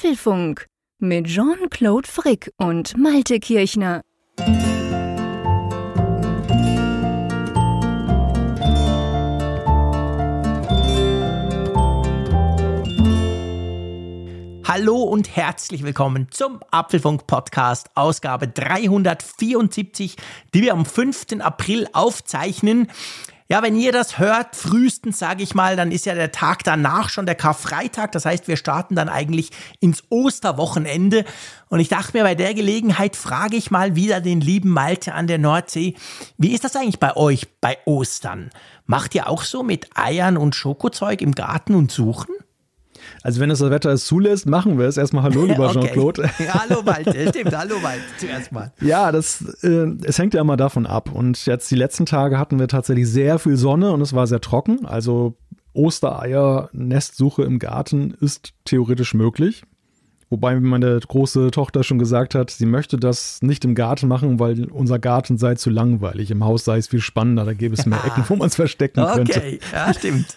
Apfelfunk mit Jean-Claude Frick und Malte Kirchner. Hallo und herzlich willkommen zum Apfelfunk Podcast, Ausgabe 374, die wir am 5. April aufzeichnen. Ja, wenn ihr das hört, frühestens sage ich mal, dann ist ja der Tag danach schon der Karfreitag. Das heißt, wir starten dann eigentlich ins Osterwochenende. Und ich dachte mir, bei der Gelegenheit frage ich mal wieder den lieben Malte an der Nordsee. Wie ist das eigentlich bei euch bei Ostern? Macht ihr auch so mit Eiern und Schokozeug im Garten und suchen? Also wenn es das Wetter es zulässt, machen wir es. Erstmal Hallo, lieber okay. Jean-Claude. Ja, hallo Malte, stimmt, hallo Malte, zuerst mal. Ja, das, äh, es hängt ja immer davon ab. Und jetzt die letzten Tage hatten wir tatsächlich sehr viel Sonne und es war sehr trocken. Also Ostereier, Nestsuche im Garten ist theoretisch möglich. Wobei meine große Tochter schon gesagt hat, sie möchte das nicht im Garten machen, weil unser Garten sei zu langweilig. Im Haus sei es viel spannender, da gäbe es mehr Ecken, wo man es verstecken okay. könnte. Okay, ja, stimmt.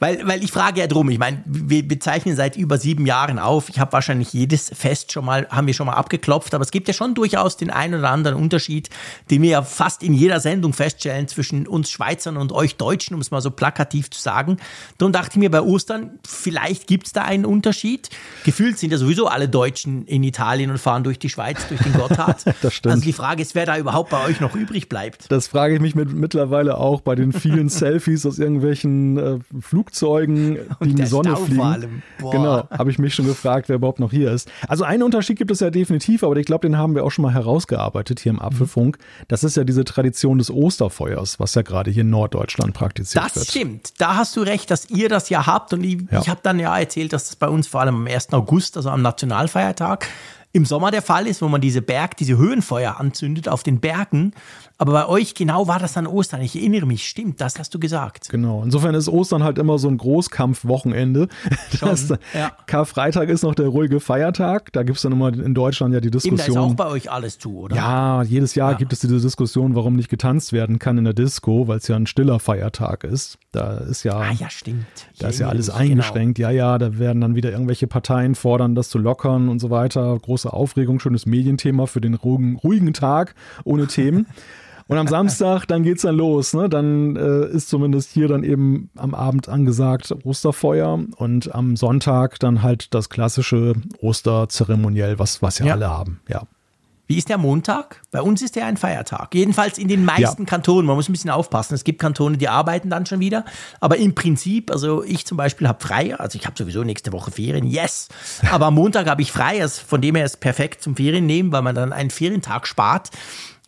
Weil, weil ich frage ja drum, ich meine, wir bezeichnen seit über sieben Jahren auf. Ich habe wahrscheinlich jedes Fest schon mal, haben wir schon mal abgeklopft, aber es gibt ja schon durchaus den einen oder anderen Unterschied, den wir ja fast in jeder Sendung feststellen zwischen uns Schweizern und euch Deutschen, um es mal so plakativ zu sagen. Darum dachte ich mir bei Ostern, vielleicht gibt es da einen Unterschied. Gefühlt sind ja sowieso alle Deutschen in Italien und fahren durch die Schweiz, durch den Gotthard. das stimmt. Also die Frage ist, wer da überhaupt bei euch noch übrig bleibt. Das frage ich mich mit, mittlerweile auch bei den vielen Selfies aus irgendwelchen äh, Flug Flugzeugen, die in die Sonne Stau fliegen. Genau, habe ich mich schon gefragt, wer überhaupt noch hier ist. Also einen Unterschied gibt es ja definitiv, aber ich glaube, den haben wir auch schon mal herausgearbeitet hier im Apfelfunk. Das ist ja diese Tradition des Osterfeuers, was ja gerade hier in Norddeutschland praktiziert das wird. Das stimmt. Da hast du recht, dass ihr das ja habt. Und ich, ja. ich habe dann ja erzählt, dass das bei uns vor allem am 1. August, also am Nationalfeiertag, im Sommer der Fall ist, wo man diese Berg, diese Höhenfeuer anzündet auf den Bergen. Aber bei euch genau war das dann Ostern. Ich erinnere mich, stimmt, das hast du gesagt. Genau. Insofern ist Ostern halt immer so ein Großkampfwochenende. Das, ja. Karfreitag ist noch der ruhige Feiertag. Da gibt es dann immer in Deutschland ja die Diskussion. Eben, da ist auch bei euch alles zu, oder? Ja, jedes Jahr ja. gibt es diese Diskussion, warum nicht getanzt werden kann in der Disco, weil es ja ein stiller Feiertag ist. Da ist ja, ah, ja stimmt. da ist ja alles mich, eingeschränkt. Genau. Ja, ja, da werden dann wieder irgendwelche Parteien fordern, das zu lockern und so weiter. Große Aufregung, schönes Medienthema für den ruhigen, ruhigen Tag ohne Themen. Und am Samstag, dann geht's dann los. Ne? Dann äh, ist zumindest hier dann eben am Abend angesagt Osterfeuer und am Sonntag dann halt das klassische Osterzeremoniell, was, was ja, ja. alle haben. Ja. Wie ist der Montag? Bei uns ist der ein Feiertag. Jedenfalls in den meisten ja. Kantonen. Man muss ein bisschen aufpassen. Es gibt Kantone, die arbeiten dann schon wieder. Aber im Prinzip, also ich zum Beispiel habe frei. Also ich habe sowieso nächste Woche Ferien. Yes. Aber am Montag habe ich frei. Von dem her ist es perfekt zum Ferien nehmen, weil man dann einen Ferientag spart.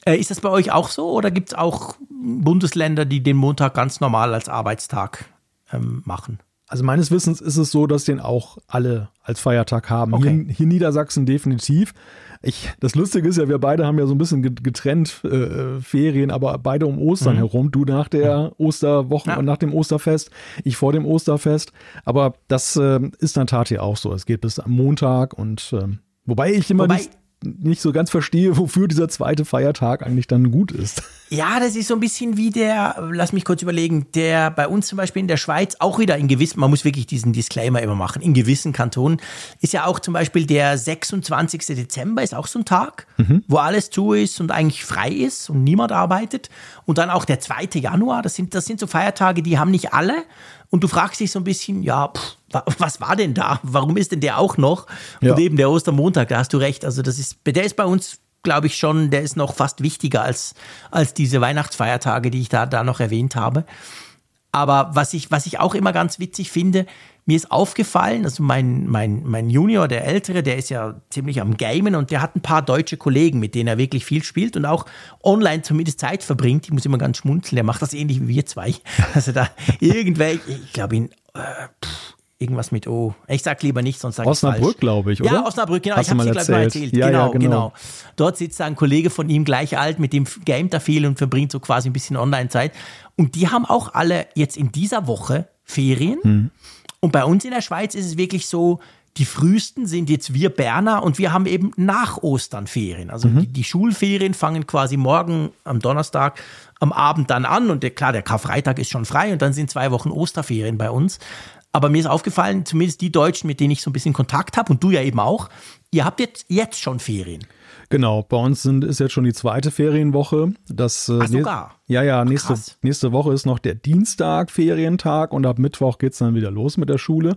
Äh, ist das bei euch auch so oder gibt es auch Bundesländer, die den Montag ganz normal als Arbeitstag ähm, machen? Also meines Wissens ist es so, dass den auch alle als Feiertag haben. Okay. Hier, hier in Niedersachsen definitiv. Ich, das Lustige ist ja, wir beide haben ja so ein bisschen getrennt äh, Ferien, aber beide um Ostern mhm. herum. Du nach der Osterwoche ja. und nach dem Osterfest, ich vor dem Osterfest. Aber das äh, ist dann Tat hier auch so. Es geht bis am Montag und äh, wobei ich immer wobei, nicht nicht so ganz verstehe, wofür dieser zweite Feiertag eigentlich dann gut ist. Ja, das ist so ein bisschen wie der, lass mich kurz überlegen, der bei uns zum Beispiel in der Schweiz auch wieder in gewissen, man muss wirklich diesen Disclaimer immer machen, in gewissen Kantonen ist ja auch zum Beispiel der 26. Dezember ist auch so ein Tag, mhm. wo alles zu ist und eigentlich frei ist und niemand arbeitet. Und dann auch der 2. Januar, das sind, das sind so Feiertage, die haben nicht alle. Und du fragst dich so ein bisschen, ja, pff, was war denn da? Warum ist denn der auch noch? Ja. Und eben der Ostermontag, da hast du recht. Also das ist, der ist bei uns, glaube ich schon, der ist noch fast wichtiger als, als diese Weihnachtsfeiertage, die ich da, da noch erwähnt habe. Aber was ich, was ich auch immer ganz witzig finde, mir ist aufgefallen, also mein, mein, mein Junior, der Ältere, der ist ja ziemlich am Gamen und der hat ein paar deutsche Kollegen, mit denen er wirklich viel spielt und auch online zumindest Zeit verbringt. Ich muss immer ganz schmunzeln, der macht das ähnlich wie wir zwei. Also da irgendwelche, ich glaube in, äh, pff, Irgendwas mit O. Ich sag lieber nicht, sonst sage ich Osnabrück, glaube ich, oder? Ja, Osnabrück, genau. Hast ich habe es dir mal erzählt. Ja, genau, ja, genau, genau. Dort sitzt ein Kollege von ihm gleich alt, mit dem Game da viel und verbringt so quasi ein bisschen Online-Zeit. Und die haben auch alle jetzt in dieser Woche Ferien. Hm. Und bei uns in der Schweiz ist es wirklich so, die frühesten sind jetzt wir Berner und wir haben eben nach Ostern Ferien. Also mhm. die, die, Schulferien fangen quasi morgen am Donnerstag am Abend dann an und der, klar, der Karfreitag ist schon frei und dann sind zwei Wochen Osterferien bei uns. Aber mir ist aufgefallen, zumindest die Deutschen, mit denen ich so ein bisschen Kontakt habe und du ja eben auch, ihr habt jetzt, jetzt schon Ferien. Genau, bei uns sind, ist jetzt schon die zweite Ferienwoche. Das, äh, Ach, sogar? Ja, ja, nächste, nächste Woche ist noch der Dienstag Ferientag und ab Mittwoch geht es dann wieder los mit der Schule.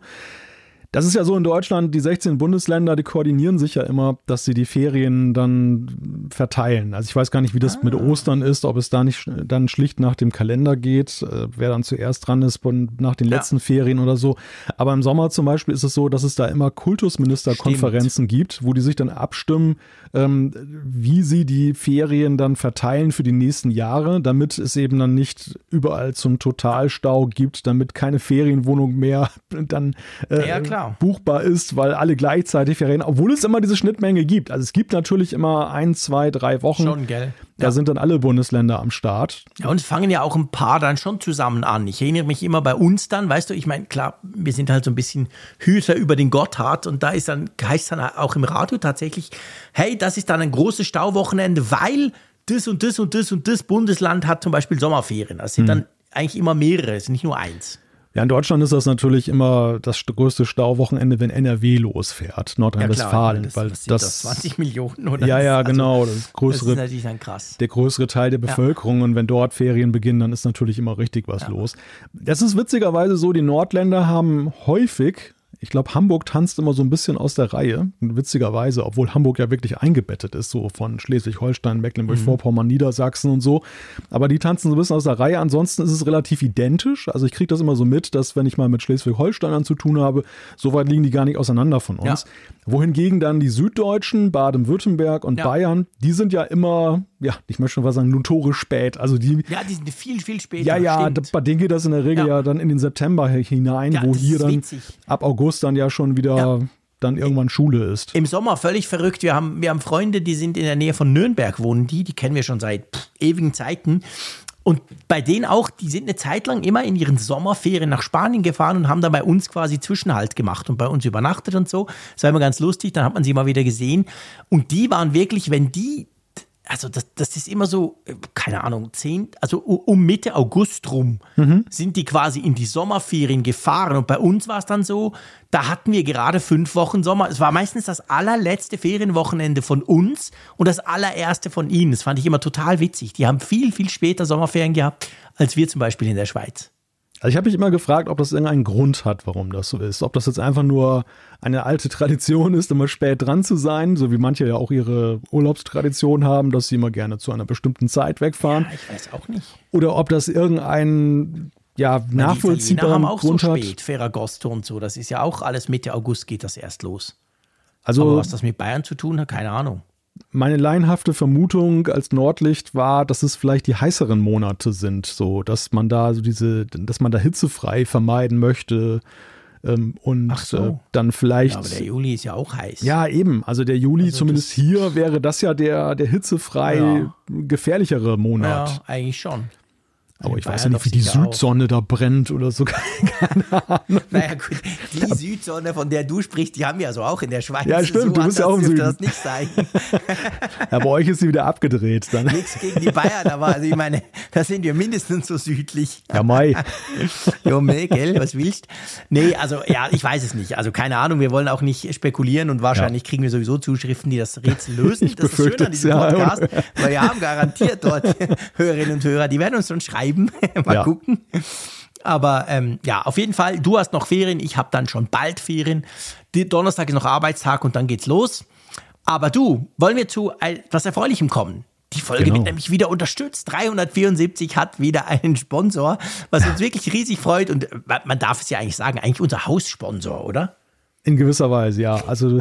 Das ist ja so in Deutschland, die 16 Bundesländer, die koordinieren sich ja immer, dass sie die Ferien dann verteilen. Also ich weiß gar nicht, wie das ah. mit Ostern ist, ob es da nicht dann schlicht nach dem Kalender geht, äh, wer dann zuerst dran ist nach den letzten ja. Ferien oder so. Aber im Sommer zum Beispiel ist es so, dass es da immer Kultusministerkonferenzen gibt, wo die sich dann abstimmen, ähm, wie sie die Ferien dann verteilen für die nächsten Jahre, damit es eben dann nicht überall zum Totalstau gibt, damit keine Ferienwohnung mehr dann äh, ja, klar buchbar ist, weil alle gleichzeitig Ferien, obwohl es immer diese Schnittmenge gibt. Also es gibt natürlich immer ein, zwei, drei Wochen. Schon, gell? Da ja. sind dann alle Bundesländer am Start. Ja, und es fangen ja auch ein paar dann schon zusammen an. Ich erinnere mich immer bei uns dann, weißt du, ich meine, klar, wir sind halt so ein bisschen Hüter über den Gotthard und da ist dann, heißt dann auch im Radio tatsächlich, hey, das ist dann ein großes Stauwochenende, weil das und das und das und das Bundesland hat zum Beispiel Sommerferien. Das sind hm. dann eigentlich immer mehrere, es sind nicht nur eins. Ja, in Deutschland ist das natürlich immer das größte Stauwochenende, wenn NRW losfährt, Nordrhein-Westfalen, ja, weil das, das 20 Millionen oder Ja, ja, also, genau, das größere das ist natürlich dann krass. Der größere Teil der Bevölkerung ja. und wenn dort Ferien beginnen, dann ist natürlich immer richtig was ja. los. Das ist witzigerweise so, die Nordländer haben häufig ich glaube, Hamburg tanzt immer so ein bisschen aus der Reihe, witzigerweise, obwohl Hamburg ja wirklich eingebettet ist, so von Schleswig-Holstein, Mecklenburg-Vorpommern, mhm. Niedersachsen und so. Aber die tanzen so ein bisschen aus der Reihe. Ansonsten ist es relativ identisch. Also ich kriege das immer so mit, dass wenn ich mal mit Schleswig-Holsteinern zu tun habe, so weit liegen die gar nicht auseinander von uns. Ja. Wohingegen dann die Süddeutschen, Baden-Württemberg und ja. Bayern, die sind ja immer, ja, ich möchte schon mal sagen, notorisch spät. Also die. Ja, die sind viel, viel später. Ja, ja, bei denen geht das in der Regel ja, ja dann in den September hinein, wo hier dann witzig. ab August dann ja schon wieder dann irgendwann Schule ist. Im Sommer völlig verrückt. Wir haben, wir haben Freunde, die sind in der Nähe von Nürnberg, wohnen die, die kennen wir schon seit pff, ewigen Zeiten. Und bei denen auch, die sind eine Zeit lang immer in ihren Sommerferien nach Spanien gefahren und haben dann bei uns quasi Zwischenhalt gemacht und bei uns übernachtet und so. Das war immer ganz lustig, dann hat man sie mal wieder gesehen. Und die waren wirklich, wenn die also das, das ist immer so, keine Ahnung, zehn, also um Mitte August rum mhm. sind die quasi in die Sommerferien gefahren. Und bei uns war es dann so, da hatten wir gerade fünf Wochen Sommer. Es war meistens das allerletzte Ferienwochenende von uns und das allererste von ihnen. Das fand ich immer total witzig. Die haben viel, viel später Sommerferien gehabt, als wir zum Beispiel in der Schweiz. Also ich habe mich immer gefragt, ob das irgendeinen Grund hat, warum das so ist. Ob das jetzt einfach nur eine alte Tradition ist, immer spät dran zu sein, so wie manche ja auch ihre Urlaubstradition haben, dass sie immer gerne zu einer bestimmten Zeit wegfahren. Ja, ich weiß auch nicht. Oder ob das irgendeinen ja, nachvollziehbaren haben auch Grund so spät, hat. Ferragosto und so. Das ist ja auch alles Mitte August geht das erst los. Also, Aber was das mit Bayern zu tun hat, keine Ahnung. Meine laienhafte Vermutung als Nordlicht war, dass es vielleicht die heißeren Monate sind, so dass man da so diese, dass man da hitzefrei vermeiden möchte ähm, und so. äh, dann vielleicht. Ja, aber der Juli ist ja auch heiß. Ja, eben. Also der Juli, also zumindest hier, wäre das ja der, der hitzefrei ja. gefährlichere Monat. Ja, eigentlich schon. Aber ich weiß ja nicht, wie die Südsonne auch. da brennt oder so. Keine Ahnung. Naja, gut. Die Südsonne, von der du sprichst, die haben wir also auch in der Schweiz. Ja, stimmt. So du bist ja auch im Süden. das nicht sein. ja, bei euch ist sie wieder abgedreht. Dann. Nichts gegen die Bayern, aber also ich meine, da sind wir mindestens so südlich. Ja, Mai. jo, gell, was willst Nee, also, ja, ich weiß es nicht. Also, keine Ahnung. Wir wollen auch nicht spekulieren und wahrscheinlich ja. kriegen wir sowieso Zuschriften, die das Rätsel lösen. Ich das ist schön an diesem Podcast, ja. weil wir haben garantiert dort Hörerinnen und Hörer, die werden uns schon schreiben bleiben. Mal ja. gucken. Aber ähm, ja, auf jeden Fall, du hast noch Ferien, ich habe dann schon bald Ferien. Die Donnerstag ist noch Arbeitstag und dann geht's los. Aber du, wollen wir zu etwas Erfreulichem kommen? Die Folge genau. wird nämlich wieder unterstützt. 374 hat wieder einen Sponsor, was uns wirklich riesig freut. Und äh, man darf es ja eigentlich sagen, eigentlich unser Haussponsor, oder? In gewisser Weise, ja. Also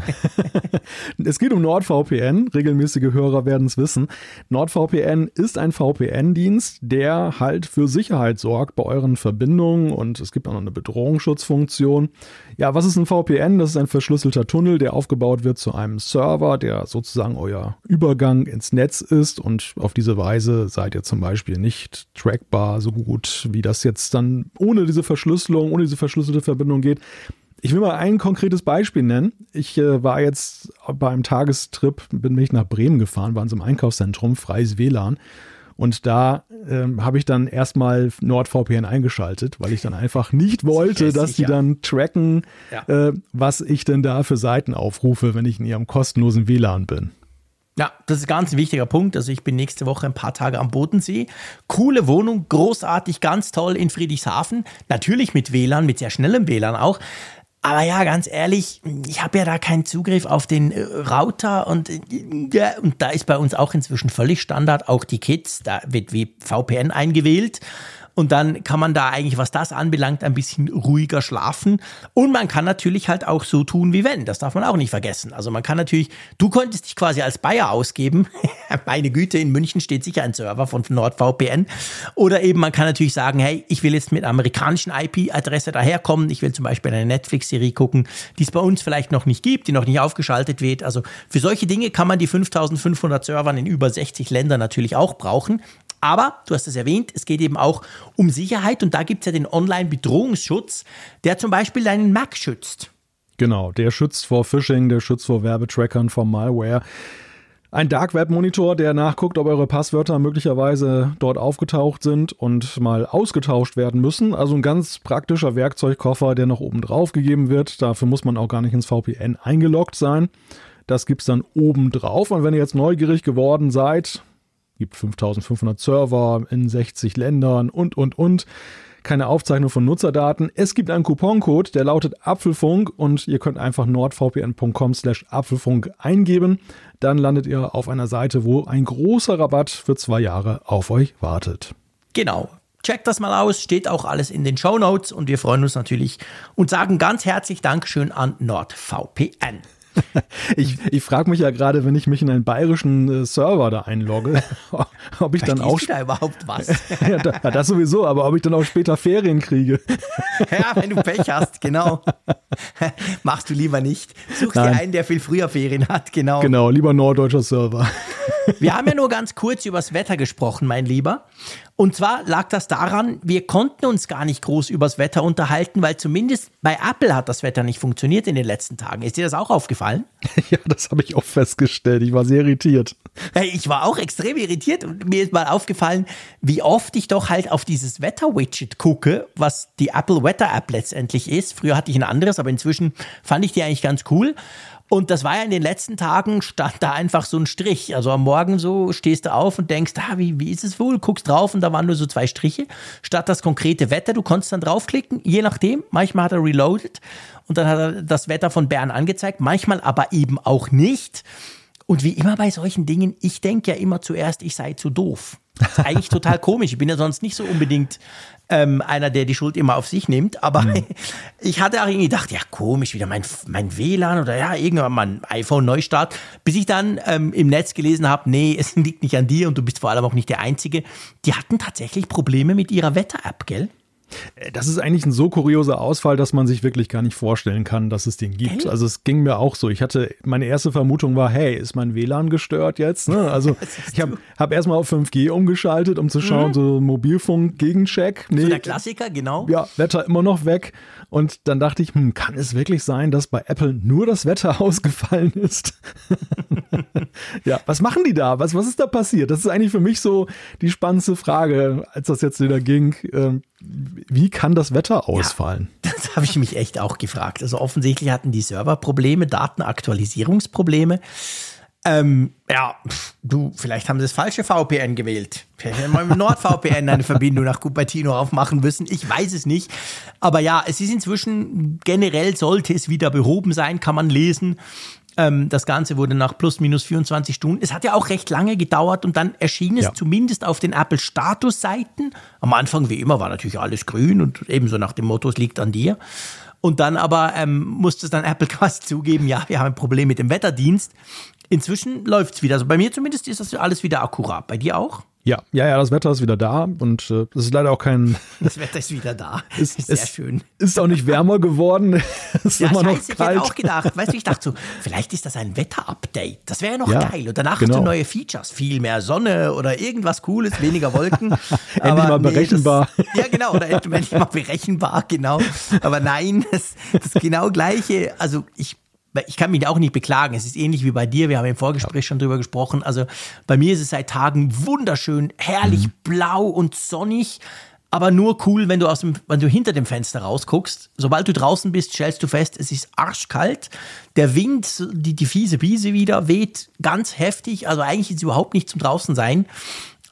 es geht um NordVPN. Regelmäßige Hörer werden es wissen. NordVPN ist ein VPN-Dienst, der halt für Sicherheit sorgt bei euren Verbindungen und es gibt auch noch eine Bedrohungsschutzfunktion. Ja, was ist ein VPN? Das ist ein verschlüsselter Tunnel, der aufgebaut wird zu einem Server, der sozusagen euer Übergang ins Netz ist und auf diese Weise seid ihr zum Beispiel nicht trackbar so gut, wie das jetzt dann ohne diese Verschlüsselung, ohne diese verschlüsselte Verbindung geht. Ich will mal ein konkretes Beispiel nennen. Ich äh, war jetzt bei einem Tagestrip, bin mich nach Bremen gefahren, war in so einem Einkaufszentrum, freies WLAN. Und da ähm, habe ich dann erstmal NordVPN eingeschaltet, weil ich dann einfach nicht wollte, dass die dann tracken, ja. äh, was ich denn da für Seiten aufrufe, wenn ich in ihrem kostenlosen WLAN bin. Ja, das ist ganz ein wichtiger Punkt. Also ich bin nächste Woche ein paar Tage am Bodensee. Coole Wohnung, großartig, ganz toll in Friedrichshafen. Natürlich mit WLAN, mit sehr schnellem WLAN auch. Aber ja, ganz ehrlich, ich habe ja da keinen Zugriff auf den äh, Router und, äh, ja, und da ist bei uns auch inzwischen völlig Standard, auch die Kids, da wird wie VPN eingewählt und dann kann man da eigentlich, was das anbelangt, ein bisschen ruhiger schlafen. Und man kann natürlich halt auch so tun wie wenn. Das darf man auch nicht vergessen. Also man kann natürlich, du könntest dich quasi als Bayer ausgeben. Meine Güte, in München steht sicher ein Server von NordVPN. Oder eben man kann natürlich sagen, hey, ich will jetzt mit amerikanischen IP-Adresse daherkommen. Ich will zum Beispiel eine Netflix-Serie gucken, die es bei uns vielleicht noch nicht gibt, die noch nicht aufgeschaltet wird. Also für solche Dinge kann man die 5500 Servern in über 60 Ländern natürlich auch brauchen. Aber, du hast es erwähnt, es geht eben auch um Sicherheit und da gibt es ja den Online-Bedrohungsschutz, der zum Beispiel deinen Mac schützt. Genau, der schützt vor Phishing, der schützt vor Werbetrackern, vor Malware. Ein Dark Web Monitor, der nachguckt, ob eure Passwörter möglicherweise dort aufgetaucht sind und mal ausgetauscht werden müssen. Also ein ganz praktischer Werkzeugkoffer, der noch oben drauf gegeben wird. Dafür muss man auch gar nicht ins VPN eingeloggt sein. Das gibt es dann oben drauf. Und wenn ihr jetzt neugierig geworden seid, gibt 5500 Server in 60 Ländern und, und, und. Keine Aufzeichnung von Nutzerdaten. Es gibt einen Couponcode, der lautet Apfelfunk und ihr könnt einfach nordvpn.com slash Apfelfunk eingeben. Dann landet ihr auf einer Seite, wo ein großer Rabatt für zwei Jahre auf euch wartet. Genau. Checkt das mal aus, steht auch alles in den Show Notes und wir freuen uns natürlich und sagen ganz herzlich Dankeschön an NordVPN. ich ich frage mich ja gerade, wenn ich mich in einen bayerischen äh, Server da einlogge, ob ich dann auch. da überhaupt was? ja, da, das sowieso, aber ob ich dann auch später Ferien kriege. ja, wenn du Pech hast, genau. Machst du lieber nicht. Such Nein. dir einen, der viel früher Ferien hat, genau. Genau, lieber norddeutscher Server. Wir haben ja nur ganz kurz übers Wetter gesprochen, mein Lieber. Und zwar lag das daran, wir konnten uns gar nicht groß übers Wetter unterhalten, weil zumindest bei Apple hat das Wetter nicht funktioniert in den letzten Tagen. Ist dir das auch aufgefallen? Ja, das habe ich auch festgestellt. Ich war sehr irritiert. Hey, ich war auch extrem irritiert und mir ist mal aufgefallen, wie oft ich doch halt auf dieses Wetter-Widget gucke, was die Apple Weather App letztendlich ist. Früher hatte ich ein anderes, aber inzwischen fand ich die eigentlich ganz cool. Und das war ja in den letzten Tagen, stand da einfach so ein Strich. Also am Morgen so stehst du auf und denkst, ah, wie, wie ist es wohl? Guckst drauf und da waren nur so zwei Striche. Statt das konkrete Wetter, du konntest dann draufklicken, je nachdem. Manchmal hat er reloaded und dann hat er das Wetter von Bern angezeigt, manchmal aber eben auch nicht. Und wie immer bei solchen Dingen, ich denke ja immer zuerst, ich sei zu doof. Das ist eigentlich total komisch. Ich bin ja sonst nicht so unbedingt ähm, einer, der die Schuld immer auf sich nimmt. Aber mhm. ich hatte auch irgendwie gedacht, ja, komisch, wieder mein, mein WLAN oder ja, irgendwann mal ein iPhone-Neustart. Bis ich dann ähm, im Netz gelesen habe, nee, es liegt nicht an dir und du bist vor allem auch nicht der Einzige. Die hatten tatsächlich Probleme mit ihrer Wetter-App, gell? Äh, das ist eigentlich ein so kurioser Ausfall, dass man sich wirklich gar nicht vorstellen kann, dass es den gibt. Hey. Also es ging mir auch so. Ich hatte, meine erste Vermutung war, hey, ist mein WLAN gestört jetzt? Ne? Also ich habe hab erstmal auf 5G umgeschaltet, um zu schauen, mhm. so Mobilfunk-Gegencheck. Nee, so der Klassiker, genau. Ja, Wetter immer noch weg. Und dann dachte ich, hm, kann es wirklich sein, dass bei Apple nur das Wetter ausgefallen ist? ja, was machen die da? Was, was ist da passiert? Das ist eigentlich für mich so die spannendste Frage, als das jetzt wieder ging. Ähm, wie kann das Wetter ausfallen? Ja, das habe ich mich echt auch gefragt. Also offensichtlich hatten die Server Probleme, Datenaktualisierungsprobleme. Ähm, ja, du, vielleicht haben sie das falsche VPN gewählt. Vielleicht hätten wir mit NordVPN eine Verbindung nach Cupertino aufmachen müssen. Ich weiß es nicht. Aber ja, es ist inzwischen generell sollte es wieder behoben sein, kann man lesen. Ähm, das Ganze wurde nach plus minus 24 Stunden. Es hat ja auch recht lange gedauert und dann erschien es ja. zumindest auf den Apple Status Seiten. Am Anfang, wie immer, war natürlich alles grün und ebenso nach dem Motto, es liegt an dir. Und dann aber ähm, musste es dann Apple quasi zugeben, ja, wir haben ein Problem mit dem Wetterdienst. Inzwischen läuft es wieder. Also bei mir zumindest ist das alles wieder akkurat. Bei dir auch? Ja, ja, ja, das Wetter ist wieder da und äh, es ist leider auch kein. Das Wetter ist wieder da. Ist, ist sehr es schön. Ist auch nicht wärmer geworden. ist ja, immer noch scheiße, kalt. ich hätte auch gedacht, weißt du, ich dachte so, vielleicht ist das ein Wetterupdate. Das wäre ja noch ja, geil. Und danach genau. hast du neue Features, viel mehr Sonne oder irgendwas Cooles, weniger Wolken. endlich mal berechenbar. Nee, das, ja, genau, oder endlich mal berechenbar, genau. Aber nein, das, das genau gleiche. Also ich ich kann mich auch nicht beklagen. Es ist ähnlich wie bei dir. Wir haben im Vorgespräch schon drüber gesprochen. Also bei mir ist es seit Tagen wunderschön, herrlich mhm. blau und sonnig. Aber nur cool, wenn du aus dem, wenn du hinter dem Fenster rausguckst. Sobald du draußen bist, stellst du fest, es ist arschkalt. Der Wind, die, die fiese Biese wieder, weht ganz heftig. Also eigentlich ist es überhaupt nicht zum draußen sein.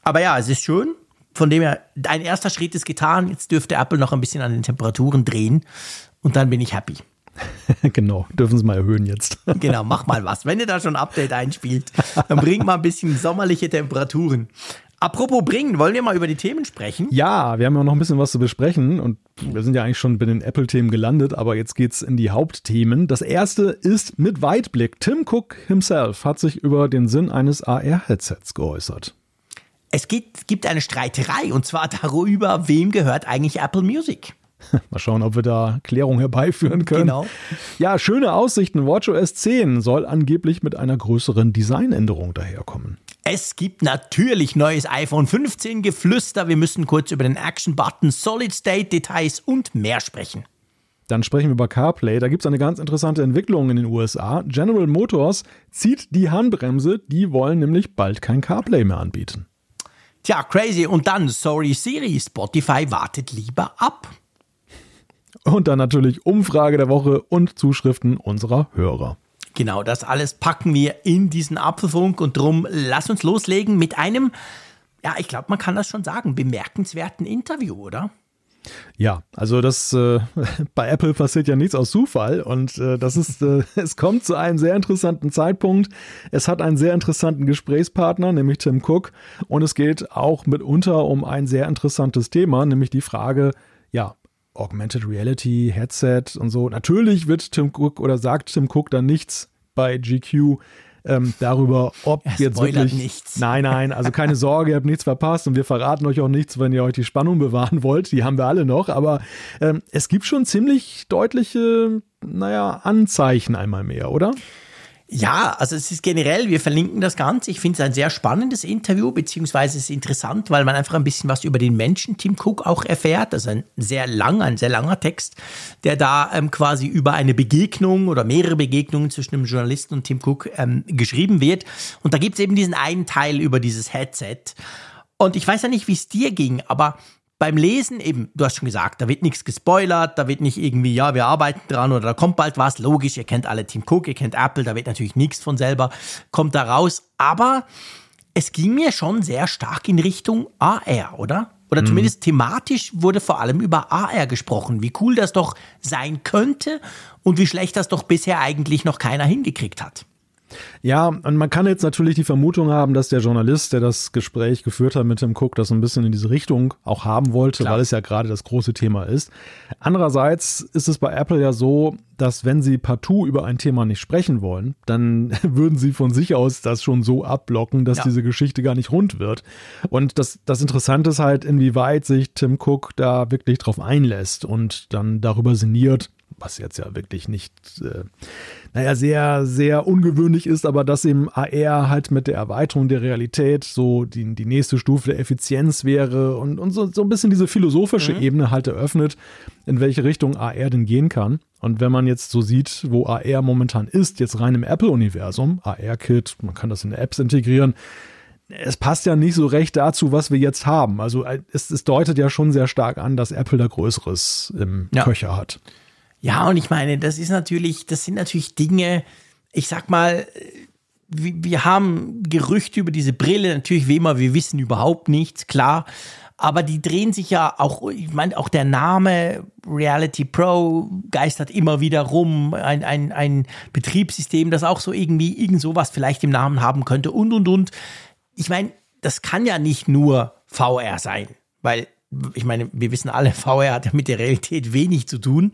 Aber ja, es ist schön. Von dem her, ein erster Schritt ist getan. Jetzt dürfte Apple noch ein bisschen an den Temperaturen drehen. Und dann bin ich happy. genau, dürfen Sie mal erhöhen jetzt. genau, mach mal was. Wenn ihr da schon ein Update einspielt, dann bringt mal ein bisschen sommerliche Temperaturen. Apropos bringen, wollen wir mal über die Themen sprechen? Ja, wir haben ja noch ein bisschen was zu besprechen und wir sind ja eigentlich schon bei den Apple-Themen gelandet, aber jetzt geht's in die Hauptthemen. Das erste ist mit Weitblick. Tim Cook himself hat sich über den Sinn eines AR-Headsets geäußert. Es gibt, gibt eine Streiterei und zwar darüber, wem gehört eigentlich Apple Music. Mal schauen, ob wir da Klärung herbeiführen können. Genau. Ja, schöne Aussichten. WatchOS 10 soll angeblich mit einer größeren Designänderung daherkommen. Es gibt natürlich neues iPhone 15 Geflüster. Wir müssen kurz über den Action-Button, Solid-State-Details und mehr sprechen. Dann sprechen wir über CarPlay. Da gibt es eine ganz interessante Entwicklung in den USA. General Motors zieht die Handbremse. Die wollen nämlich bald kein CarPlay mehr anbieten. Tja, crazy. Und dann, sorry Siri, Spotify wartet lieber ab. Und dann natürlich Umfrage der Woche und Zuschriften unserer Hörer. Genau, das alles packen wir in diesen Apfelfunk und drum lass uns loslegen mit einem, ja, ich glaube, man kann das schon sagen, bemerkenswerten Interview, oder? Ja, also das äh, bei Apple passiert ja nichts aus Zufall und äh, das ist, äh, es kommt zu einem sehr interessanten Zeitpunkt. Es hat einen sehr interessanten Gesprächspartner, nämlich Tim Cook, und es geht auch mitunter um ein sehr interessantes Thema, nämlich die Frage, ja, Augmented Reality, Headset und so. Natürlich wird Tim Cook oder sagt Tim Cook dann nichts bei GQ ähm, darüber, ob er jetzt wirklich. Nichts. Nein, nein, also keine Sorge, ihr habt nichts verpasst und wir verraten euch auch nichts, wenn ihr euch die Spannung bewahren wollt. Die haben wir alle noch, aber ähm, es gibt schon ziemlich deutliche, naja, Anzeichen einmal mehr, oder? Ja, also es ist generell, wir verlinken das Ganze. Ich finde es ein sehr spannendes Interview, beziehungsweise es ist interessant, weil man einfach ein bisschen was über den Menschen Tim Cook auch erfährt. Also ein sehr langer, ein sehr langer Text, der da ähm, quasi über eine Begegnung oder mehrere Begegnungen zwischen einem Journalisten und Tim Cook ähm, geschrieben wird. Und da gibt es eben diesen einen Teil über dieses Headset. Und ich weiß ja nicht, wie es dir ging, aber beim Lesen eben, du hast schon gesagt, da wird nichts gespoilert, da wird nicht irgendwie, ja, wir arbeiten dran oder da kommt bald was. Logisch, ihr kennt alle Team Cook, ihr kennt Apple, da wird natürlich nichts von selber, kommt da raus. Aber es ging mir schon sehr stark in Richtung AR, oder? Oder mhm. zumindest thematisch wurde vor allem über AR gesprochen. Wie cool das doch sein könnte und wie schlecht das doch bisher eigentlich noch keiner hingekriegt hat. Ja, und man kann jetzt natürlich die Vermutung haben, dass der Journalist, der das Gespräch geführt hat mit dem Cook, das ein bisschen in diese Richtung auch haben wollte, Klar. weil es ja gerade das große Thema ist. Andererseits ist es bei Apple ja so, dass wenn sie partout über ein Thema nicht sprechen wollen, dann würden sie von sich aus das schon so abblocken, dass ja. diese Geschichte gar nicht rund wird. Und das, das Interessante ist halt, inwieweit sich Tim Cook da wirklich drauf einlässt und dann darüber sinniert, was jetzt ja wirklich nicht, äh, naja, sehr, sehr ungewöhnlich ist, aber dass eben AR halt mit der Erweiterung der Realität so die, die nächste Stufe der Effizienz wäre und, und so, so ein bisschen diese philosophische mhm. Ebene halt eröffnet, in welche Richtung AR denn gehen kann. Und wenn man jetzt so sieht, wo AR momentan ist, jetzt rein im Apple-Universum, AR-Kit, man kann das in Apps integrieren, es passt ja nicht so recht dazu, was wir jetzt haben. Also äh, es, es deutet ja schon sehr stark an, dass Apple da Größeres im ja. Köcher hat. Ja, und ich meine, das ist natürlich, das sind natürlich Dinge, ich sag mal, wir haben Gerüchte über diese Brille, natürlich wie immer, wir wissen überhaupt nichts, klar. Aber die drehen sich ja auch, ich meine, auch der Name Reality Pro geistert immer wieder rum. Ein, ein, ein Betriebssystem, das auch so irgendwie irgend sowas vielleicht im Namen haben könnte und, und, und. Ich meine, das kann ja nicht nur VR sein, weil ich meine, wir wissen alle, VR hat ja mit der Realität wenig zu tun.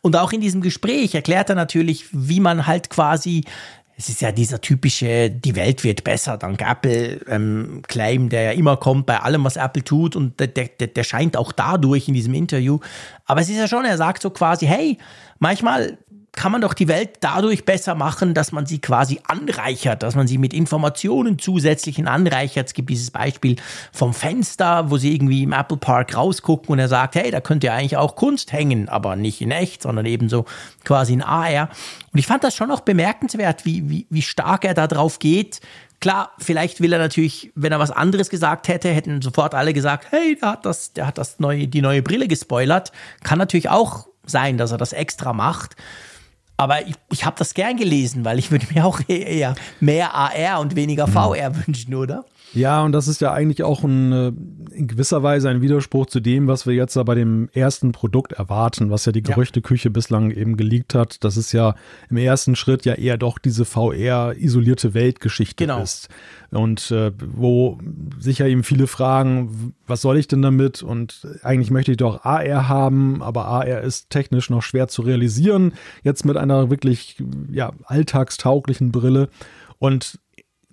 Und auch in diesem Gespräch erklärt er natürlich, wie man halt quasi, es ist ja dieser typische, die Welt wird besser, dank Apple ähm, der ja immer kommt bei allem, was Apple tut und der, der, der scheint auch dadurch in diesem Interview. Aber es ist ja schon, er sagt so quasi, hey, manchmal kann man doch die Welt dadurch besser machen, dass man sie quasi anreichert, dass man sie mit Informationen zusätzlichen anreichert. Es gibt dieses Beispiel vom Fenster, wo sie irgendwie im Apple Park rausgucken und er sagt, hey, da könnte ja eigentlich auch Kunst hängen, aber nicht in echt, sondern ebenso quasi in AR. Und ich fand das schon auch bemerkenswert, wie, wie, wie stark er da drauf geht, Klar, vielleicht will er natürlich, wenn er was anderes gesagt hätte, hätten sofort alle gesagt, hey, der hat das, der hat das neue, die neue Brille gespoilert. Kann natürlich auch sein, dass er das extra macht. Aber ich, ich habe das gern gelesen, weil ich würde mir auch eher mehr AR und weniger VR mhm. wünschen, oder? Ja, und das ist ja eigentlich auch ein, äh, in gewisser Weise ein Widerspruch zu dem, was wir jetzt bei dem ersten Produkt erwarten, was ja die Gerüchteküche ja. bislang eben geleakt hat. Das ist ja im ersten Schritt ja eher doch diese VR-isolierte Weltgeschichte genau. ist. Und äh, wo sicher eben viele fragen, was soll ich denn damit? Und eigentlich möchte ich doch AR haben, aber AR ist technisch noch schwer zu realisieren. Jetzt mit einer wirklich ja, alltagstauglichen Brille. Und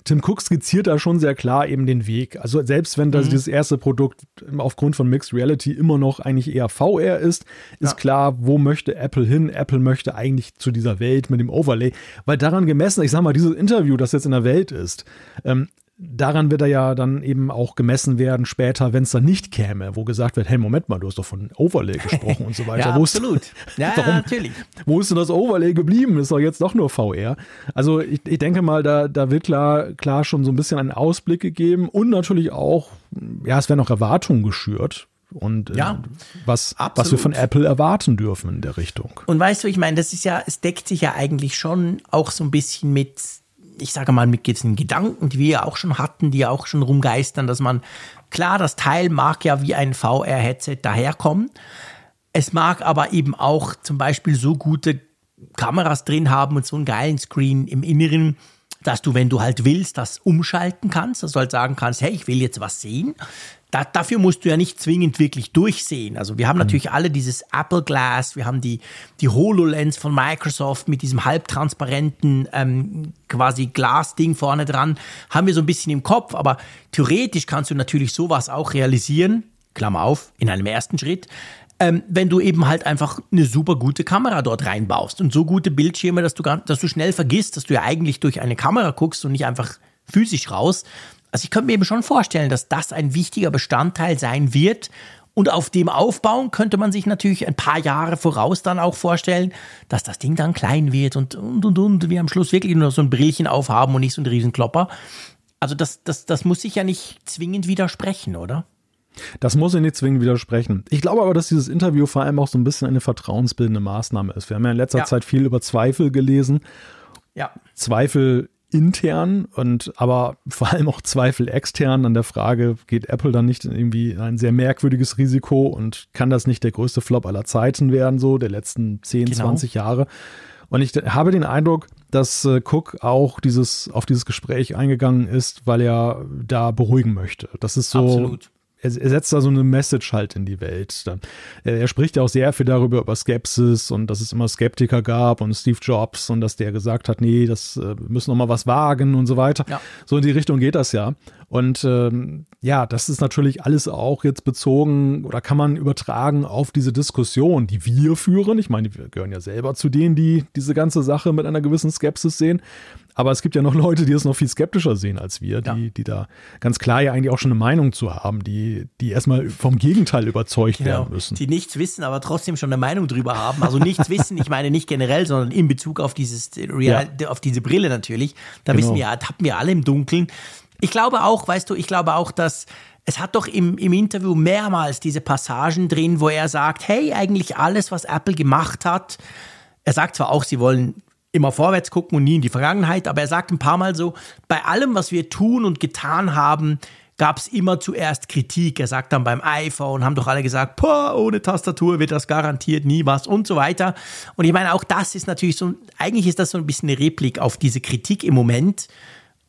Tim Cook skizziert da schon sehr klar eben den Weg. Also selbst wenn das mhm. dieses erste Produkt aufgrund von Mixed Reality immer noch eigentlich eher VR ist, ist ja. klar, wo möchte Apple hin? Apple möchte eigentlich zu dieser Welt mit dem Overlay, weil daran gemessen, ich sag mal, dieses Interview, das jetzt in der Welt ist, ähm, daran wird er ja dann eben auch gemessen werden später, wenn es dann nicht käme, wo gesagt wird, hey, Moment mal, du hast doch von Overlay gesprochen und so weiter. ja, wo absolut. Ist, ja, warum, natürlich. Wo ist denn das Overlay geblieben? Ist doch jetzt doch nur VR. Also ich, ich denke mal, da, da wird klar, klar schon so ein bisschen einen Ausblick gegeben und natürlich auch, ja, es werden auch Erwartungen geschürt, und äh, ja, was, was wir von Apple erwarten dürfen in der Richtung. Und weißt du, ich meine, das ist ja, es deckt sich ja eigentlich schon auch so ein bisschen mit ich sage mal, mit diesen Gedanken, die wir ja auch schon hatten, die ja auch schon rumgeistern, dass man, klar, das Teil mag ja wie ein VR-Headset daherkommen. Es mag aber eben auch zum Beispiel so gute Kameras drin haben und so einen geilen Screen im Inneren, dass du, wenn du halt willst, das umschalten kannst, dass du halt sagen kannst, hey, ich will jetzt was sehen. Da, dafür musst du ja nicht zwingend wirklich durchsehen. Also wir haben mhm. natürlich alle dieses Apple Glass, wir haben die, die HoloLens von Microsoft mit diesem halbtransparenten ähm, quasi Glasding vorne dran, haben wir so ein bisschen im Kopf, aber theoretisch kannst du natürlich sowas auch realisieren, Klammer auf, in einem ersten Schritt, ähm, wenn du eben halt einfach eine super gute Kamera dort reinbaust und so gute Bildschirme, dass du, dass du schnell vergisst, dass du ja eigentlich durch eine Kamera guckst und nicht einfach physisch raus. Also ich könnte mir eben schon vorstellen, dass das ein wichtiger Bestandteil sein wird. Und auf dem Aufbauen könnte man sich natürlich ein paar Jahre voraus dann auch vorstellen, dass das Ding dann klein wird und, und, und, und wir am Schluss wirklich nur so ein Brillchen aufhaben und nicht so ein Riesenklopper. Also das, das, das muss sich ja nicht zwingend widersprechen, oder? Das muss ich nicht zwingend widersprechen. Ich glaube aber, dass dieses Interview vor allem auch so ein bisschen eine vertrauensbildende Maßnahme ist. Wir haben ja in letzter ja. Zeit viel über Zweifel gelesen. Ja. Zweifel intern und aber vor allem auch Zweifel extern an der Frage, geht Apple dann nicht irgendwie ein sehr merkwürdiges Risiko und kann das nicht der größte Flop aller Zeiten werden, so der letzten 10, genau. 20 Jahre? Und ich habe den Eindruck, dass äh, Cook auch dieses, auf dieses Gespräch eingegangen ist, weil er da beruhigen möchte. Das ist so, Absolut er, setzt da so eine Message halt in die Welt. Dann, er, er, spricht ja auch sehr viel darüber, über Skepsis und dass es immer Skeptiker gab und Steve Jobs und dass der gesagt hat, nee, das äh, müssen noch mal was wagen und so weiter. Ja. So in die Richtung geht das ja. Und ähm, ja, das ist natürlich alles auch jetzt bezogen oder kann man übertragen auf diese Diskussion, die wir führen. Ich meine, wir gehören ja selber zu denen, die diese ganze Sache mit einer gewissen Skepsis sehen. Aber es gibt ja noch Leute, die es noch viel skeptischer sehen als wir, die, ja. die da ganz klar ja eigentlich auch schon eine Meinung zu haben, die, die erstmal vom Gegenteil überzeugt genau. werden müssen. Die nichts wissen, aber trotzdem schon eine Meinung drüber haben. Also nichts wissen, ich meine nicht generell, sondern in Bezug auf dieses Real, ja. auf diese Brille natürlich. Da genau. wissen wir, tappen wir alle im Dunkeln. Ich glaube auch, weißt du, ich glaube auch, dass es hat doch im, im Interview mehrmals diese Passagen drin, wo er sagt, hey, eigentlich alles, was Apple gemacht hat, er sagt zwar auch, sie wollen immer vorwärts gucken und nie in die Vergangenheit, aber er sagt ein paar Mal so, bei allem, was wir tun und getan haben, gab es immer zuerst Kritik. Er sagt dann beim iPhone, haben doch alle gesagt, ohne Tastatur wird das garantiert nie was und so weiter. Und ich meine, auch das ist natürlich so, eigentlich ist das so ein bisschen eine Replik auf diese Kritik im Moment.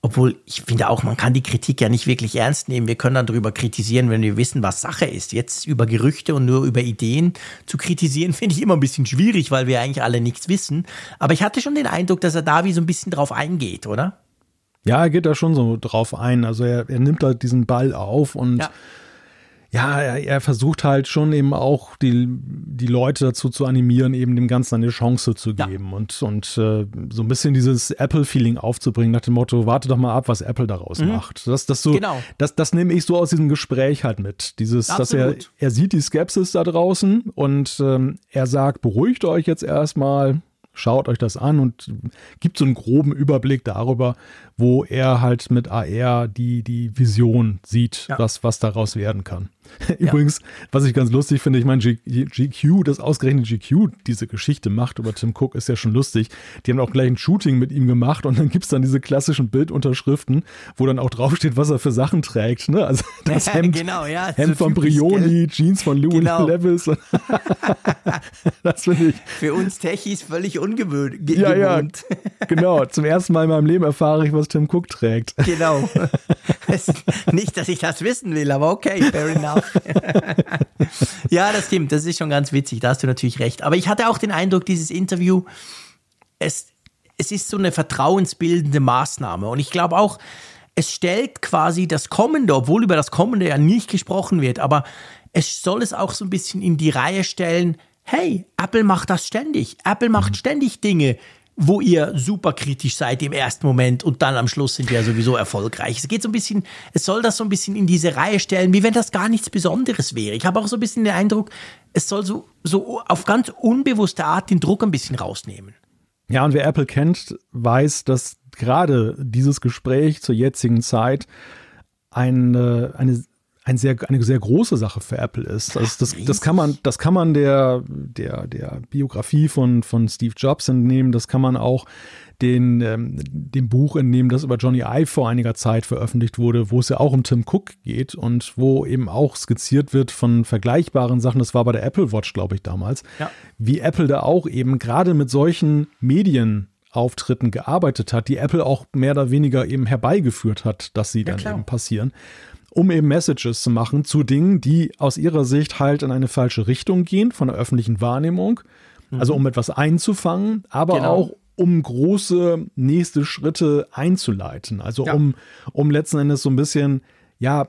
Obwohl, ich finde auch, man kann die Kritik ja nicht wirklich ernst nehmen. Wir können dann darüber kritisieren, wenn wir wissen, was Sache ist. Jetzt über Gerüchte und nur über Ideen zu kritisieren, finde ich immer ein bisschen schwierig, weil wir eigentlich alle nichts wissen. Aber ich hatte schon den Eindruck, dass er da wie so ein bisschen drauf eingeht, oder? Ja, er geht da schon so drauf ein. Also er, er nimmt da diesen Ball auf und ja ja, er, er, versucht halt schon eben auch die, die Leute dazu zu animieren, eben dem Ganzen eine Chance zu geben ja. und, und äh, so ein bisschen dieses Apple-Feeling aufzubringen, nach dem Motto, warte doch mal ab, was Apple daraus mhm. macht. Das, das, so, genau. das, das nehme ich so aus diesem Gespräch halt mit. Dieses, dass er, er sieht die Skepsis da draußen und ähm, er sagt, beruhigt euch jetzt erstmal, schaut euch das an und gibt so einen groben Überblick darüber, wo er halt mit AR die, die Vision sieht, ja. was, was daraus werden kann. Übrigens, was ich ganz lustig finde, ich meine, GQ, das ausgerechnet GQ diese Geschichte macht über Tim Cook, ist ja schon lustig. Die haben auch gleich ein Shooting mit ihm gemacht und dann gibt es dann diese klassischen Bildunterschriften, wo dann auch draufsteht, was er für Sachen trägt. Ne? Also das Hemd, genau, ja, Hemd so von Brioni, Jeans von Louis genau. Levis. das finde ich. Für uns Techies völlig ungewöhnt. Ja, ja, genau. Zum ersten Mal in meinem Leben erfahre ich, was Tim Cook trägt. Genau. Nicht, dass ich das wissen will, aber okay, fair enough. ja, das stimmt. Das ist schon ganz witzig. Da hast du natürlich recht. Aber ich hatte auch den Eindruck, dieses Interview, es, es ist so eine vertrauensbildende Maßnahme. Und ich glaube auch, es stellt quasi das Kommende, obwohl über das Kommende ja nicht gesprochen wird, aber es soll es auch so ein bisschen in die Reihe stellen. Hey, Apple macht das ständig. Apple macht mhm. ständig Dinge, wo ihr super kritisch seid im ersten Moment und dann am Schluss sind wir sowieso erfolgreich. Es geht so ein bisschen, es soll das so ein bisschen in diese Reihe stellen, wie wenn das gar nichts Besonderes wäre. Ich habe auch so ein bisschen den Eindruck, es soll so, so auf ganz unbewusste Art den Druck ein bisschen rausnehmen. Ja, und wer Apple kennt, weiß, dass gerade dieses Gespräch zur jetzigen Zeit eine, eine ein sehr, eine sehr große Sache für Apple ist. Also das, das kann man, das kann man der, der, der Biografie von, von Steve Jobs entnehmen, das kann man auch den, ähm, dem Buch entnehmen, das über Johnny Ive vor einiger Zeit veröffentlicht wurde, wo es ja auch um Tim Cook geht und wo eben auch skizziert wird von vergleichbaren Sachen, das war bei der Apple Watch, glaube ich, damals, ja. wie Apple da auch eben gerade mit solchen Medien Auftritten gearbeitet hat, die Apple auch mehr oder weniger eben herbeigeführt hat, dass sie ja, dann klar. eben passieren um eben Messages zu machen zu Dingen, die aus ihrer Sicht halt in eine falsche Richtung gehen von der öffentlichen Wahrnehmung. Mhm. Also um etwas einzufangen, aber genau. auch um große nächste Schritte einzuleiten. Also ja. um, um letzten Endes so ein bisschen, ja,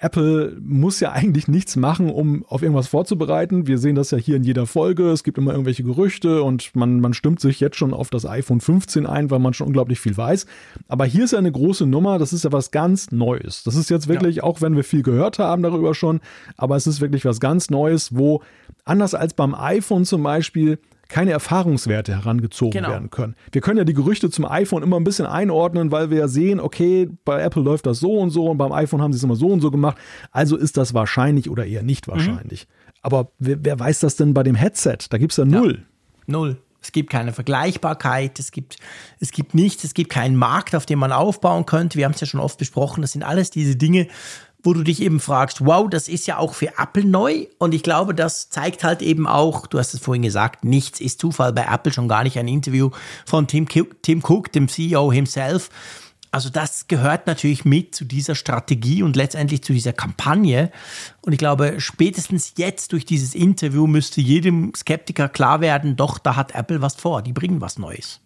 Apple muss ja eigentlich nichts machen, um auf irgendwas vorzubereiten. Wir sehen das ja hier in jeder Folge. Es gibt immer irgendwelche Gerüchte und man, man stimmt sich jetzt schon auf das iPhone 15 ein, weil man schon unglaublich viel weiß. Aber hier ist ja eine große Nummer. Das ist ja was ganz Neues. Das ist jetzt wirklich, ja. auch wenn wir viel gehört haben darüber schon, aber es ist wirklich was ganz Neues, wo anders als beim iPhone zum Beispiel keine Erfahrungswerte herangezogen genau. werden können. Wir können ja die Gerüchte zum iPhone immer ein bisschen einordnen, weil wir ja sehen, okay, bei Apple läuft das so und so und beim iPhone haben sie es immer so und so gemacht. Also ist das wahrscheinlich oder eher nicht mhm. wahrscheinlich. Mhm. Aber wer, wer, weiß das denn bei dem Headset? Da gibt es ja null. Ja, null. Es gibt keine Vergleichbarkeit, es gibt, es gibt nichts, es gibt keinen Markt, auf dem man aufbauen könnte. Wir haben es ja schon oft besprochen. Das sind alles diese Dinge, wo du dich eben fragst, wow, das ist ja auch für Apple neu. Und ich glaube, das zeigt halt eben auch, du hast es vorhin gesagt, nichts ist Zufall bei Apple, schon gar nicht ein Interview von Tim, Tim Cook, dem CEO himself. Also das gehört natürlich mit zu dieser Strategie und letztendlich zu dieser Kampagne. Und ich glaube, spätestens jetzt durch dieses Interview müsste jedem Skeptiker klar werden, doch, da hat Apple was vor, die bringen was Neues.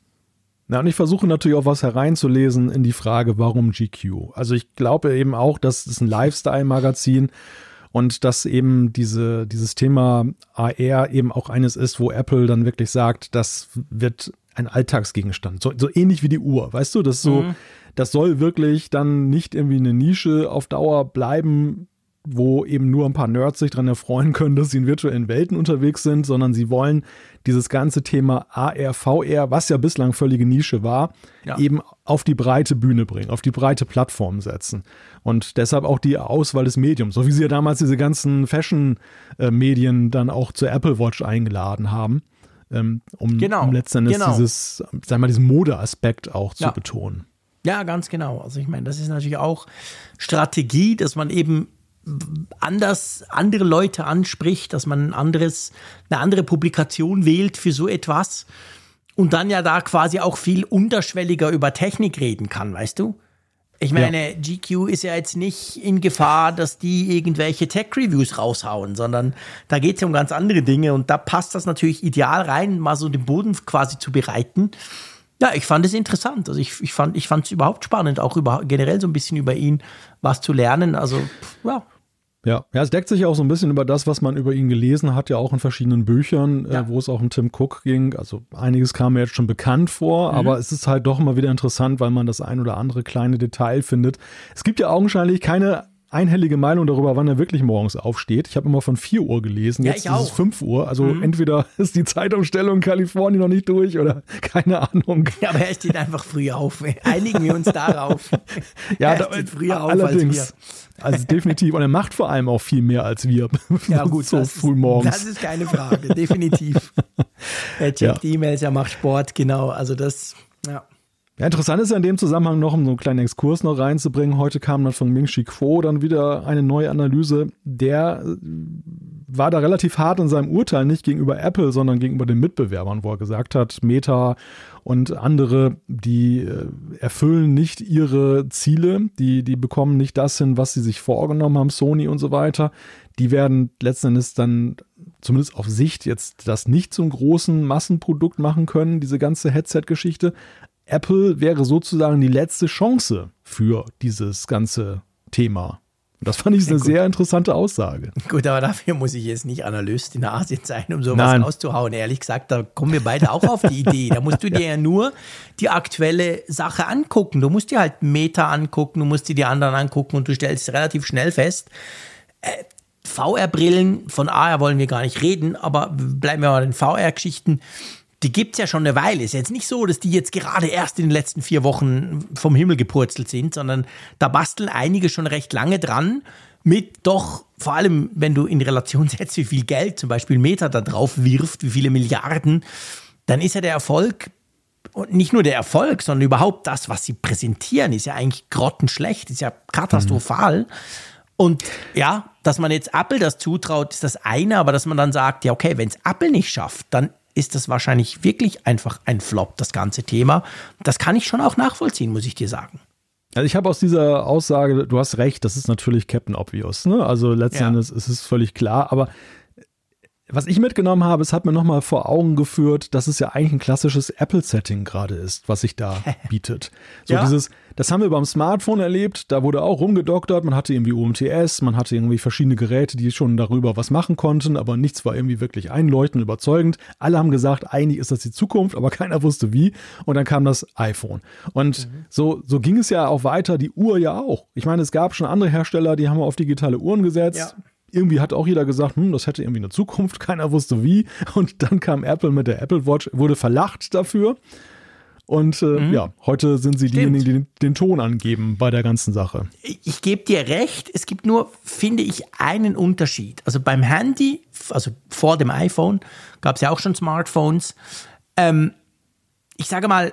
Na, und ich versuche natürlich auch was hereinzulesen in die Frage, warum GQ? Also ich glaube eben auch, dass es ein Lifestyle-Magazin und dass eben diese, dieses Thema AR eben auch eines ist, wo Apple dann wirklich sagt, das wird ein Alltagsgegenstand. So, so ähnlich wie die Uhr, weißt du? Das so, mhm. das soll wirklich dann nicht irgendwie eine Nische auf Dauer bleiben, wo eben nur ein paar Nerds sich dran erfreuen können, dass sie in virtuellen Welten unterwegs sind, sondern sie wollen dieses ganze Thema AR, VR, was ja bislang völlige Nische war, ja. eben auf die breite Bühne bringen, auf die breite Plattform setzen. Und deshalb auch die Auswahl des Mediums, so wie sie ja damals diese ganzen Fashion-Medien dann auch zur Apple Watch eingeladen haben, ähm, um, genau. um letztendlich genau. dieses, sag mal, diesen Modeaspekt auch zu ja. betonen. Ja, ganz genau. Also ich meine, das ist natürlich auch Strategie, dass man eben anders andere Leute anspricht, dass man ein anderes, eine andere Publikation wählt für so etwas und dann ja da quasi auch viel unterschwelliger über Technik reden kann, weißt du? Ich meine, ja. GQ ist ja jetzt nicht in Gefahr, dass die irgendwelche Tech-Reviews raushauen, sondern da geht es ja um ganz andere Dinge und da passt das natürlich ideal rein, mal so den Boden quasi zu bereiten. Ja, ich fand es interessant. Also ich, ich fand es überhaupt spannend, auch über, generell so ein bisschen über ihn was zu lernen. Also, ja, Ja, ja, es deckt sich auch so ein bisschen über das, was man über ihn gelesen hat, ja auch in verschiedenen Büchern, äh, ja. äh, wo es auch um Tim Cook ging. Also einiges kam mir jetzt schon bekannt vor, mhm. aber es ist halt doch immer wieder interessant, weil man das ein oder andere kleine Detail findet. Es gibt ja augenscheinlich keine einhellige Meinung darüber, wann er wirklich morgens aufsteht. Ich habe immer von 4 Uhr gelesen, jetzt ja, ist es 5 Uhr. Also mhm. entweder ist die Zeitumstellung in Kalifornien noch nicht durch oder keine Ahnung. Ja, aber er steht einfach früh auf. Einigen wir uns darauf. ja, er steht früher auf allerdings. als wir. Also definitiv. Und er macht vor allem auch viel mehr als wir. Ja, gut. so früh morgens. Das ist keine Frage, definitiv. Er checkt ja. E-Mails, er macht Sport, genau. Also das, ja. Ja, interessant ist ja in dem Zusammenhang noch, um so einen kleinen Exkurs noch reinzubringen, heute kam dann von Ming Chi Kuo dann wieder eine neue Analyse. Der äh, war da relativ hart in seinem Urteil, nicht gegenüber Apple, sondern gegenüber den Mitbewerbern, wo er gesagt hat, Meta und andere, die äh, erfüllen nicht ihre Ziele, die, die bekommen nicht das hin, was sie sich vorgenommen haben, Sony und so weiter. Die werden letzten Endes dann zumindest auf Sicht jetzt das nicht zum großen Massenprodukt machen können, diese ganze Headset-Geschichte. Apple wäre sozusagen die letzte Chance für dieses ganze Thema. Und das fand ich eine ja, sehr interessante Aussage. Gut, aber dafür muss ich jetzt nicht Analyst in Asien sein, um sowas Nein. rauszuhauen. Ehrlich gesagt, da kommen wir beide auch auf die Idee. Da musst du dir ja nur die aktuelle Sache angucken. Du musst dir halt Meta angucken, du musst dir die anderen angucken und du stellst relativ schnell fest, äh, VR-Brillen, von AR wollen wir gar nicht reden, aber bleiben wir mal in VR-Geschichten die gibt es ja schon eine Weile. Ist jetzt nicht so, dass die jetzt gerade erst in den letzten vier Wochen vom Himmel gepurzelt sind, sondern da basteln einige schon recht lange dran mit doch, vor allem wenn du in Relation setzt, wie viel Geld zum Beispiel Meta da drauf wirft, wie viele Milliarden, dann ist ja der Erfolg und nicht nur der Erfolg, sondern überhaupt das, was sie präsentieren, ist ja eigentlich grottenschlecht, ist ja katastrophal. Mhm. Und ja, dass man jetzt Apple das zutraut, ist das eine, aber dass man dann sagt, ja, okay, wenn es Apple nicht schafft, dann ist das wahrscheinlich wirklich einfach ein Flop, das ganze Thema. Das kann ich schon auch nachvollziehen, muss ich dir sagen. Also ich habe aus dieser Aussage, du hast recht, das ist natürlich Captain Obvious. Ne? Also letzten ja. Endes ist es völlig klar, aber was ich mitgenommen habe, es hat mir nochmal vor Augen geführt, dass es ja eigentlich ein klassisches Apple-Setting gerade ist, was sich da bietet. So ja. dieses, das haben wir beim Smartphone erlebt, da wurde auch rumgedoktert, man hatte irgendwie UMTS, man hatte irgendwie verschiedene Geräte, die schon darüber was machen konnten, aber nichts war irgendwie wirklich einleuchtend, überzeugend. Alle haben gesagt, eigentlich ist das die Zukunft, aber keiner wusste wie. Und dann kam das iPhone. Und mhm. so, so ging es ja auch weiter, die Uhr ja auch. Ich meine, es gab schon andere Hersteller, die haben auf digitale Uhren gesetzt. Ja irgendwie hat auch jeder gesagt, hm, das hätte irgendwie eine Zukunft, keiner wusste wie. Und dann kam Apple mit der Apple Watch, wurde verlacht dafür. Und äh, mhm. ja, heute sind sie Stimmt. diejenigen, die den, den, Ton angeben bei der ganzen Sache. Ich, ich gebe dir recht, es gibt nur, finde ich, einen Unterschied. Also beim Handy, also vor dem iPhone, gab es ja auch schon Smartphones. Ähm, ich sage mal,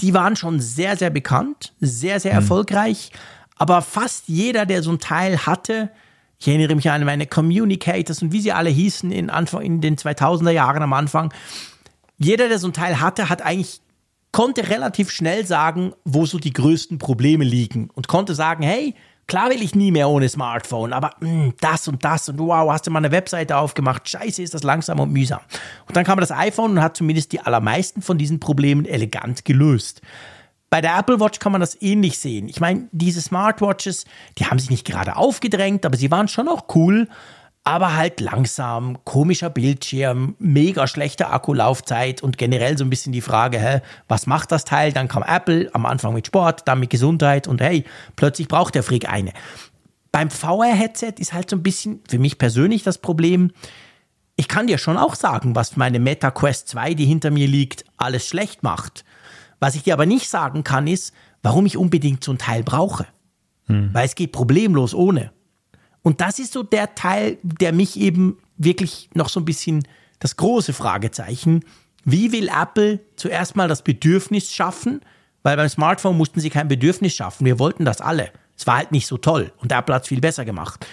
die waren schon sehr, sehr bekannt, sehr, sehr mhm. erfolgreich. Aber fast jeder, der so ein Teil hatte, ich erinnere mich an meine Communicators und wie sie alle hießen in, Anfang, in den 2000er Jahren am Anfang. Jeder, der so ein Teil hatte, hat eigentlich konnte relativ schnell sagen, wo so die größten Probleme liegen und konnte sagen, hey, klar will ich nie mehr ohne Smartphone, aber mh, hm, das und das und wow, hast du mal eine Webseite aufgemacht, scheiße, ist das langsam und mühsam. Und dann kam das iPhone und hat zumindest die allermeisten von diesen Problemen elegant gelöst. Bei der Apple Watch kann man das ähnlich sehen. Ich meine, diese Smartwatches, die haben sich nicht gerade aufgedrängt, aber sie waren schon auch cool, aber halt langsam, komischer Bildschirm, mega schlechte Akkulaufzeit und generell so ein bisschen die Frage, hä, was macht das Teil? Dann kam Apple am Anfang mit Sport, dann mit Gesundheit und hey, plötzlich braucht der Freak eine. Beim VR-Headset ist halt so ein bisschen für mich persönlich das Problem, ich kann dir schon auch sagen, was meine Meta Quest 2, die hinter mir liegt, alles schlecht macht. Was ich dir aber nicht sagen kann, ist, warum ich unbedingt so ein Teil brauche. Hm. Weil es geht problemlos ohne. Und das ist so der Teil, der mich eben wirklich noch so ein bisschen das große Fragezeichen. Wie will Apple zuerst mal das Bedürfnis schaffen? Weil beim Smartphone mussten sie kein Bedürfnis schaffen. Wir wollten das alle. Es war halt nicht so toll und Apple hat es viel besser gemacht.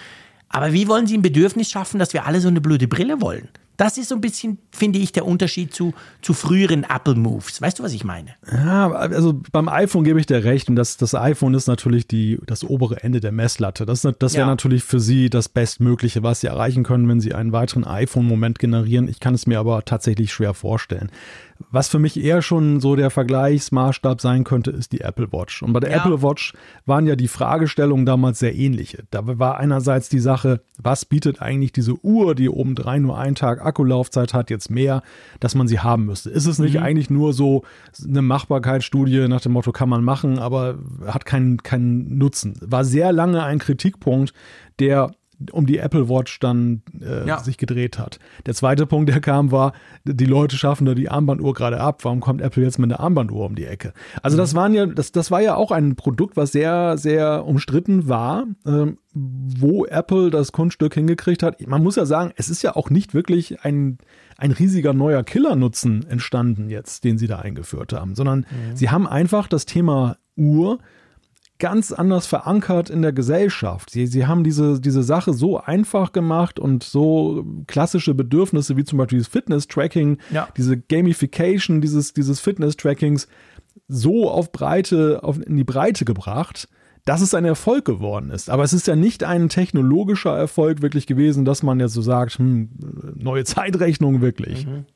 Aber wie wollen sie ein Bedürfnis schaffen, dass wir alle so eine blöde Brille wollen? Das ist so ein bisschen, finde ich, der Unterschied zu, zu früheren Apple Moves. Weißt du, was ich meine? Ja, also beim iPhone gebe ich dir recht. Und das, das iPhone ist natürlich die, das obere Ende der Messlatte. Das, das wäre ja. natürlich für Sie das Bestmögliche, was Sie erreichen können, wenn Sie einen weiteren iPhone-Moment generieren. Ich kann es mir aber tatsächlich schwer vorstellen. Was für mich eher schon so der Vergleichsmaßstab sein könnte, ist die Apple Watch. Und bei der ja. Apple Watch waren ja die Fragestellungen damals sehr ähnliche. Da war einerseits die Sache, was bietet eigentlich diese Uhr, die obendrein nur einen Tag Akkulaufzeit hat, jetzt mehr, dass man sie haben müsste. Ist es nicht mhm. eigentlich nur so eine Machbarkeitsstudie nach dem Motto, kann man machen, aber hat keinen, keinen Nutzen? War sehr lange ein Kritikpunkt, der um die Apple Watch dann äh, ja. sich gedreht hat. Der zweite Punkt, der kam, war, die Leute schaffen da die Armbanduhr gerade ab. Warum kommt Apple jetzt mit einer Armbanduhr um die Ecke? Also das mhm. waren ja, das, das war ja auch ein Produkt, was sehr, sehr umstritten war, ähm, wo Apple das Kunststück hingekriegt hat. Man muss ja sagen, es ist ja auch nicht wirklich ein, ein riesiger neuer Killernutzen entstanden jetzt, den sie da eingeführt haben, sondern mhm. sie haben einfach das Thema Uhr ganz anders verankert in der Gesellschaft. Sie, sie haben diese, diese Sache so einfach gemacht und so klassische Bedürfnisse wie zum Beispiel das Fitness-Tracking, ja. diese Gamification dieses, dieses Fitness-Trackings so auf Breite, auf, in die Breite gebracht, dass es ein Erfolg geworden ist. Aber es ist ja nicht ein technologischer Erfolg wirklich gewesen, dass man jetzt so sagt, hm, neue Zeitrechnung wirklich. Mhm.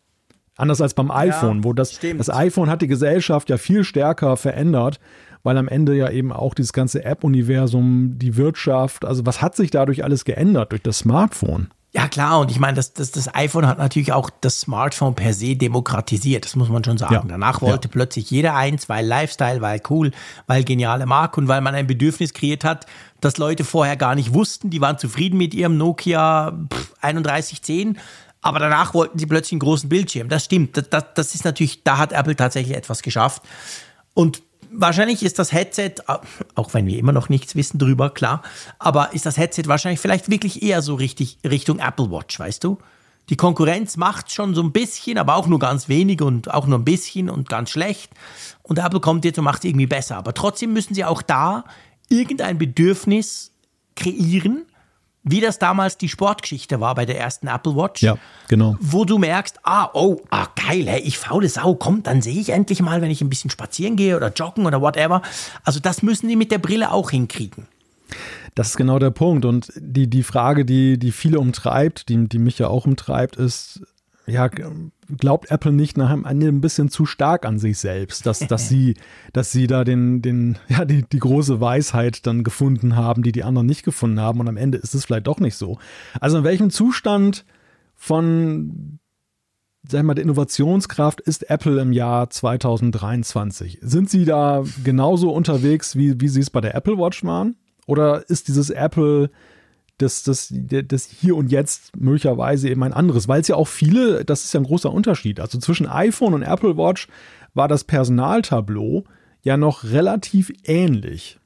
Anders als beim iPhone, ja, wo das, das iPhone hat die Gesellschaft ja viel stärker verändert weil am Ende ja eben auch dieses ganze App-Universum, die Wirtschaft, also was hat sich dadurch alles geändert durch das Smartphone? Ja, klar, und ich meine, das, das, das iPhone hat natürlich auch das Smartphone per se demokratisiert, das muss man schon sagen. Ja. Danach wollte ja. plötzlich jeder eins, weil Lifestyle, weil cool, weil geniale Marke und weil man ein Bedürfnis kreiert hat, das Leute vorher gar nicht wussten. Die waren zufrieden mit ihrem Nokia 3110, aber danach wollten sie plötzlich einen großen Bildschirm. Das stimmt, das, das, das ist natürlich, da hat Apple tatsächlich etwas geschafft. Und wahrscheinlich ist das Headset, auch wenn wir immer noch nichts wissen drüber, klar, aber ist das Headset wahrscheinlich vielleicht wirklich eher so richtig Richtung Apple Watch, weißt du? Die Konkurrenz macht schon so ein bisschen, aber auch nur ganz wenig und auch nur ein bisschen und ganz schlecht. Und Apple kommt jetzt und macht es irgendwie besser. Aber trotzdem müssen sie auch da irgendein Bedürfnis kreieren, wie das damals die Sportgeschichte war bei der ersten Apple Watch. Ja, genau. Wo du merkst, ah, oh, ah, geil, hey, ich faule Sau, kommt, dann sehe ich endlich mal, wenn ich ein bisschen spazieren gehe oder joggen oder whatever. Also das müssen die mit der Brille auch hinkriegen. Das ist genau der Punkt. Und die, die Frage, die, die viele umtreibt, die, die mich ja auch umtreibt, ist, ja, glaubt Apple nicht nach einem ein bisschen zu stark an sich selbst, dass, dass sie, dass sie da den, den, ja, die, die große Weisheit dann gefunden haben, die die anderen nicht gefunden haben und am Ende ist es vielleicht doch nicht so. Also in welchem Zustand von, sag mal, der Innovationskraft ist Apple im Jahr 2023? Sind sie da genauso unterwegs, wie, wie sie es bei der Apple Watch waren? Oder ist dieses Apple das, das, das Hier und Jetzt möglicherweise eben ein anderes, weil es ja auch viele, das ist ja ein großer Unterschied. Also zwischen iPhone und Apple Watch war das Personaltableau ja noch relativ ähnlich.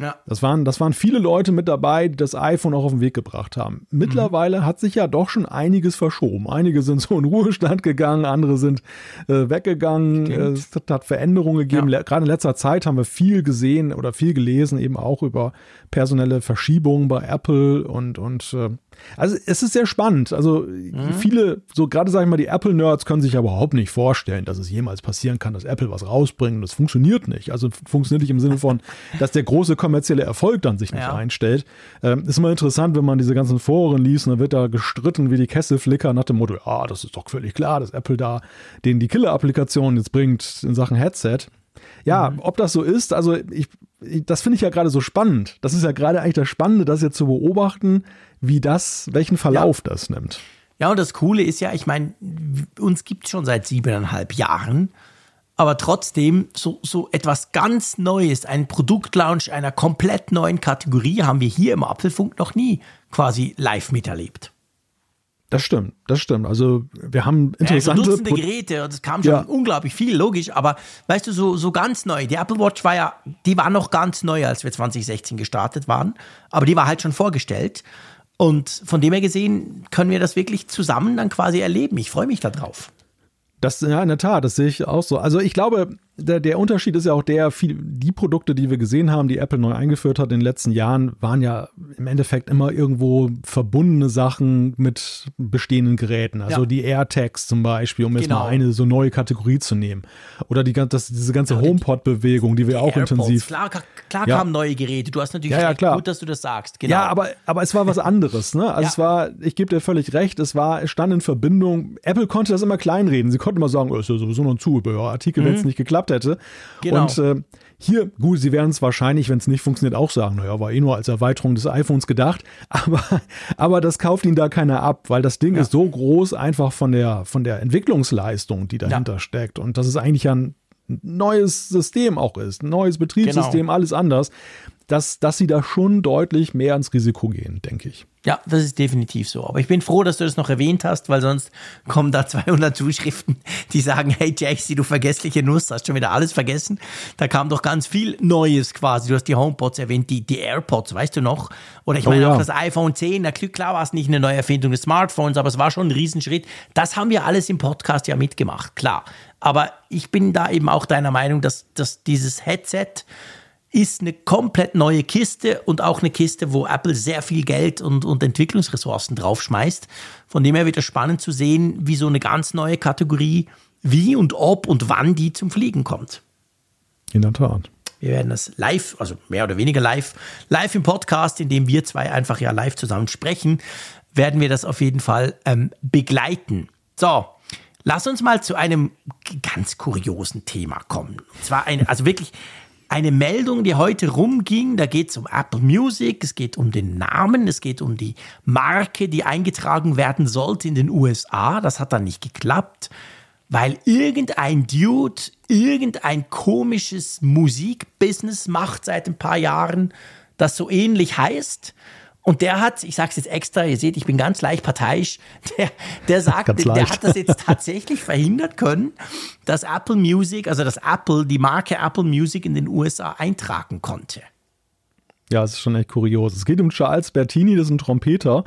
Ja. Das waren, das waren viele Leute mit dabei, die das iPhone auch auf den Weg gebracht haben. Mittlerweile mhm. hat sich ja doch schon einiges verschoben. Einige sind so in Ruhestand gegangen, andere sind äh, weggegangen. Stimmt. Es hat Veränderungen gegeben. Ja. Gerade in letzter Zeit haben wir viel gesehen oder viel gelesen, eben auch über personelle Verschiebungen bei Apple und, und äh, also es ist sehr spannend. Also mhm. viele, so gerade sage ich mal, die Apple-Nerds können sich ja überhaupt nicht vorstellen, dass es jemals passieren kann, dass Apple was rausbringt das funktioniert nicht. Also funktioniert nicht im Sinne von, dass der große kommerzielle Erfolg dann sich nicht ja. einstellt. Ähm, ist immer interessant, wenn man diese ganzen Foren liest und dann wird da gestritten wie die Kessel flickern nach dem Motto, ja, das ist doch völlig klar, dass Apple da den die Killer-Applikation jetzt bringt in Sachen Headset. Ja, mhm. ob das so ist, also ich, ich das finde ich ja gerade so spannend. Das ist ja gerade eigentlich das Spannende, das jetzt zu beobachten, wie das, welchen Verlauf ja. das nimmt. Ja, und das Coole ist ja, ich meine, uns gibt es schon seit siebeneinhalb Jahren, aber trotzdem so, so etwas ganz Neues, ein Produktlaunch einer komplett neuen Kategorie haben wir hier im Apfelfunk noch nie quasi live miterlebt. Das stimmt, das stimmt. Also wir haben interessante ja, Dutzende Geräte und es kam schon ja. unglaublich viel, logisch. Aber weißt du, so, so ganz neu. Die Apple Watch war ja, die war noch ganz neu, als wir 2016 gestartet waren. Aber die war halt schon vorgestellt. Und von dem her gesehen können wir das wirklich zusammen dann quasi erleben. Ich freue mich darauf. Das, ja, in der Tat, das sehe ich auch so. Also ich glaube, der, der, Unterschied ist ja auch der, viel, die Produkte, die wir gesehen haben, die Apple neu eingeführt hat in den letzten Jahren, waren ja im Endeffekt immer irgendwo verbundene Sachen mit bestehenden Geräten. Also ja. die AirTags zum Beispiel, um jetzt genau. mal eine so neue Kategorie zu nehmen. Oder die, das, diese ganze ja, HomePod-Bewegung, die wir die auch AirPods. intensiv. Klar, klar ja. kamen neue Geräte. Du hast natürlich ja, ja, klar. gut, dass du das sagst. Genau. Ja, aber, aber es war was anderes. Ne? Also es war, ich gebe dir völlig recht, es war, es stand in Verbindung. Apple konnte das immer kleinreden. Sie konnten immer sagen, oh, ist ja sowieso noch ein Zubehörartikel, mhm. wenn es nicht geklappt hätte. Genau. Und äh, hier, gut, sie werden es wahrscheinlich, wenn es nicht funktioniert, auch sagen, naja, war eh nur als Erweiterung des iPhones gedacht, aber, aber das kauft ihnen da keiner ab, weil das Ding ja. ist so groß einfach von der, von der Entwicklungsleistung, die dahinter ja. steckt. Und das ist eigentlich ein neues System auch ist, ein neues Betriebssystem, genau. alles anders, dass, dass sie da schon deutlich mehr ins Risiko gehen, denke ich. Ja, das ist definitiv so. Aber ich bin froh, dass du das noch erwähnt hast, weil sonst kommen da 200 Zuschriften, die sagen, hey JC, du vergessliche Nuss, hast schon wieder alles vergessen. Da kam doch ganz viel Neues quasi. Du hast die HomePods erwähnt, die, die AirPods, weißt du noch? Oder ich oh, meine ja. auch das iPhone 10, na klar war es nicht eine neue Erfindung des Smartphones, aber es war schon ein Riesenschritt. Das haben wir alles im Podcast ja mitgemacht, klar. Aber ich bin da eben auch deiner Meinung, dass, dass dieses Headset ist eine komplett neue Kiste und auch eine Kiste, wo Apple sehr viel Geld und, und Entwicklungsressourcen draufschmeißt. Von dem her wird es spannend zu sehen, wie so eine ganz neue Kategorie, wie und ob und wann die zum Fliegen kommt. In der Tat. Wir werden das live, also mehr oder weniger live, live im Podcast, in dem wir zwei einfach ja live zusammen sprechen, werden wir das auf jeden Fall ähm, begleiten. So, lass uns mal zu einem ganz kuriosen Thema kommen. Und zwar eine, also wirklich eine Meldung, die heute rumging. Da geht es um Apple Music, es geht um den Namen, es geht um die Marke, die eingetragen werden sollte in den USA. Das hat dann nicht geklappt, weil irgendein Dude irgendein komisches Musikbusiness macht seit ein paar Jahren, das so ähnlich heißt. Und der hat, ich sage es jetzt extra, ihr seht, ich bin ganz leicht parteiisch, der, der sagt, der hat das jetzt tatsächlich verhindert können, dass Apple Music, also dass Apple die Marke Apple Music in den USA eintragen konnte. Ja, es ist schon echt kurios. Es geht um Charles Bertini, das ist ein Trompeter,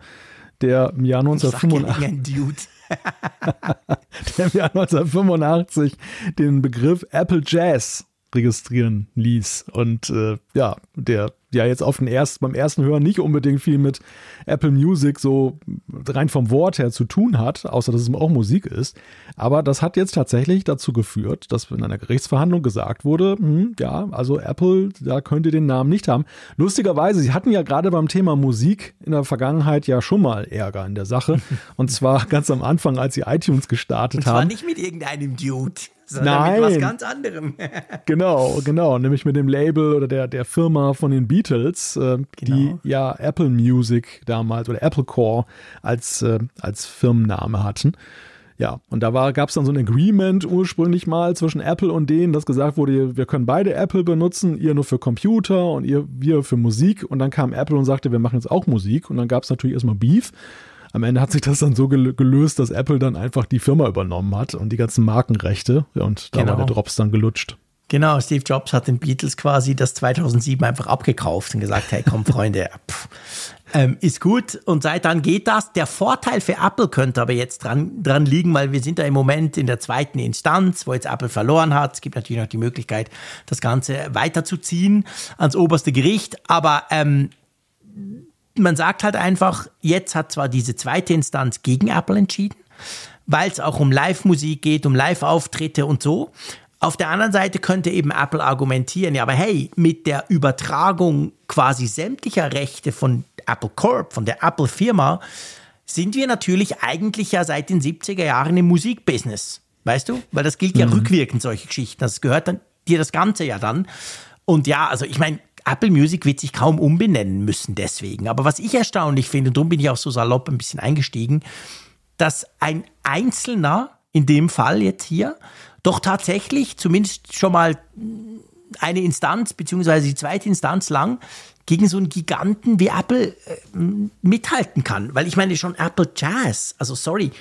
der im Jahr 1985. der im Jahr 1985 den Begriff Apple Jazz registrieren ließ. Und äh, ja, der ja jetzt auf den ersten, beim ersten Hören nicht unbedingt viel mit Apple Music so rein vom Wort her zu tun hat, außer dass es auch Musik ist. Aber das hat jetzt tatsächlich dazu geführt, dass in einer Gerichtsverhandlung gesagt wurde, hm, ja, also Apple, da könnt ihr den Namen nicht haben. Lustigerweise, sie hatten ja gerade beim Thema Musik in der Vergangenheit ja schon mal Ärger in der Sache. Und zwar ganz am Anfang, als sie iTunes gestartet. Und zwar haben. nicht mit irgendeinem Dude sondern Nein. mit was ganz anderem. genau, genau, nämlich mit dem Label oder der, der Firma von den Beatles, äh, genau. die ja Apple Music damals oder Apple Core als, äh, als Firmenname hatten. Ja, und da gab es dann so ein Agreement ursprünglich mal zwischen Apple und denen, dass gesagt wurde, wir können beide Apple benutzen, ihr nur für Computer und ihr, wir für Musik. Und dann kam Apple und sagte, wir machen jetzt auch Musik. Und dann gab es natürlich erstmal Beef am Ende hat sich das dann so gelöst, dass Apple dann einfach die Firma übernommen hat und die ganzen Markenrechte und da genau. war der Drops dann gelutscht. Genau, Steve Jobs hat den Beatles quasi das 2007 einfach abgekauft und gesagt, hey komm Freunde, pff, ähm, ist gut und seit dann geht das. Der Vorteil für Apple könnte aber jetzt dran, dran liegen, weil wir sind da im Moment in der zweiten Instanz, wo jetzt Apple verloren hat. Es gibt natürlich noch die Möglichkeit, das Ganze weiterzuziehen ans oberste Gericht, aber ähm, man sagt halt einfach, jetzt hat zwar diese zweite Instanz gegen Apple entschieden, weil es auch um Live-Musik geht, um Live-Auftritte und so. Auf der anderen Seite könnte eben Apple argumentieren, ja, aber hey, mit der Übertragung quasi sämtlicher Rechte von Apple Corp, von der Apple-Firma, sind wir natürlich eigentlich ja seit den 70er Jahren im Musikbusiness. Weißt du? Weil das gilt ja mhm. rückwirkend, solche Geschichten. Das gehört dann dir das Ganze ja dann. Und ja, also ich meine, Apple Music wird sich kaum umbenennen müssen deswegen. Aber was ich erstaunlich finde, und darum bin ich auch so salopp ein bisschen eingestiegen, dass ein Einzelner, in dem Fall jetzt hier, doch tatsächlich zumindest schon mal eine Instanz, beziehungsweise die zweite Instanz lang, gegen so einen Giganten wie Apple äh, mithalten kann. Weil ich meine schon Apple Jazz, also sorry,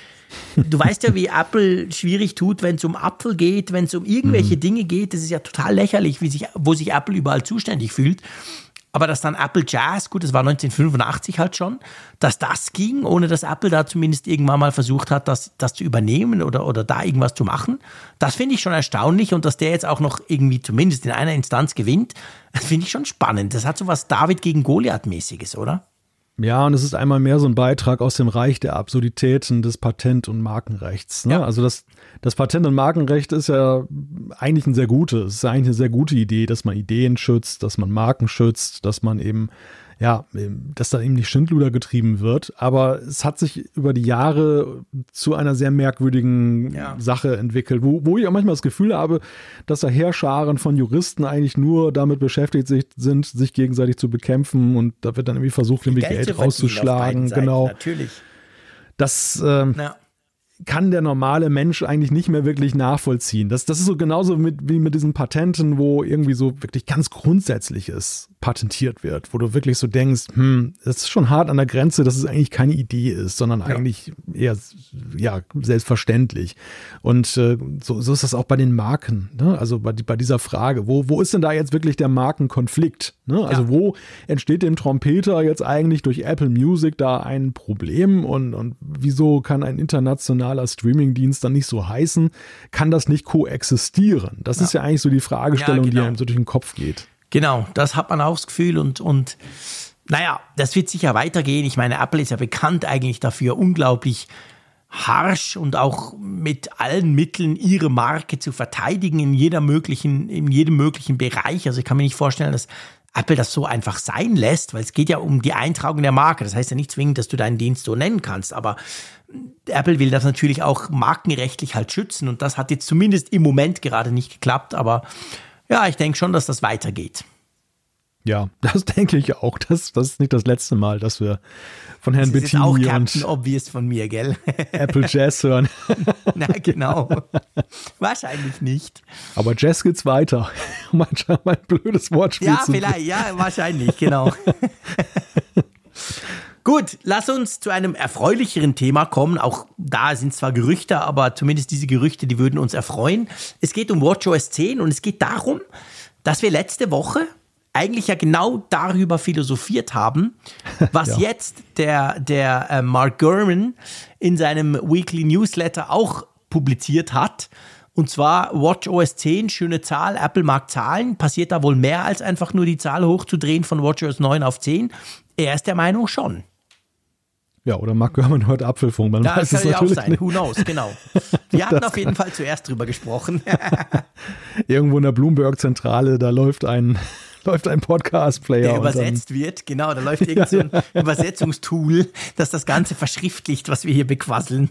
du weißt ja, wie Apple schwierig tut, wenn es um Apfel geht, wenn es um irgendwelche mhm. Dinge geht. Das ist ja total lächerlich, wie sich, wo sich Apple überall zuständig fühlt. aber dass dann Apple Jazz, gut, das war 1985 halt schon, dass das ging, ohne dass Apple da zumindest irgendwann mal versucht hat, das, das zu übernehmen oder, oder da irgendwas zu machen, das finde ich schon erstaunlich und dass der jetzt auch noch irgendwie zumindest in einer Instanz gewinnt, das finde ich schon spannend. Das hat so was David gegen Goliath-mäßiges, oder? Ja, und es ist einmal mehr so ein Beitrag aus dem Reich der Absurditäten des Patent- und Markenrechts. Ne? Ja. Also das, das Patent- und Markenrecht ist ja eigentlich ein sehr gutes, es ist eigentlich eine sehr gute Idee, dass man Ideen schützt, dass man Marken schützt, dass man eben ja, dass da eben nicht Schindluder getrieben wird. Aber es hat sich über die Jahre zu einer sehr merkwürdigen ja. Sache entwickelt, wo, wo ich auch manchmal das Gefühl habe, dass da Heerscharen von Juristen eigentlich nur damit beschäftigt sind, sich gegenseitig zu bekämpfen und da wird dann irgendwie versucht, irgendwie Geld, Geld rauszuschlagen. Genau. Natürlich. Das, ähm, ja kann der normale Mensch eigentlich nicht mehr wirklich nachvollziehen. Das, das ist so genauso mit, wie mit diesen Patenten, wo irgendwie so wirklich ganz Grundsätzliches patentiert wird, wo du wirklich so denkst, hm, das ist schon hart an der Grenze, dass es eigentlich keine Idee ist, sondern ja. eigentlich eher ja, selbstverständlich. Und äh, so, so ist das auch bei den Marken. Ne? Also bei, bei dieser Frage, wo, wo ist denn da jetzt wirklich der Markenkonflikt? Ne? Also ja. wo entsteht dem Trompeter jetzt eigentlich durch Apple Music da ein Problem und, und wieso kann ein internationaler Streamingdienst dann nicht so heißen? Kann das nicht koexistieren? Das ja. ist ja eigentlich so die Fragestellung, genau. die einem so durch den Kopf geht. Genau, das hat man auch das Gefühl und, und naja, das wird sicher weitergehen. Ich meine, Apple ist ja bekannt eigentlich dafür, unglaublich harsch und auch mit allen Mitteln ihre Marke zu verteidigen in jeder möglichen, in jedem möglichen Bereich. Also ich kann mir nicht vorstellen, dass Apple das so einfach sein lässt, weil es geht ja um die Eintragung der Marke. Das heißt ja nicht zwingend, dass du deinen Dienst so nennen kannst, aber Apple will das natürlich auch markenrechtlich halt schützen und das hat jetzt zumindest im Moment gerade nicht geklappt, aber ja, ich denke schon, dass das weitergeht. Ja, das denke ich auch. Das, das ist nicht das letzte Mal, dass wir von Herrn das Bettini ist auch Captain Obvious von mir, gell? Apple Jazz hören. Na, genau. Wahrscheinlich nicht. Aber Jazz geht's weiter. mein, mein blödes Wortspiel. Ja, vielleicht, ja, wahrscheinlich, genau. Gut, lass uns zu einem erfreulicheren Thema kommen. Auch da sind zwar Gerüchte, aber zumindest diese Gerüchte, die würden uns erfreuen. Es geht um WatchOS 10 und es geht darum, dass wir letzte Woche eigentlich ja genau darüber philosophiert haben, was ja. jetzt der, der äh, Mark Gurman in seinem Weekly Newsletter auch publiziert hat. Und zwar WatchOS 10, schöne Zahl, Apple mag Zahlen, passiert da wohl mehr als einfach nur die Zahl hochzudrehen von WatchOS 9 auf 10. Er ist der Meinung schon. Ja, oder Mark Gurman hört Apfelfunk. Man ja, weiß das kann ja auch sein. Nicht. Who knows, genau. Wir hatten auf jeden Fall zuerst drüber gesprochen. Irgendwo in der Bloomberg-Zentrale, da läuft ein, läuft ein Podcast-Player. Der übersetzt wird, genau. Da läuft irgend so ein Übersetzungstool, das das Ganze verschriftlicht, was wir hier bequasseln.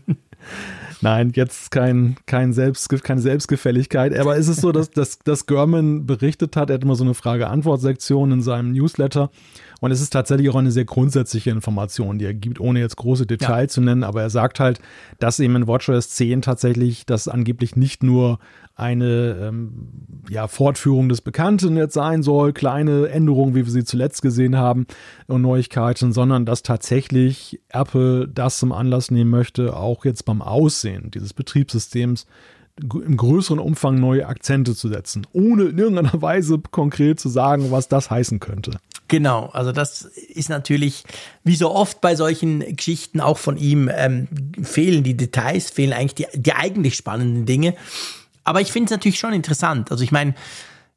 Nein, jetzt kein, kein Selbst, keine Selbstgefälligkeit. Aber ist es so, dass, dass, dass Gurman berichtet hat, er hat immer so eine Frage-Antwort-Sektion in seinem Newsletter und es ist tatsächlich auch eine sehr grundsätzliche Information, die er gibt, ohne jetzt große Details ja. zu nennen. Aber er sagt halt, dass eben in WatchOS 10 tatsächlich das angeblich nicht nur eine ähm, ja, Fortführung des Bekannten jetzt sein soll, kleine Änderungen, wie wir sie zuletzt gesehen haben und Neuigkeiten, sondern dass tatsächlich Apple das zum Anlass nehmen möchte, auch jetzt beim Aussehen dieses Betriebssystems im größeren Umfang neue Akzente zu setzen, ohne in irgendeiner Weise konkret zu sagen, was das heißen könnte. Genau, also das ist natürlich, wie so oft bei solchen Geschichten auch von ihm, ähm, fehlen die Details, fehlen eigentlich die, die eigentlich spannenden Dinge. Aber ich finde es natürlich schon interessant. Also ich meine,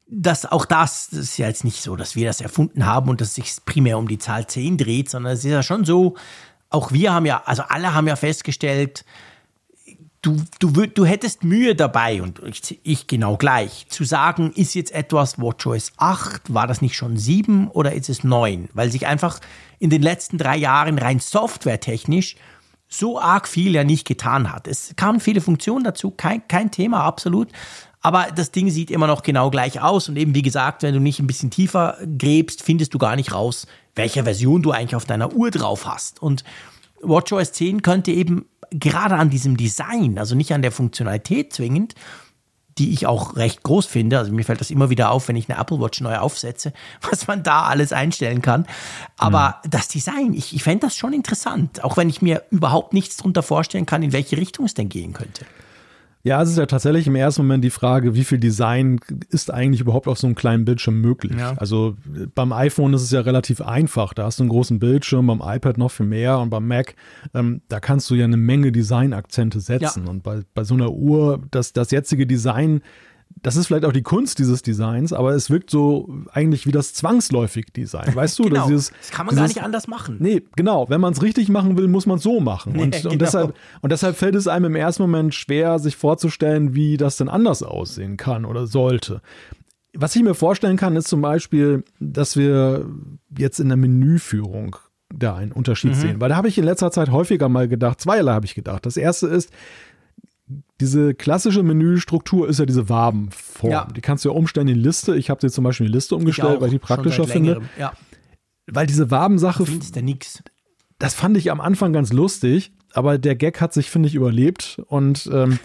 dass auch das, das ist ja jetzt nicht so, dass wir das erfunden haben und dass es sich primär um die Zahl 10 dreht, sondern es ist ja schon so, auch wir haben ja, also alle haben ja festgestellt, du, du, du hättest Mühe dabei, und ich, ich genau gleich, zu sagen, ist jetzt etwas WatchOS 8, war das nicht schon 7 oder ist es 9? Weil sich einfach in den letzten drei Jahren rein softwaretechnisch so arg viel ja nicht getan hat. Es kamen viele Funktionen dazu, kein, kein Thema, absolut. Aber das Ding sieht immer noch genau gleich aus. Und eben, wie gesagt, wenn du nicht ein bisschen tiefer gräbst, findest du gar nicht raus, welche Version du eigentlich auf deiner Uhr drauf hast. Und WatchOS 10 könnte eben gerade an diesem Design, also nicht an der Funktionalität zwingend, die ich auch recht groß finde. Also mir fällt das immer wieder auf, wenn ich eine Apple Watch neu aufsetze, was man da alles einstellen kann. Aber mhm. das Design, ich, ich fände das schon interessant, auch wenn ich mir überhaupt nichts darunter vorstellen kann, in welche Richtung es denn gehen könnte. Ja, es ist ja tatsächlich im ersten Moment die Frage, wie viel Design ist eigentlich überhaupt auf so einem kleinen Bildschirm möglich? Ja. Also beim iPhone ist es ja relativ einfach. Da hast du einen großen Bildschirm, beim iPad noch viel mehr und beim Mac, ähm, da kannst du ja eine Menge Designakzente setzen. Ja. Und bei, bei so einer Uhr, das, das jetzige Design das ist vielleicht auch die Kunst dieses Designs, aber es wirkt so eigentlich wie das zwangsläufig Design. Weißt du, genau. dieses, das kann man dieses, gar nicht anders machen. Nee, genau. Wenn man es richtig machen will, muss man es so machen. Und, nee, genau. und, deshalb, und deshalb fällt es einem im ersten Moment schwer, sich vorzustellen, wie das denn anders aussehen kann oder sollte. Was ich mir vorstellen kann, ist zum Beispiel, dass wir jetzt in der Menüführung da einen Unterschied mhm. sehen. Weil da habe ich in letzter Zeit häufiger mal gedacht, zweierlei habe ich gedacht. Das erste ist, diese klassische Menüstruktur ist ja diese Wabenform. Ja. Die kannst du ja umstellen in Liste. Ich habe sie zum Beispiel in Liste umgestellt, weil ich die praktischer finde. Ja. Weil diese Wabensache. Findest ja nix. Das fand ich am Anfang ganz lustig, aber der Gag hat sich, finde ich, überlebt. Und ähm,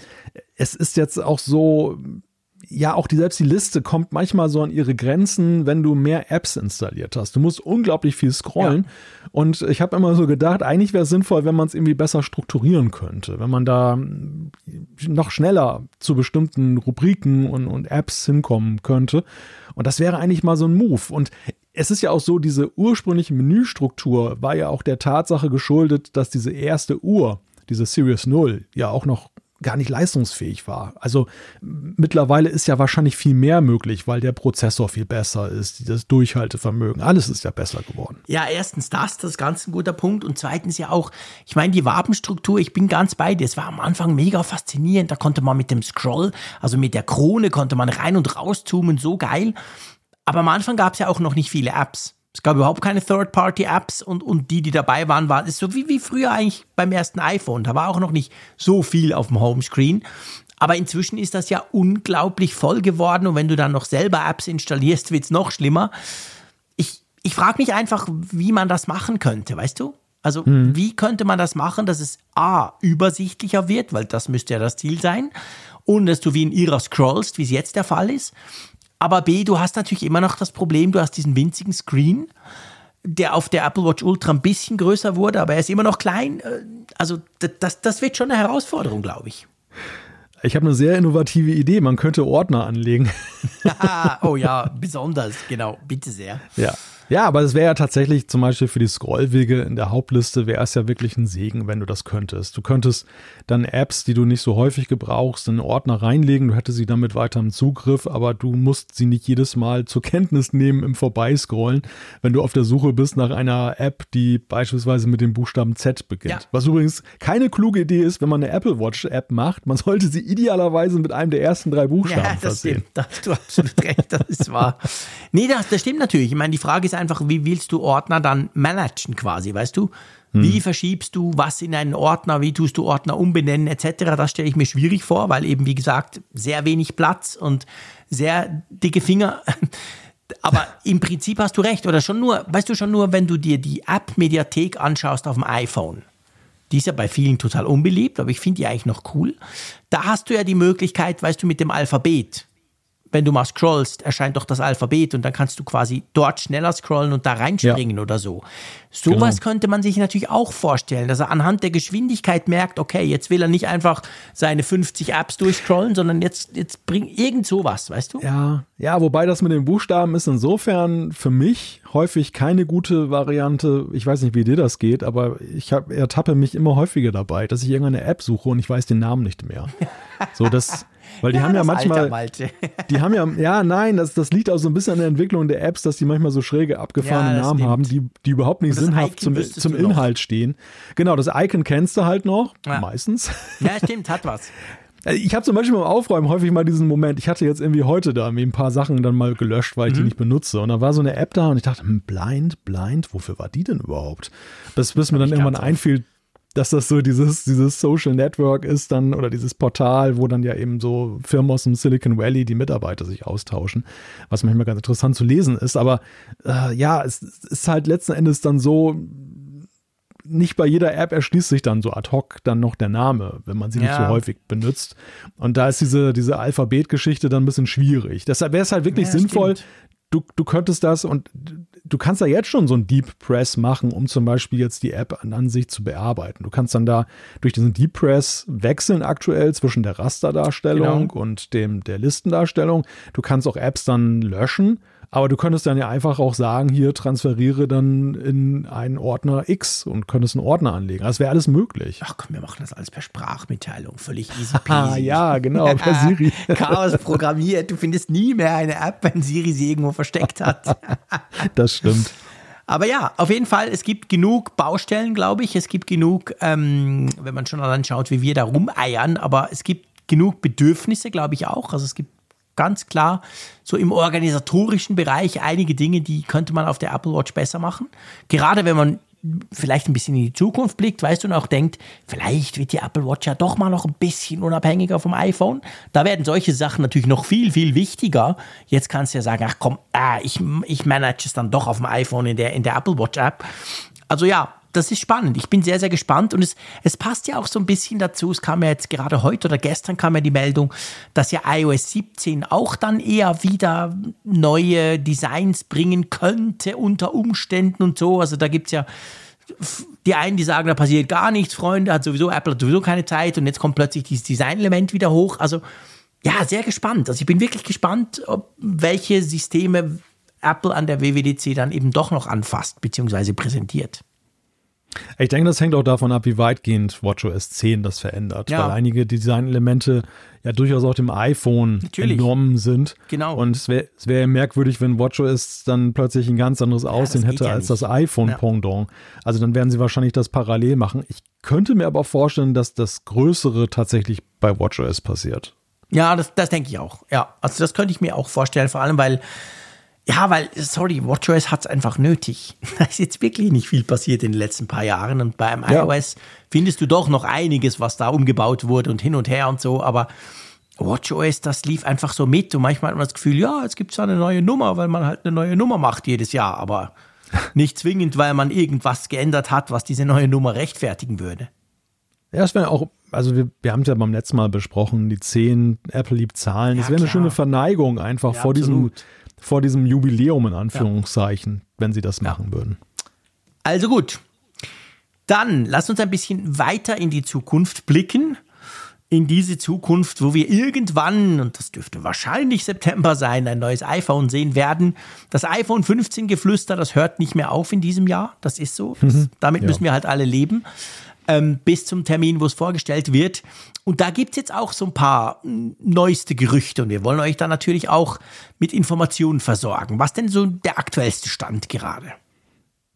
es ist jetzt auch so, ja, auch die, selbst die Liste kommt manchmal so an ihre Grenzen, wenn du mehr Apps installiert hast. Du musst unglaublich viel scrollen. Ja. Und ich habe immer so gedacht, eigentlich wäre es sinnvoll, wenn man es irgendwie besser strukturieren könnte. Wenn man da noch schneller zu bestimmten Rubriken und, und Apps hinkommen könnte. Und das wäre eigentlich mal so ein Move. Und es ist ja auch so, diese ursprüngliche Menüstruktur war ja auch der Tatsache geschuldet, dass diese erste Uhr, diese Series 0, ja auch noch gar nicht leistungsfähig war. Also mittlerweile ist ja wahrscheinlich viel mehr möglich, weil der Prozessor viel besser ist, das Durchhaltevermögen, alles ist ja besser geworden. Ja, erstens das, das ist ganz ein guter Punkt und zweitens ja auch, ich meine, die Wabenstruktur, ich bin ganz bei dir, es war am Anfang mega faszinierend, da konnte man mit dem Scroll, also mit der Krone konnte man rein und raus zoomen, so geil. Aber am Anfang gab es ja auch noch nicht viele Apps. Es gab überhaupt keine Third-Party-Apps und, und die, die dabei waren, waren ist so wie, wie früher eigentlich beim ersten iPhone. Da war auch noch nicht so viel auf dem Homescreen. Aber inzwischen ist das ja unglaublich voll geworden und wenn du dann noch selber Apps installierst, wird es noch schlimmer. Ich, ich frage mich einfach, wie man das machen könnte, weißt du? Also, hm. wie könnte man das machen, dass es A, übersichtlicher wird, weil das müsste ja das Ziel sein, und dass du wie in ihrer scrollst, wie es jetzt der Fall ist. Aber B, du hast natürlich immer noch das Problem, du hast diesen winzigen Screen, der auf der Apple Watch Ultra ein bisschen größer wurde, aber er ist immer noch klein. Äh, also das, das wird schon eine Herausforderung, glaube ich. Ich habe eine sehr innovative Idee. Man könnte Ordner anlegen. oh ja, besonders, genau. Bitte sehr. Ja. Ja, aber es wäre ja tatsächlich zum Beispiel für die Scrollwege in der Hauptliste wäre es ja wirklich ein Segen, wenn du das könntest. Du könntest dann Apps, die du nicht so häufig gebrauchst, in einen Ordner reinlegen. Du hättest sie damit weiter im Zugriff, aber du musst sie nicht jedes Mal zur Kenntnis nehmen im Vorbeiscrollen, wenn du auf der Suche bist nach einer App, die beispielsweise mit dem Buchstaben Z beginnt. Ja. Was übrigens keine kluge Idee ist, wenn man eine Apple Watch App macht. Man sollte sie idealerweise mit einem der ersten drei Buchstaben ja, das versehen. Stimmt. Da hast du absolut recht. Das ist wahr. Nee, das, das stimmt natürlich. Ich meine, die Frage ist einfach, wie willst du Ordner dann managen quasi, weißt du? Wie hm. verschiebst du was in einen Ordner, wie tust du Ordner umbenennen etc. Das stelle ich mir schwierig vor, weil eben, wie gesagt, sehr wenig Platz und sehr dicke Finger. Aber im Prinzip hast du recht. Oder schon nur, weißt du schon nur, wenn du dir die App-Mediathek anschaust auf dem iPhone. Die ist ja bei vielen total unbeliebt, aber ich finde die eigentlich noch cool. Da hast du ja die Möglichkeit, weißt du, mit dem Alphabet wenn du mal scrollst, erscheint doch das Alphabet und dann kannst du quasi dort schneller scrollen und da reinspringen ja. oder so. Sowas genau. könnte man sich natürlich auch vorstellen, dass er anhand der Geschwindigkeit merkt, okay, jetzt will er nicht einfach seine 50 Apps durchscrollen, sondern jetzt, jetzt bringt irgend sowas, weißt du? Ja, ja, wobei das mit den Buchstaben ist insofern für mich häufig keine gute Variante. Ich weiß nicht, wie dir das geht, aber ich hab, ertappe mich immer häufiger dabei, dass ich irgendeine App suche und ich weiß den Namen nicht mehr. So, das, weil die ja, haben ja manchmal, die haben ja, ja, nein, das, das liegt auch so ein bisschen an der Entwicklung der Apps, dass die manchmal so schräge, abgefahrene ja, Namen stimmt. haben, die, die überhaupt nicht sinnhaft zum, zum Inhalt stehen. Genau, das Icon kennst du halt noch, meistens. Ja, stimmt, hat was. Also ich habe zum Beispiel beim Aufräumen häufig mal diesen Moment, ich hatte jetzt irgendwie heute da ein paar Sachen dann mal gelöscht, weil ich mhm. die nicht benutze. Und da war so eine App da und ich dachte, hm, blind, blind, wofür war die denn überhaupt? Bis, bis mir dann irgendwann einfiel, dass das so dieses, dieses Social Network ist dann oder dieses Portal, wo dann ja eben so Firmen aus dem Silicon Valley die Mitarbeiter sich austauschen, was manchmal ganz interessant zu lesen ist. Aber äh, ja, es, es ist halt letzten Endes dann so, nicht bei jeder App erschließt sich dann so ad hoc dann noch der Name, wenn man sie ja. nicht so häufig benutzt. Und da ist diese, diese Alphabetgeschichte dann ein bisschen schwierig. Deshalb wäre es halt wirklich ja, sinnvoll, du, du könntest das und du kannst da jetzt schon so ein Deep Press machen, um zum Beispiel jetzt die App an, an sich zu bearbeiten. Du kannst dann da durch diesen Deep Press wechseln aktuell zwischen der Rasterdarstellung genau. und dem der Listendarstellung. Du kannst auch Apps dann löschen aber du könntest dann ja einfach auch sagen, hier transferiere dann in einen Ordner X und könntest einen Ordner anlegen. Das wäre alles möglich. Ach komm, wir machen das alles per Sprachmitteilung. Völlig easy peasy. ja, genau, per Siri. Chaos programmiert. Du findest nie mehr eine App, wenn Siri sie irgendwo versteckt hat. das stimmt. Aber ja, auf jeden Fall, es gibt genug Baustellen, glaube ich. Es gibt genug, ähm, wenn man schon allein schaut, wie wir da rumeiern, aber es gibt genug Bedürfnisse, glaube ich auch. Also es gibt ganz klar so im organisatorischen Bereich einige Dinge, die könnte man auf der Apple Watch besser machen. Gerade wenn man vielleicht ein bisschen in die Zukunft blickt, weißt du, und auch denkt, vielleicht wird die Apple Watch ja doch mal noch ein bisschen unabhängiger vom iPhone. Da werden solche Sachen natürlich noch viel, viel wichtiger. Jetzt kannst du ja sagen, ach komm, ah, ich, ich manage es dann doch auf dem iPhone in der, in der Apple Watch App. Also ja, das ist spannend. Ich bin sehr, sehr gespannt und es, es passt ja auch so ein bisschen dazu. Es kam ja jetzt gerade heute oder gestern kam ja die Meldung, dass ja iOS 17 auch dann eher wieder neue Designs bringen könnte unter Umständen und so. Also da gibt es ja die einen, die sagen, da passiert gar nichts, Freunde, hat sowieso, Apple hat sowieso keine Zeit und jetzt kommt plötzlich dieses Designelement wieder hoch. Also ja, sehr gespannt. Also ich bin wirklich gespannt, ob welche Systeme Apple an der WWDC dann eben doch noch anfasst bzw. präsentiert. Ich denke, das hängt auch davon ab, wie weitgehend WatchOS 10 das verändert, ja. weil einige Designelemente ja durchaus auch dem iPhone Natürlich. entnommen sind. Genau. Und es wäre wär merkwürdig, wenn WatchOS dann plötzlich ein ganz anderes Aussehen ja, hätte ja als das iPhone-Pendant. Also dann werden sie wahrscheinlich das parallel machen. Ich könnte mir aber vorstellen, dass das Größere tatsächlich bei WatchOS passiert. Ja, das, das denke ich auch. Ja, also das könnte ich mir auch vorstellen, vor allem weil ja, weil, sorry, WatchOS hat es einfach nötig. Da ist jetzt wirklich nicht viel passiert in den letzten paar Jahren. Und beim ja. iOS findest du doch noch einiges, was da umgebaut wurde und hin und her und so. Aber WatchOS, das lief einfach so mit. Und manchmal hat man das Gefühl, ja, jetzt gibt es eine neue Nummer, weil man halt eine neue Nummer macht jedes Jahr. Aber nicht zwingend, weil man irgendwas geändert hat, was diese neue Nummer rechtfertigen würde. Ja, es wäre auch, also wir, wir haben es ja beim letzten Mal besprochen, die 10 Apple liebt Zahlen. Es ja, wäre eine schöne Verneigung einfach ja, vor absolut. diesem vor diesem Jubiläum in Anführungszeichen, ja. wenn sie das machen würden. Also gut. Dann lass uns ein bisschen weiter in die Zukunft blicken. In diese Zukunft, wo wir irgendwann, und das dürfte wahrscheinlich September sein, ein neues iPhone sehen werden. Das iPhone 15 Geflüster, das hört nicht mehr auf in diesem Jahr. Das ist so. Das, mhm. damit müssen wir halt alle leben ähm, bis zum Termin, wo es vorgestellt wird. Und da gibt es jetzt auch so ein paar neueste Gerüchte und wir wollen euch da natürlich auch mit Informationen versorgen. Was denn so der aktuellste Stand gerade?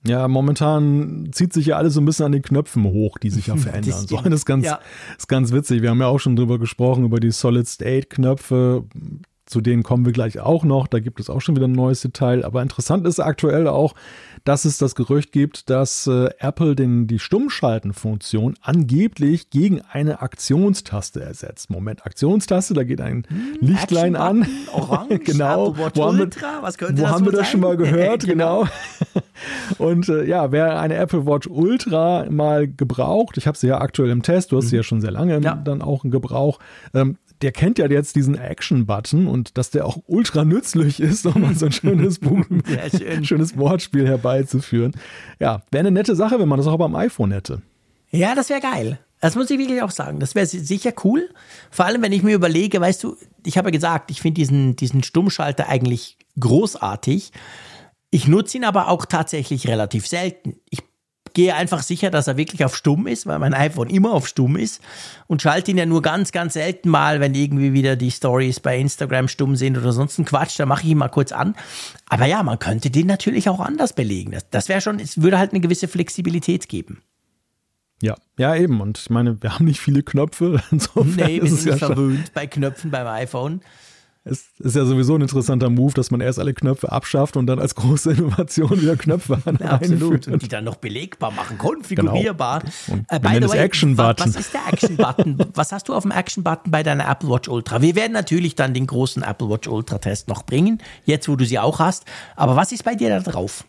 Ja, momentan zieht sich ja alles so ein bisschen an den Knöpfen hoch, die sich ja verändern. Das, so, das ist ganz, ja. ist ganz witzig. Wir haben ja auch schon drüber gesprochen, über die Solid-State-Knöpfe. Zu denen kommen wir gleich auch noch. Da gibt es auch schon wieder ein neues Detail. Aber interessant ist aktuell auch, dass es das Gerücht gibt, dass äh, Apple den, die Stummschalten-Funktion angeblich gegen eine Aktionstaste ersetzt. Moment, Aktionstaste, da geht ein hm, Lichtlein an. Orange, genau. wo haben wir, Was könnte wo das haben wir das sein? schon mal gehört? genau. genau. Und äh, ja, wer eine Apple Watch Ultra mal gebraucht, ich habe sie ja aktuell im Test, du hast mhm. sie ja schon sehr lange ja. dann auch in Gebrauch, ähm, der kennt ja jetzt diesen Action-Button und dass der auch ultra nützlich ist, um mal so ein schönes, Buch, schön. schönes Wortspiel herbeizuführen. Ja, wäre eine nette Sache, wenn man das auch beim iPhone hätte. Ja, das wäre geil. Das muss ich wirklich auch sagen. Das wäre sicher cool. Vor allem, wenn ich mir überlege, weißt du, ich habe ja gesagt, ich finde diesen, diesen Stummschalter eigentlich großartig. Ich nutze ihn aber auch tatsächlich relativ selten. Ich gehe einfach sicher, dass er wirklich auf Stumm ist, weil mein iPhone immer auf Stumm ist und schalte ihn ja nur ganz, ganz selten mal, wenn irgendwie wieder die Stories bei Instagram stumm sind oder sonst ein Quatsch, dann mache ich ihn mal kurz an. Aber ja, man könnte den natürlich auch anders belegen. Das, das wäre schon, es würde halt eine gewisse Flexibilität geben. Ja, ja, eben. Und ich meine, wir haben nicht viele Knöpfe. Insofern nee, wir sind ja verwöhnt bei Knöpfen beim iPhone. Es ist ja sowieso ein interessanter Move, dass man erst alle Knöpfe abschafft und dann als große Innovation wieder Knöpfe ja, Absolut. Und die dann noch belegbar machen, konfigurierbar. Genau. Und äh, das Action-Button. Was ist der Action-Button? was hast du auf dem Action-Button bei deiner Apple Watch Ultra? Wir werden natürlich dann den großen Apple Watch Ultra-Test noch bringen, jetzt wo du sie auch hast. Aber was ist bei dir da drauf?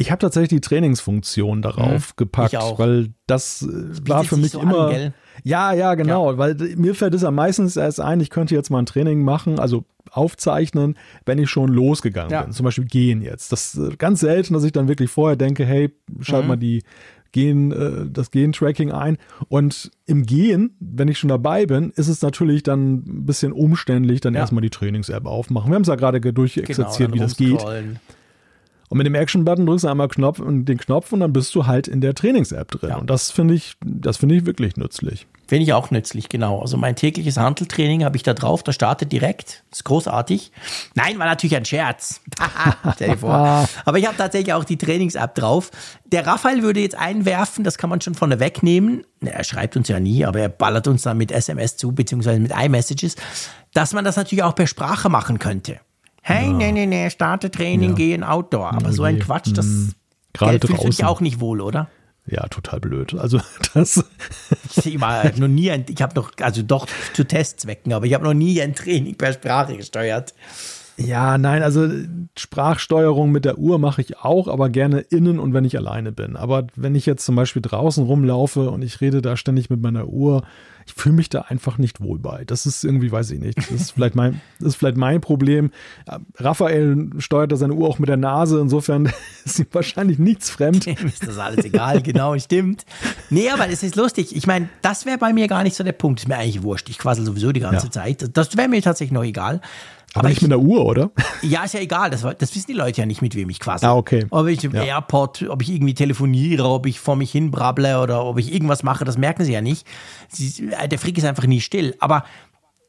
Ich habe tatsächlich die Trainingsfunktion darauf hm, gepackt, weil das, äh, das war für mich so immer. An, ja, ja, genau, ja. weil mir fällt es ja meistens erst ein, ich könnte jetzt mal ein Training machen, also aufzeichnen, wenn ich schon losgegangen ja. bin. Zum Beispiel gehen jetzt. Das ist äh, ganz selten, dass ich dann wirklich vorher denke, hey, schalt mhm. mal die Gen, äh, das Gen-Tracking ein. Und im Gehen, wenn ich schon dabei bin, ist es natürlich dann ein bisschen umständlich, dann ja. erstmal die Trainings-App aufmachen. Wir haben es ja gerade durchexerziert, genau, wie das geht. Und mit dem Action-Button drückst du einmal Knopf und den Knopf und dann bist du halt in der Trainings-App drin. Ja. Und das finde ich, das finde ich wirklich nützlich. Finde ich auch nützlich, genau. Also mein tägliches Handeltraining habe ich da drauf, das startet direkt. Das ist großartig. Nein, war natürlich ein Scherz. Stell dir vor. Aber ich habe tatsächlich auch die Trainings-App drauf. Der Raphael würde jetzt einwerfen, das kann man schon von wegnehmen. Er schreibt uns ja nie, aber er ballert uns dann mit SMS zu, beziehungsweise mit iMessages, dass man das natürlich auch per Sprache machen könnte. Hey, ja. nee, nee, nee, starte Training, ja. gehen Outdoor. Aber so ein Quatsch, das hm. Gerade fühlst du dich auch nicht wohl, oder? Ja, total blöd. Also das. ich mal noch nie ein, ich habe noch, also doch zu Testzwecken, aber ich habe noch nie ein Training per Sprache gesteuert. Ja, nein, also Sprachsteuerung mit der Uhr mache ich auch, aber gerne innen und wenn ich alleine bin. Aber wenn ich jetzt zum Beispiel draußen rumlaufe und ich rede da ständig mit meiner Uhr, ich fühle mich da einfach nicht wohl bei. Das ist irgendwie, weiß ich nicht. Das ist vielleicht mein, das ist vielleicht mein Problem. Raphael steuert da seine Uhr auch mit der Nase, insofern ist ihm wahrscheinlich nichts fremd. Dem ist das alles egal, genau, stimmt. Nee, aber es ist lustig. Ich meine, das wäre bei mir gar nicht so der Punkt. Ist mir eigentlich wurscht. Ich quassel sowieso die ganze ja. Zeit. Das wäre mir tatsächlich noch egal. Aber, aber nicht ich, mit der Uhr, oder? Ja, ist ja egal. Das, das, wissen die Leute ja nicht, mit wem ich quasi. Ah, okay. Ob ich im ja. Airport, ob ich irgendwie telefoniere, ob ich vor mich hin brabble oder ob ich irgendwas mache, das merken sie ja nicht. Sie, der Frick ist einfach nie still. Aber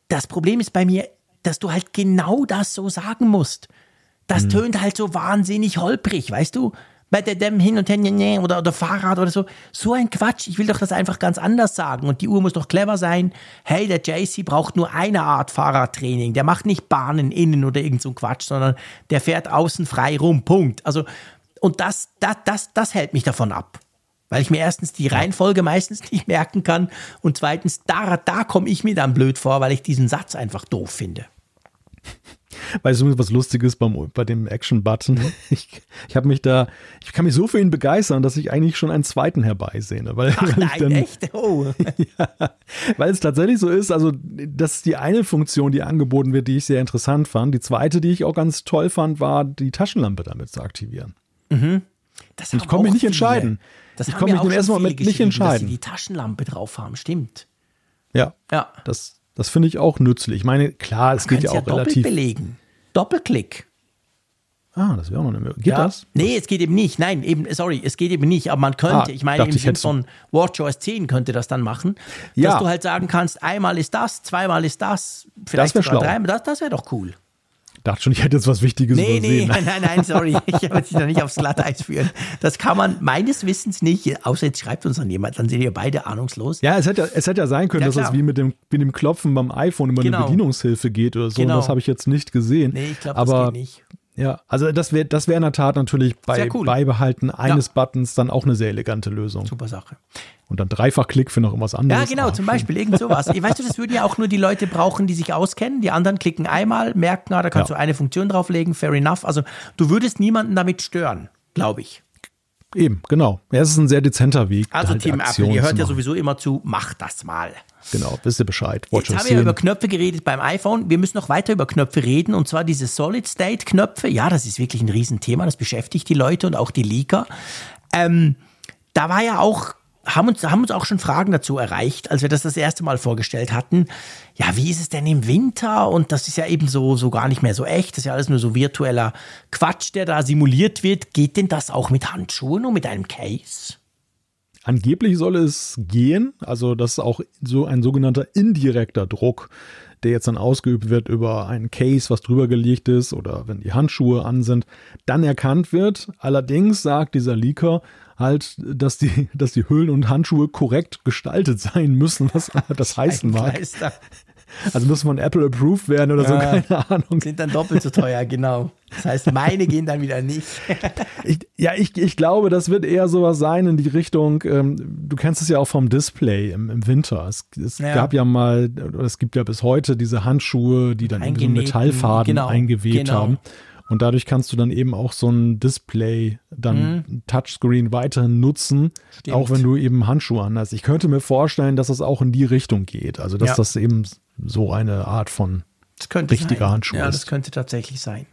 das Problem ist bei mir, dass du halt genau das so sagen musst. Das hm. tönt halt so wahnsinnig holprig, weißt du? Bei der dem hin und her oder, oder Fahrrad oder so. So ein Quatsch. Ich will doch das einfach ganz anders sagen. Und die Uhr muss doch clever sein. Hey, der JC braucht nur eine Art Fahrradtraining. Der macht nicht Bahnen innen oder irgend so ein Quatsch, sondern der fährt außen frei rum. Punkt. Also, und das, das, das, das hält mich davon ab. Weil ich mir erstens die Reihenfolge meistens nicht merken kann und zweitens, da, da komme ich mir dann blöd vor, weil ich diesen Satz einfach doof finde. Weißt du, was Lustiges beim, bei dem Action-Button? Mhm. Ich, ich habe mich da, ich kann mich so für ihn begeistern, dass ich eigentlich schon einen zweiten herbeisehne. Weil, Ach, weil nein, dann, echt? Oh. ja, weil es tatsächlich so ist, also das ist die eine Funktion, die angeboten wird, die ich sehr interessant fand. Die zweite, die ich auch ganz toll fand, war die Taschenlampe damit zu aktivieren. Mhm. ich konnte mich nicht viele. entscheiden. Das ich konnte mich im ersten Moment nicht entscheiden. Dass sie die Taschenlampe drauf haben, stimmt. Ja. Ja. Das, das finde ich auch nützlich. Ich meine, klar, es geht ja auch ja relativ. belegen. Doppelklick. Ah, das wäre auch noch eine Möglichkeit. Geht ja. das? Nee, es geht eben nicht. Nein, eben, sorry, es geht eben nicht. Aber man könnte, ah, ich meine, im Sinne von WatchOS 10 könnte das dann machen, ja. dass du halt sagen kannst, einmal ist das, zweimal ist das, vielleicht das sogar dreimal. Das, das wäre doch cool dachte schon, ich hätte jetzt was Wichtiges nee, übersehen. Nee, nein, nein, nein, sorry. Ich wollte dich da nicht aufs Glatteis führen. Das kann man meines Wissens nicht, außer jetzt schreibt uns dann jemand, dann sind wir beide ahnungslos. Ja, es hätte ja, es hätte ja sein können, ja, dass das wie mit dem, mit dem Klopfen beim iPhone über genau. eine Bedienungshilfe geht oder so. Genau. das habe ich jetzt nicht gesehen. Nee, ich glaube, das geht nicht. Ja, also das wäre das wär in der Tat natürlich bei cool. Beibehalten eines ja. Buttons dann auch eine sehr elegante Lösung. Super Sache. Und dann Dreifachklick für noch irgendwas anderes. Ja, genau, ah, zum Beispiel irgend sowas. weißt du, das würden ja auch nur die Leute brauchen, die sich auskennen. Die anderen klicken einmal, merken, ah, da kannst ja. du eine Funktion drauflegen, fair enough. Also du würdest niemanden damit stören, glaube ich. Eben, genau. Ja, es ist ein sehr dezenter Weg. Also halt Team Apple, ihr hört ja sowieso immer zu, macht das mal. Genau, wisst ihr Bescheid. Watch Jetzt haben wir ja über Knöpfe geredet beim iPhone. Wir müssen noch weiter über Knöpfe reden und zwar diese Solid-State-Knöpfe. Ja, das ist wirklich ein Riesenthema, das beschäftigt die Leute und auch die Leaker. Ähm, da war ja auch haben uns, haben uns auch schon Fragen dazu erreicht, als wir das das erste Mal vorgestellt hatten. Ja, wie ist es denn im Winter? Und das ist ja eben so, so gar nicht mehr so echt. Das ist ja alles nur so virtueller Quatsch, der da simuliert wird. Geht denn das auch mit Handschuhen und mit einem Case? Angeblich soll es gehen, also das ist auch so ein sogenannter indirekter Druck, der jetzt dann ausgeübt wird über ein Case, was drüber gelegt ist oder wenn die Handschuhe an sind, dann erkannt wird. Allerdings sagt dieser Leaker halt, dass die, dass die Hüllen und Handschuhe korrekt gestaltet sein müssen, was das heißen mag. Also muss von Apple approved werden oder ja, so, keine Ahnung. Sind dann doppelt so teuer, genau. Das heißt, meine gehen dann wieder nicht. ich, ja, ich, ich glaube, das wird eher sowas sein in die Richtung, ähm, du kennst es ja auch vom Display im, im Winter. Es, es ja. gab ja mal, es gibt ja bis heute diese Handschuhe, die dann in so Metallfaden genau, eingewebt genau. haben. Und dadurch kannst du dann eben auch so ein Display, dann mhm. Touchscreen weiterhin nutzen, Stimmt. auch wenn du eben Handschuhe anhast. Ich könnte mir vorstellen, dass es auch in die Richtung geht. Also, dass ja. das eben so eine Art von richtiger sein. Handschuh ja, ist. Ja, das könnte tatsächlich sein.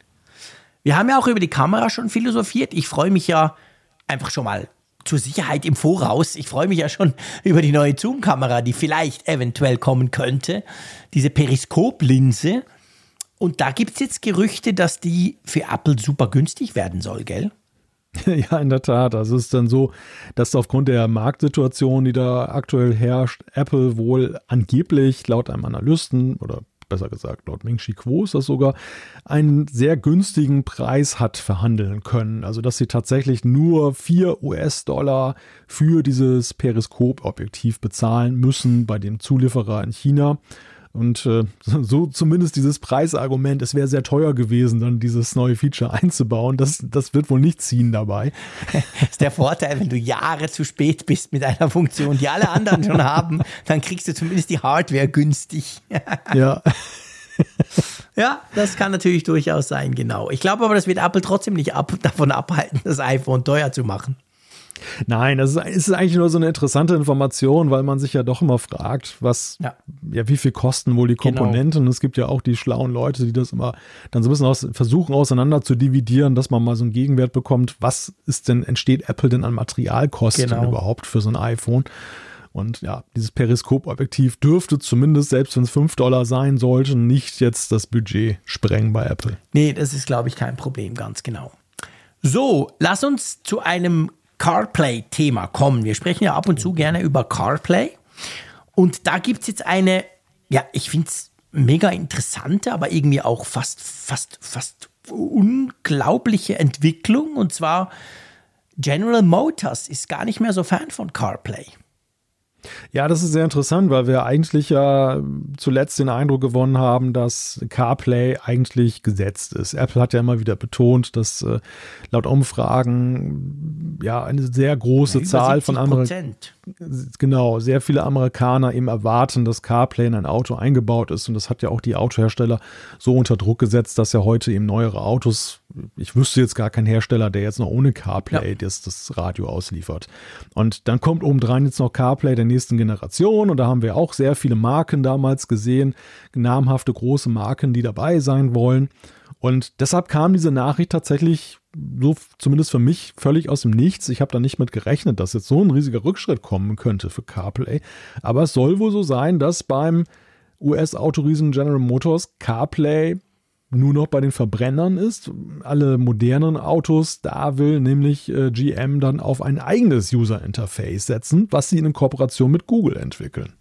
Wir haben ja auch über die Kamera schon philosophiert. Ich freue mich ja einfach schon mal zur Sicherheit im Voraus. Ich freue mich ja schon über die neue Zoom-Kamera, die vielleicht eventuell kommen könnte. Diese Periskoplinse. Und da gibt es jetzt Gerüchte, dass die für Apple super günstig werden soll, gell? Ja, in der Tat. Also es ist dann so, dass aufgrund der Marktsituation, die da aktuell herrscht, Apple wohl angeblich laut einem Analysten oder besser gesagt laut Ming Chi Kuo ist das sogar, einen sehr günstigen Preis hat verhandeln können. Also dass sie tatsächlich nur 4 US-Dollar für dieses Periskop-Objektiv bezahlen müssen bei dem Zulieferer in China. Und äh, so zumindest dieses Preisargument, es wäre sehr teuer gewesen, dann dieses neue Feature einzubauen. Das, das wird wohl nicht ziehen dabei. Das ist der Vorteil, wenn du Jahre zu spät bist mit einer Funktion, die alle anderen schon haben, dann kriegst du zumindest die Hardware günstig. Ja. Ja, das kann natürlich durchaus sein, genau. Ich glaube aber, das wird Apple trotzdem nicht ab, davon abhalten, das iPhone teuer zu machen. Nein, das ist, eigentlich nur so eine interessante Information, weil man sich ja doch immer fragt, was, ja, ja wie viel kosten wohl die genau. Komponenten? Genau. Es gibt ja auch die schlauen Leute, die das immer dann so ein bisschen aus, versuchen auseinander zu dividieren, dass man mal so einen Gegenwert bekommt. Was ist denn, entsteht Apple denn an Materialkosten genau. überhaupt für so ein iPhone? Und ja, dieses Periskopobjektiv dürfte zumindest, selbst wenn es 5 Dollar sein sollte, nicht jetzt das Budget sprengen bei Apple. Nee, das ist, glaube ich, kein Problem, ganz genau. So, lass uns zu einem CarPlay-Thema kommen. Wir sprechen ja ab und zu gerne über CarPlay. Und da gibt es jetzt eine, ja, ich finde es mega interessante, aber irgendwie auch fast, fast, fast unglaubliche Entwicklung. Und zwar General Motors ist gar nicht mehr so Fan von CarPlay. Ja, das ist sehr interessant, weil wir eigentlich ja zuletzt den Eindruck gewonnen haben, dass CarPlay eigentlich gesetzt ist. Apple hat ja immer wieder betont, dass äh, laut Umfragen ja eine sehr große ja, Zahl von Amerikanern genau, sehr viele Amerikaner eben erwarten, dass CarPlay in ein Auto eingebaut ist. Und das hat ja auch die Autohersteller so unter Druck gesetzt, dass ja heute eben neuere Autos, ich wüsste jetzt gar keinen Hersteller, der jetzt noch ohne CarPlay ja. das, das Radio ausliefert. Und dann kommt obendrein jetzt noch CarPlay der nächsten Generation. Und da haben wir auch sehr viele Marken damals gesehen, namhafte große Marken, die dabei sein wollen. Und deshalb kam diese Nachricht tatsächlich so zumindest für mich völlig aus dem Nichts. Ich habe da nicht mit gerechnet, dass jetzt so ein riesiger Rückschritt kommen könnte für CarPlay. Aber es soll wohl so sein, dass beim US-Autoriesen General Motors CarPlay nur noch bei den Verbrennern ist. Alle modernen Autos, da will nämlich äh, GM dann auf ein eigenes User-Interface setzen, was sie in Kooperation mit Google entwickeln.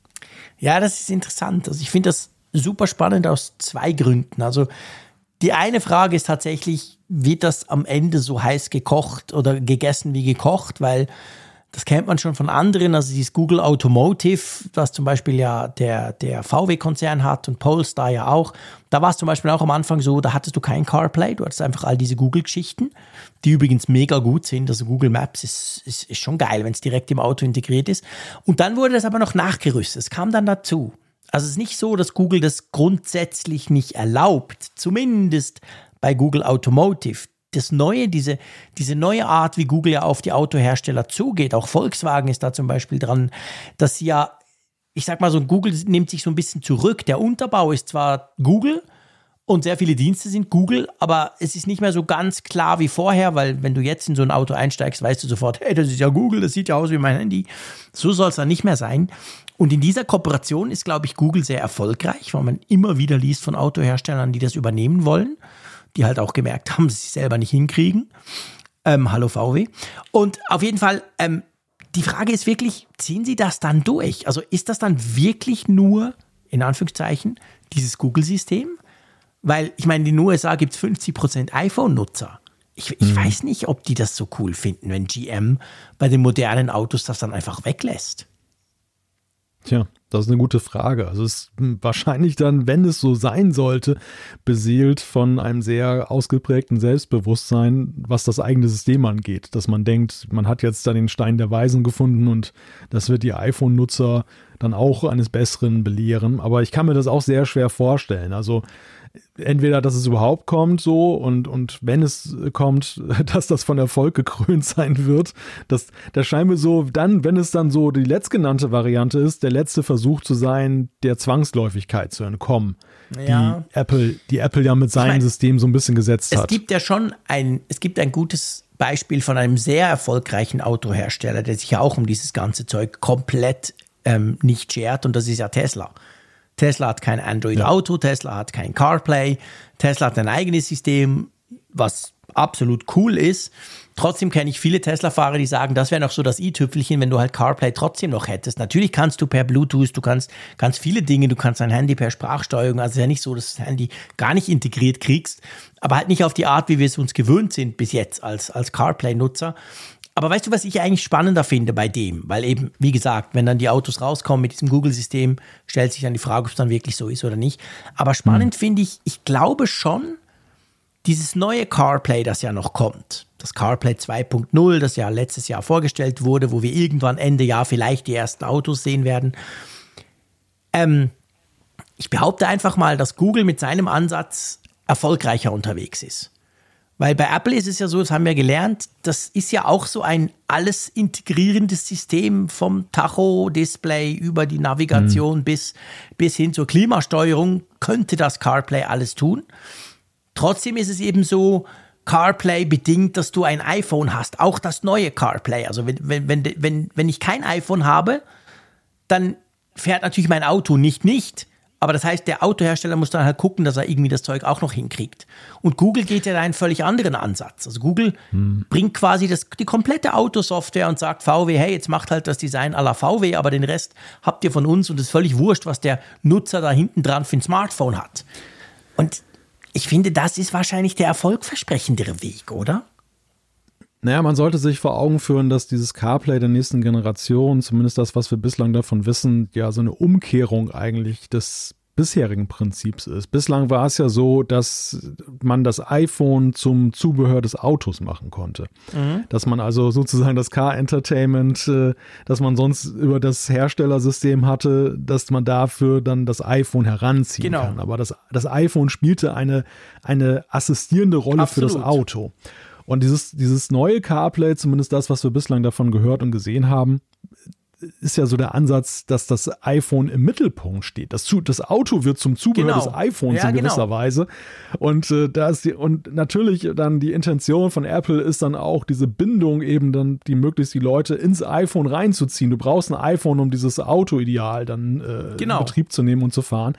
Ja, das ist interessant. Also ich finde das super spannend aus zwei Gründen. Also die eine Frage ist tatsächlich, wird das am Ende so heiß gekocht oder gegessen wie gekocht? Weil das kennt man schon von anderen, also dieses Google Automotive, was zum Beispiel ja der, der VW-Konzern hat und Polestar ja auch. Da war es zum Beispiel auch am Anfang so, da hattest du kein CarPlay, du hattest einfach all diese Google-Geschichten, die übrigens mega gut sind. Also Google Maps ist, ist, ist schon geil, wenn es direkt im Auto integriert ist. Und dann wurde das aber noch nachgerüstet. Es kam dann dazu. Also es ist nicht so, dass Google das grundsätzlich nicht erlaubt, zumindest bei Google Automotive. Das neue, diese, diese neue Art, wie Google ja auf die Autohersteller zugeht, auch Volkswagen ist da zum Beispiel dran, dass sie ja, ich sag mal so, Google nimmt sich so ein bisschen zurück. Der Unterbau ist zwar Google, und sehr viele Dienste sind Google, aber es ist nicht mehr so ganz klar wie vorher, weil wenn du jetzt in so ein Auto einsteigst, weißt du sofort, hey, das ist ja Google, das sieht ja aus wie mein Handy. So soll es dann nicht mehr sein. Und in dieser Kooperation ist, glaube ich, Google sehr erfolgreich, weil man immer wieder liest von Autoherstellern, die das übernehmen wollen, die halt auch gemerkt haben, dass sie selber nicht hinkriegen. Ähm, hallo VW. Und auf jeden Fall, ähm, die Frage ist wirklich, ziehen sie das dann durch? Also ist das dann wirklich nur, in Anführungszeichen, dieses Google-System? Weil ich meine, in den USA gibt es 50% iPhone-Nutzer. Ich, ich mhm. weiß nicht, ob die das so cool finden, wenn GM bei den modernen Autos das dann einfach weglässt. Tja, das ist eine gute Frage. Also es ist wahrscheinlich dann, wenn es so sein sollte, beseelt von einem sehr ausgeprägten Selbstbewusstsein, was das eigene System angeht. Dass man denkt, man hat jetzt da den Stein der Weisen gefunden und das wird die iPhone-Nutzer dann auch eines Besseren belehren. Aber ich kann mir das auch sehr schwer vorstellen. Also entweder, dass es überhaupt kommt so und, und wenn es kommt, dass das von Erfolg gekrönt sein wird. Das, das scheint mir so, dann, wenn es dann so die letztgenannte Variante ist, der letzte Versuch zu sein, der Zwangsläufigkeit zu entkommen. Ja. Die Apple, die Apple ja mit seinem ich mein, System so ein bisschen gesetzt es hat. Es gibt ja schon ein, es gibt ein gutes Beispiel von einem sehr erfolgreichen Autohersteller, der sich ja auch um dieses ganze Zeug komplett ähm, nicht schert und das ist ja Tesla. Tesla hat kein Android-Auto, ja. Tesla hat kein CarPlay, Tesla hat ein eigenes System, was absolut cool ist. Trotzdem kenne ich viele Tesla-Fahrer, die sagen, das wäre noch so das i-Tüpfelchen, wenn du halt CarPlay trotzdem noch hättest. Natürlich kannst du per Bluetooth, du kannst ganz viele Dinge, du kannst dein Handy per Sprachsteuerung, also ja nicht so, dass du das Handy gar nicht integriert kriegst, aber halt nicht auf die Art, wie wir es uns gewöhnt sind bis jetzt als, als CarPlay-Nutzer. Aber weißt du, was ich eigentlich spannender finde bei dem? Weil eben, wie gesagt, wenn dann die Autos rauskommen mit diesem Google-System, stellt sich dann die Frage, ob es dann wirklich so ist oder nicht. Aber spannend mhm. finde ich, ich glaube schon, dieses neue CarPlay, das ja noch kommt, das CarPlay 2.0, das ja letztes Jahr vorgestellt wurde, wo wir irgendwann Ende Jahr vielleicht die ersten Autos sehen werden. Ähm, ich behaupte einfach mal, dass Google mit seinem Ansatz erfolgreicher unterwegs ist. Weil bei Apple ist es ja so, das haben wir gelernt, das ist ja auch so ein alles integrierendes System vom Tacho-Display über die Navigation mhm. bis, bis hin zur Klimasteuerung, könnte das CarPlay alles tun. Trotzdem ist es eben so, CarPlay bedingt, dass du ein iPhone hast, auch das neue CarPlay. Also wenn, wenn, wenn, wenn, wenn ich kein iPhone habe, dann fährt natürlich mein Auto nicht nicht. Aber das heißt, der Autohersteller muss dann halt gucken, dass er irgendwie das Zeug auch noch hinkriegt. Und Google geht ja da einen völlig anderen Ansatz. Also Google hm. bringt quasi das, die komplette Autosoftware und sagt VW, hey, jetzt macht halt das Design la VW, aber den Rest habt ihr von uns und es ist völlig wurscht, was der Nutzer da hinten dran für ein Smartphone hat. Und ich finde, das ist wahrscheinlich der erfolgversprechendere Weg, oder? Naja, man sollte sich vor Augen führen, dass dieses CarPlay der nächsten Generation, zumindest das, was wir bislang davon wissen, ja so eine Umkehrung eigentlich des bisherigen Prinzips ist. Bislang war es ja so, dass man das iPhone zum Zubehör des Autos machen konnte. Mhm. Dass man also sozusagen das Car-Entertainment, äh, das man sonst über das Herstellersystem hatte, dass man dafür dann das iPhone heranziehen genau. kann. Aber das, das iPhone spielte eine, eine assistierende Rolle Absolut. für das Auto. Und dieses, dieses neue CarPlay, zumindest das, was wir bislang davon gehört und gesehen haben, ist ja so der Ansatz, dass das iPhone im Mittelpunkt steht. Das, das Auto wird zum Zubehör genau. des iPhones ja, in gewisser genau. Weise. Und äh, da ist die, und natürlich dann die Intention von Apple ist dann auch diese Bindung eben dann, die möglichst die Leute ins iPhone reinzuziehen. Du brauchst ein iPhone, um dieses Auto-Ideal dann äh, genau. in Betrieb zu nehmen und zu fahren.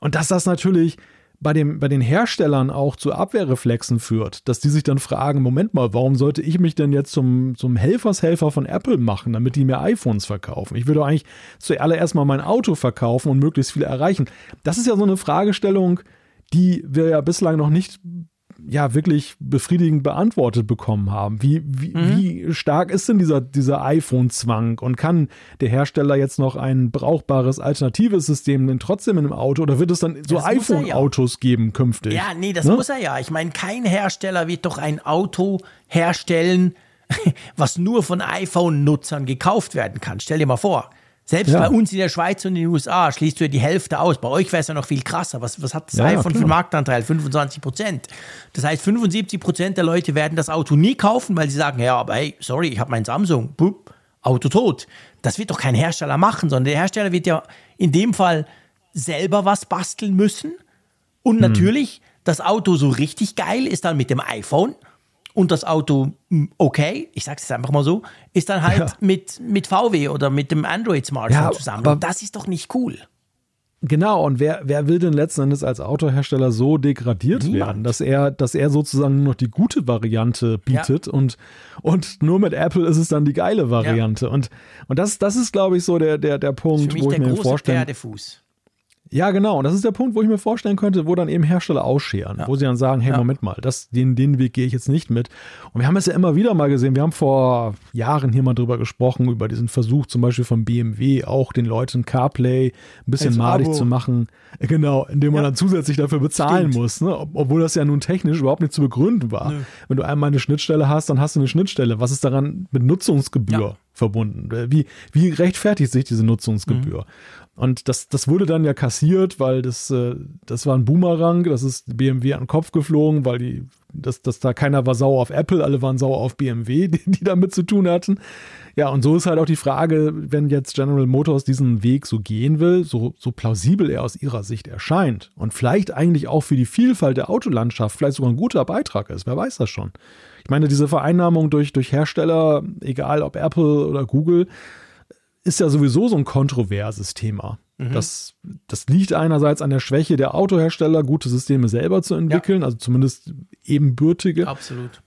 Und dass das natürlich bei, dem, bei den Herstellern auch zu Abwehrreflexen führt, dass die sich dann fragen, Moment mal, warum sollte ich mich denn jetzt zum, zum Helfershelfer von Apple machen, damit die mir iPhones verkaufen? Ich würde doch eigentlich zuallererst mal mein Auto verkaufen und möglichst viel erreichen. Das ist ja so eine Fragestellung, die wir ja bislang noch nicht ja wirklich befriedigend beantwortet bekommen haben. Wie, wie, mhm. wie stark ist denn dieser, dieser iPhone-Zwang und kann der Hersteller jetzt noch ein brauchbares alternatives System denn trotzdem in einem Auto oder wird es dann so iPhone-Autos ja. geben künftig? Ja, nee, das ne? muss er ja. Ich meine, kein Hersteller wird doch ein Auto herstellen, was nur von iPhone-Nutzern gekauft werden kann. Stell dir mal vor. Selbst ja. bei uns in der Schweiz und in den USA schließt du ja die Hälfte aus. Bei euch wäre es ja noch viel krasser. Was, was hat das ja, iPhone für einen Marktanteil? 25 Prozent. Das heißt, 75 Prozent der Leute werden das Auto nie kaufen, weil sie sagen, ja, aber hey, sorry, ich habe mein Samsung. Bup, Auto tot. Das wird doch kein Hersteller machen, sondern der Hersteller wird ja in dem Fall selber was basteln müssen. Und hm. natürlich, das Auto so richtig geil ist dann mit dem iPhone und das Auto hm, okay, ich sage es einfach mal so, ist dann halt ja. mit, mit VW oder mit dem Android-Smartphone ja, zusammen. Und das ist doch nicht cool. Genau, und wer, wer will denn letzten Endes als Autohersteller so degradiert Niemand. werden, dass er, dass er sozusagen nur noch die gute Variante bietet ja. und, und nur mit Apple ist es dann die geile Variante. Und, und das, das ist, glaube ich, so der, der, der Punkt, wo ich mir vorstelle. Pferdefuß. Ja, genau. Und das ist der Punkt, wo ich mir vorstellen könnte, wo dann eben Hersteller ausscheren, ja. wo sie dann sagen, hey, ja. Moment mal, das, den, den Weg gehe ich jetzt nicht mit. Und wir haben es ja immer wieder mal gesehen. Wir haben vor Jahren hier mal drüber gesprochen, über diesen Versuch zum Beispiel von BMW, auch den Leuten CarPlay ein bisschen also madig Abo. zu machen. Genau, indem man ja. dann zusätzlich dafür bezahlen Stimmt. muss. Ne? Obwohl das ja nun technisch überhaupt nicht zu begründen war. Nö. Wenn du einmal eine Schnittstelle hast, dann hast du eine Schnittstelle. Was ist daran mit Nutzungsgebühr? verbunden. Wie, wie rechtfertigt sich diese Nutzungsgebühr? Mhm. Und das, das wurde dann ja kassiert, weil das, äh, das war ein Boomerang, das ist BMW an den Kopf geflogen, weil die, das, das da keiner war sauer auf Apple, alle waren sauer auf BMW, die, die damit zu tun hatten. Ja, und so ist halt auch die Frage, wenn jetzt General Motors diesen Weg so gehen will, so, so plausibel er aus ihrer Sicht erscheint und vielleicht eigentlich auch für die Vielfalt der Autolandschaft vielleicht sogar ein guter Beitrag ist, wer weiß das schon. Ich meine, diese Vereinnahmung durch, durch Hersteller, egal ob Apple oder Google, ist ja sowieso so ein kontroverses Thema. Mhm. Das, das liegt einerseits an der Schwäche der Autohersteller, gute Systeme selber zu entwickeln, ja. also zumindest ebenbürtige. Absolut.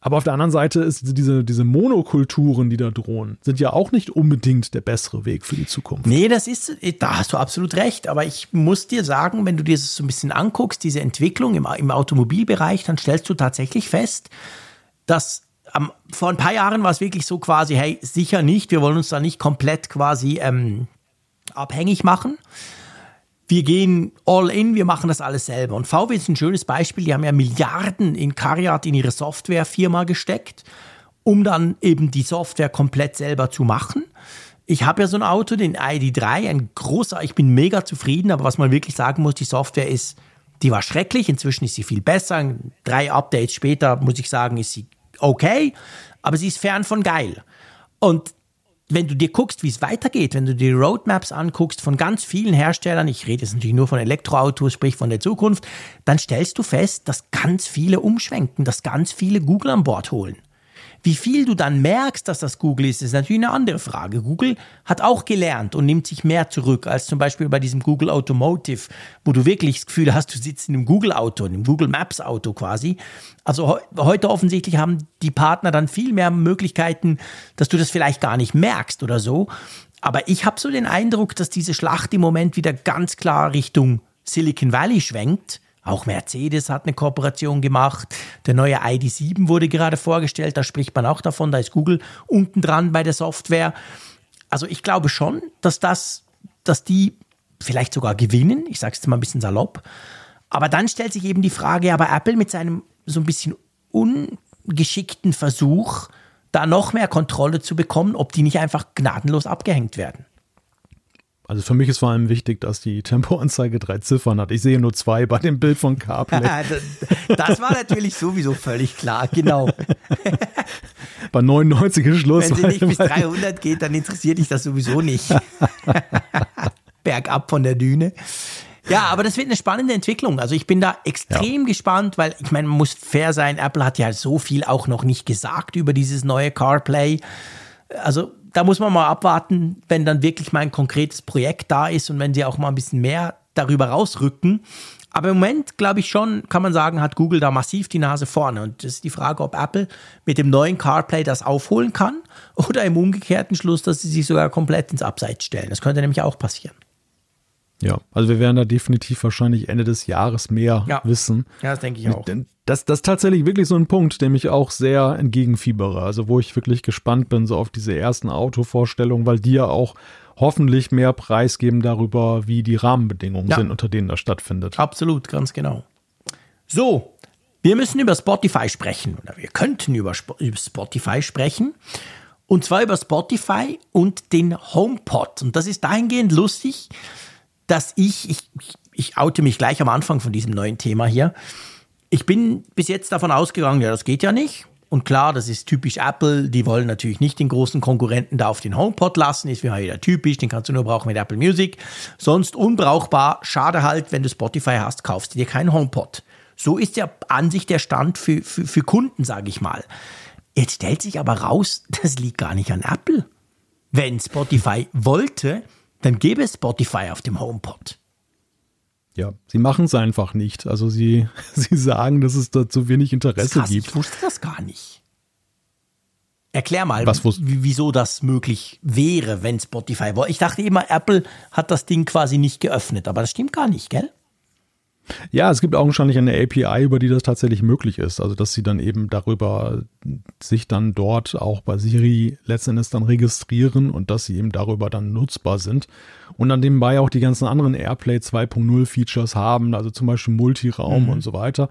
Aber auf der anderen Seite ist diese, diese Monokulturen, die da drohen, sind ja auch nicht unbedingt der bessere Weg für die Zukunft. Nee, das ist, da hast du absolut recht. Aber ich muss dir sagen, wenn du dir das so ein bisschen anguckst, diese Entwicklung im, im Automobilbereich, dann stellst du tatsächlich fest, dass am, vor ein paar Jahren war es wirklich so quasi, hey, sicher nicht, wir wollen uns da nicht komplett quasi ähm, abhängig machen. Wir gehen all in, wir machen das alles selber. Und VW ist ein schönes Beispiel, die haben ja Milliarden in Cariat in ihre Softwarefirma gesteckt, um dann eben die Software komplett selber zu machen. Ich habe ja so ein Auto, den ID3, ein großer, ich bin mega zufrieden, aber was man wirklich sagen muss, die Software ist, die war schrecklich, inzwischen ist sie viel besser. Drei Updates später, muss ich sagen, ist sie okay, aber sie ist fern von geil. Und wenn du dir guckst, wie es weitergeht, wenn du die Roadmaps anguckst von ganz vielen Herstellern, ich rede jetzt natürlich nur von Elektroautos, sprich von der Zukunft, dann stellst du fest, dass ganz viele umschwenken, dass ganz viele Google an Bord holen. Wie viel du dann merkst, dass das Google ist, ist natürlich eine andere Frage. Google hat auch gelernt und nimmt sich mehr zurück als zum Beispiel bei diesem Google Automotive, wo du wirklich das Gefühl hast, du sitzt in einem Google-Auto, in einem Google Maps-Auto quasi. Also heute offensichtlich haben die Partner dann viel mehr Möglichkeiten, dass du das vielleicht gar nicht merkst oder so. Aber ich habe so den Eindruck, dass diese Schlacht im Moment wieder ganz klar Richtung Silicon Valley schwenkt auch Mercedes hat eine Kooperation gemacht. Der neue ID7 wurde gerade vorgestellt. Da spricht man auch davon. Da ist Google unten dran bei der Software. Also ich glaube schon, dass das, dass die vielleicht sogar gewinnen. Ich sage es jetzt mal ein bisschen salopp. Aber dann stellt sich eben die Frage, aber Apple mit seinem so ein bisschen ungeschickten Versuch, da noch mehr Kontrolle zu bekommen, ob die nicht einfach gnadenlos abgehängt werden. Also für mich ist vor allem wichtig, dass die Tempoanzeige drei Ziffern hat. Ich sehe nur zwei bei dem Bild von CarPlay. das war natürlich sowieso völlig klar, genau. bei 99 ist Schluss. Wenn sie nicht bis 300 geht, dann interessiert dich das sowieso nicht. Bergab von der Düne. Ja, aber das wird eine spannende Entwicklung. Also ich bin da extrem ja. gespannt, weil ich meine, man muss fair sein, Apple hat ja so viel auch noch nicht gesagt über dieses neue CarPlay. Also da muss man mal abwarten, wenn dann wirklich mal ein konkretes Projekt da ist und wenn sie auch mal ein bisschen mehr darüber rausrücken. Aber im Moment, glaube ich schon, kann man sagen, hat Google da massiv die Nase vorne. Und das ist die Frage, ob Apple mit dem neuen CarPlay das aufholen kann oder im umgekehrten Schluss, dass sie sich sogar komplett ins Abseits stellen. Das könnte nämlich auch passieren. Ja, also wir werden da definitiv wahrscheinlich Ende des Jahres mehr ja. wissen. Ja, das denke ich auch. Das, das ist tatsächlich wirklich so ein Punkt, dem ich auch sehr entgegenfiebere. Also wo ich wirklich gespannt bin, so auf diese ersten Autovorstellungen, weil die ja auch hoffentlich mehr preisgeben darüber, wie die Rahmenbedingungen ja. sind, unter denen das stattfindet. Absolut, ganz genau. So, wir müssen über Spotify sprechen. Oder wir könnten über, über Spotify sprechen. Und zwar über Spotify und den HomePod. Und das ist dahingehend lustig, dass ich, ich, ich oute mich gleich am Anfang von diesem neuen Thema hier. Ich bin bis jetzt davon ausgegangen, ja, das geht ja nicht. Und klar, das ist typisch Apple. Die wollen natürlich nicht den großen Konkurrenten da auf den HomePod lassen. Ist wie wieder typisch. Den kannst du nur brauchen mit Apple Music. Sonst unbrauchbar. Schade halt, wenn du Spotify hast, kaufst du dir keinen HomePod. So ist ja an sich der Stand für, für, für Kunden, sage ich mal. Jetzt stellt sich aber raus, das liegt gar nicht an Apple. Wenn Spotify wollte, dann gäbe es Spotify auf dem HomePod. Ja, sie machen es einfach nicht. Also sie, sie sagen, dass es da zu wenig Interesse das gibt. Ich wusste das gar nicht. Erklär mal, Was, wieso das möglich wäre, wenn Spotify wollte. Ich dachte immer, Apple hat das Ding quasi nicht geöffnet, aber das stimmt gar nicht, gell? Ja, es gibt augenscheinlich eine API, über die das tatsächlich möglich ist. Also, dass sie dann eben darüber sich dann dort auch bei Siri letztendlich dann registrieren und dass sie eben darüber dann nutzbar sind. Und dann nebenbei auch die ganzen anderen AirPlay 2.0 Features haben, also zum Beispiel Multiraum mhm. und so weiter.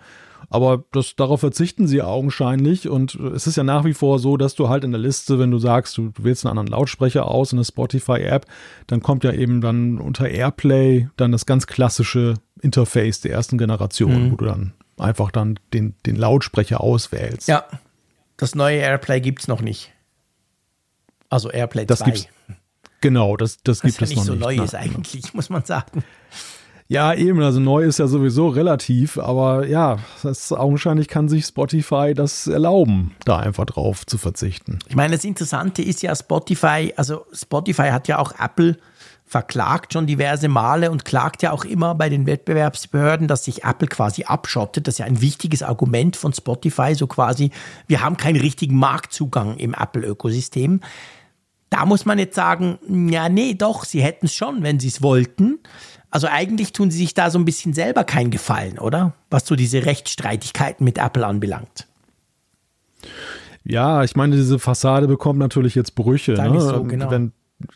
Aber das, darauf verzichten sie augenscheinlich. Und es ist ja nach wie vor so, dass du halt in der Liste, wenn du sagst, du, wählst einen anderen Lautsprecher aus in der Spotify-App, dann kommt ja eben dann unter Airplay dann das ganz klassische Interface der ersten Generation, mhm. wo du dann einfach dann den, den Lautsprecher auswählst. Ja, das neue Airplay gibt es noch nicht. Also Airplay das 2. Gibt's, genau, das, das gibt es ja noch nicht. nicht. so neu ist eigentlich, muss man sagen. Ja, eben, also neu ist ja sowieso relativ, aber ja, das, augenscheinlich kann sich Spotify das erlauben, da einfach drauf zu verzichten. Ich meine, das Interessante ist ja Spotify, also Spotify hat ja auch Apple verklagt schon diverse Male und klagt ja auch immer bei den Wettbewerbsbehörden, dass sich Apple quasi abschottet. Das ist ja ein wichtiges Argument von Spotify, so quasi, wir haben keinen richtigen Marktzugang im Apple-Ökosystem. Da muss man jetzt sagen, ja, nee, doch, sie hätten es schon, wenn sie es wollten. Also eigentlich tun sie sich da so ein bisschen selber keinen Gefallen, oder? Was so diese Rechtsstreitigkeiten mit Apple anbelangt. Ja, ich meine, diese Fassade bekommt natürlich jetzt Brüche. Ne? So, genau. Wenn,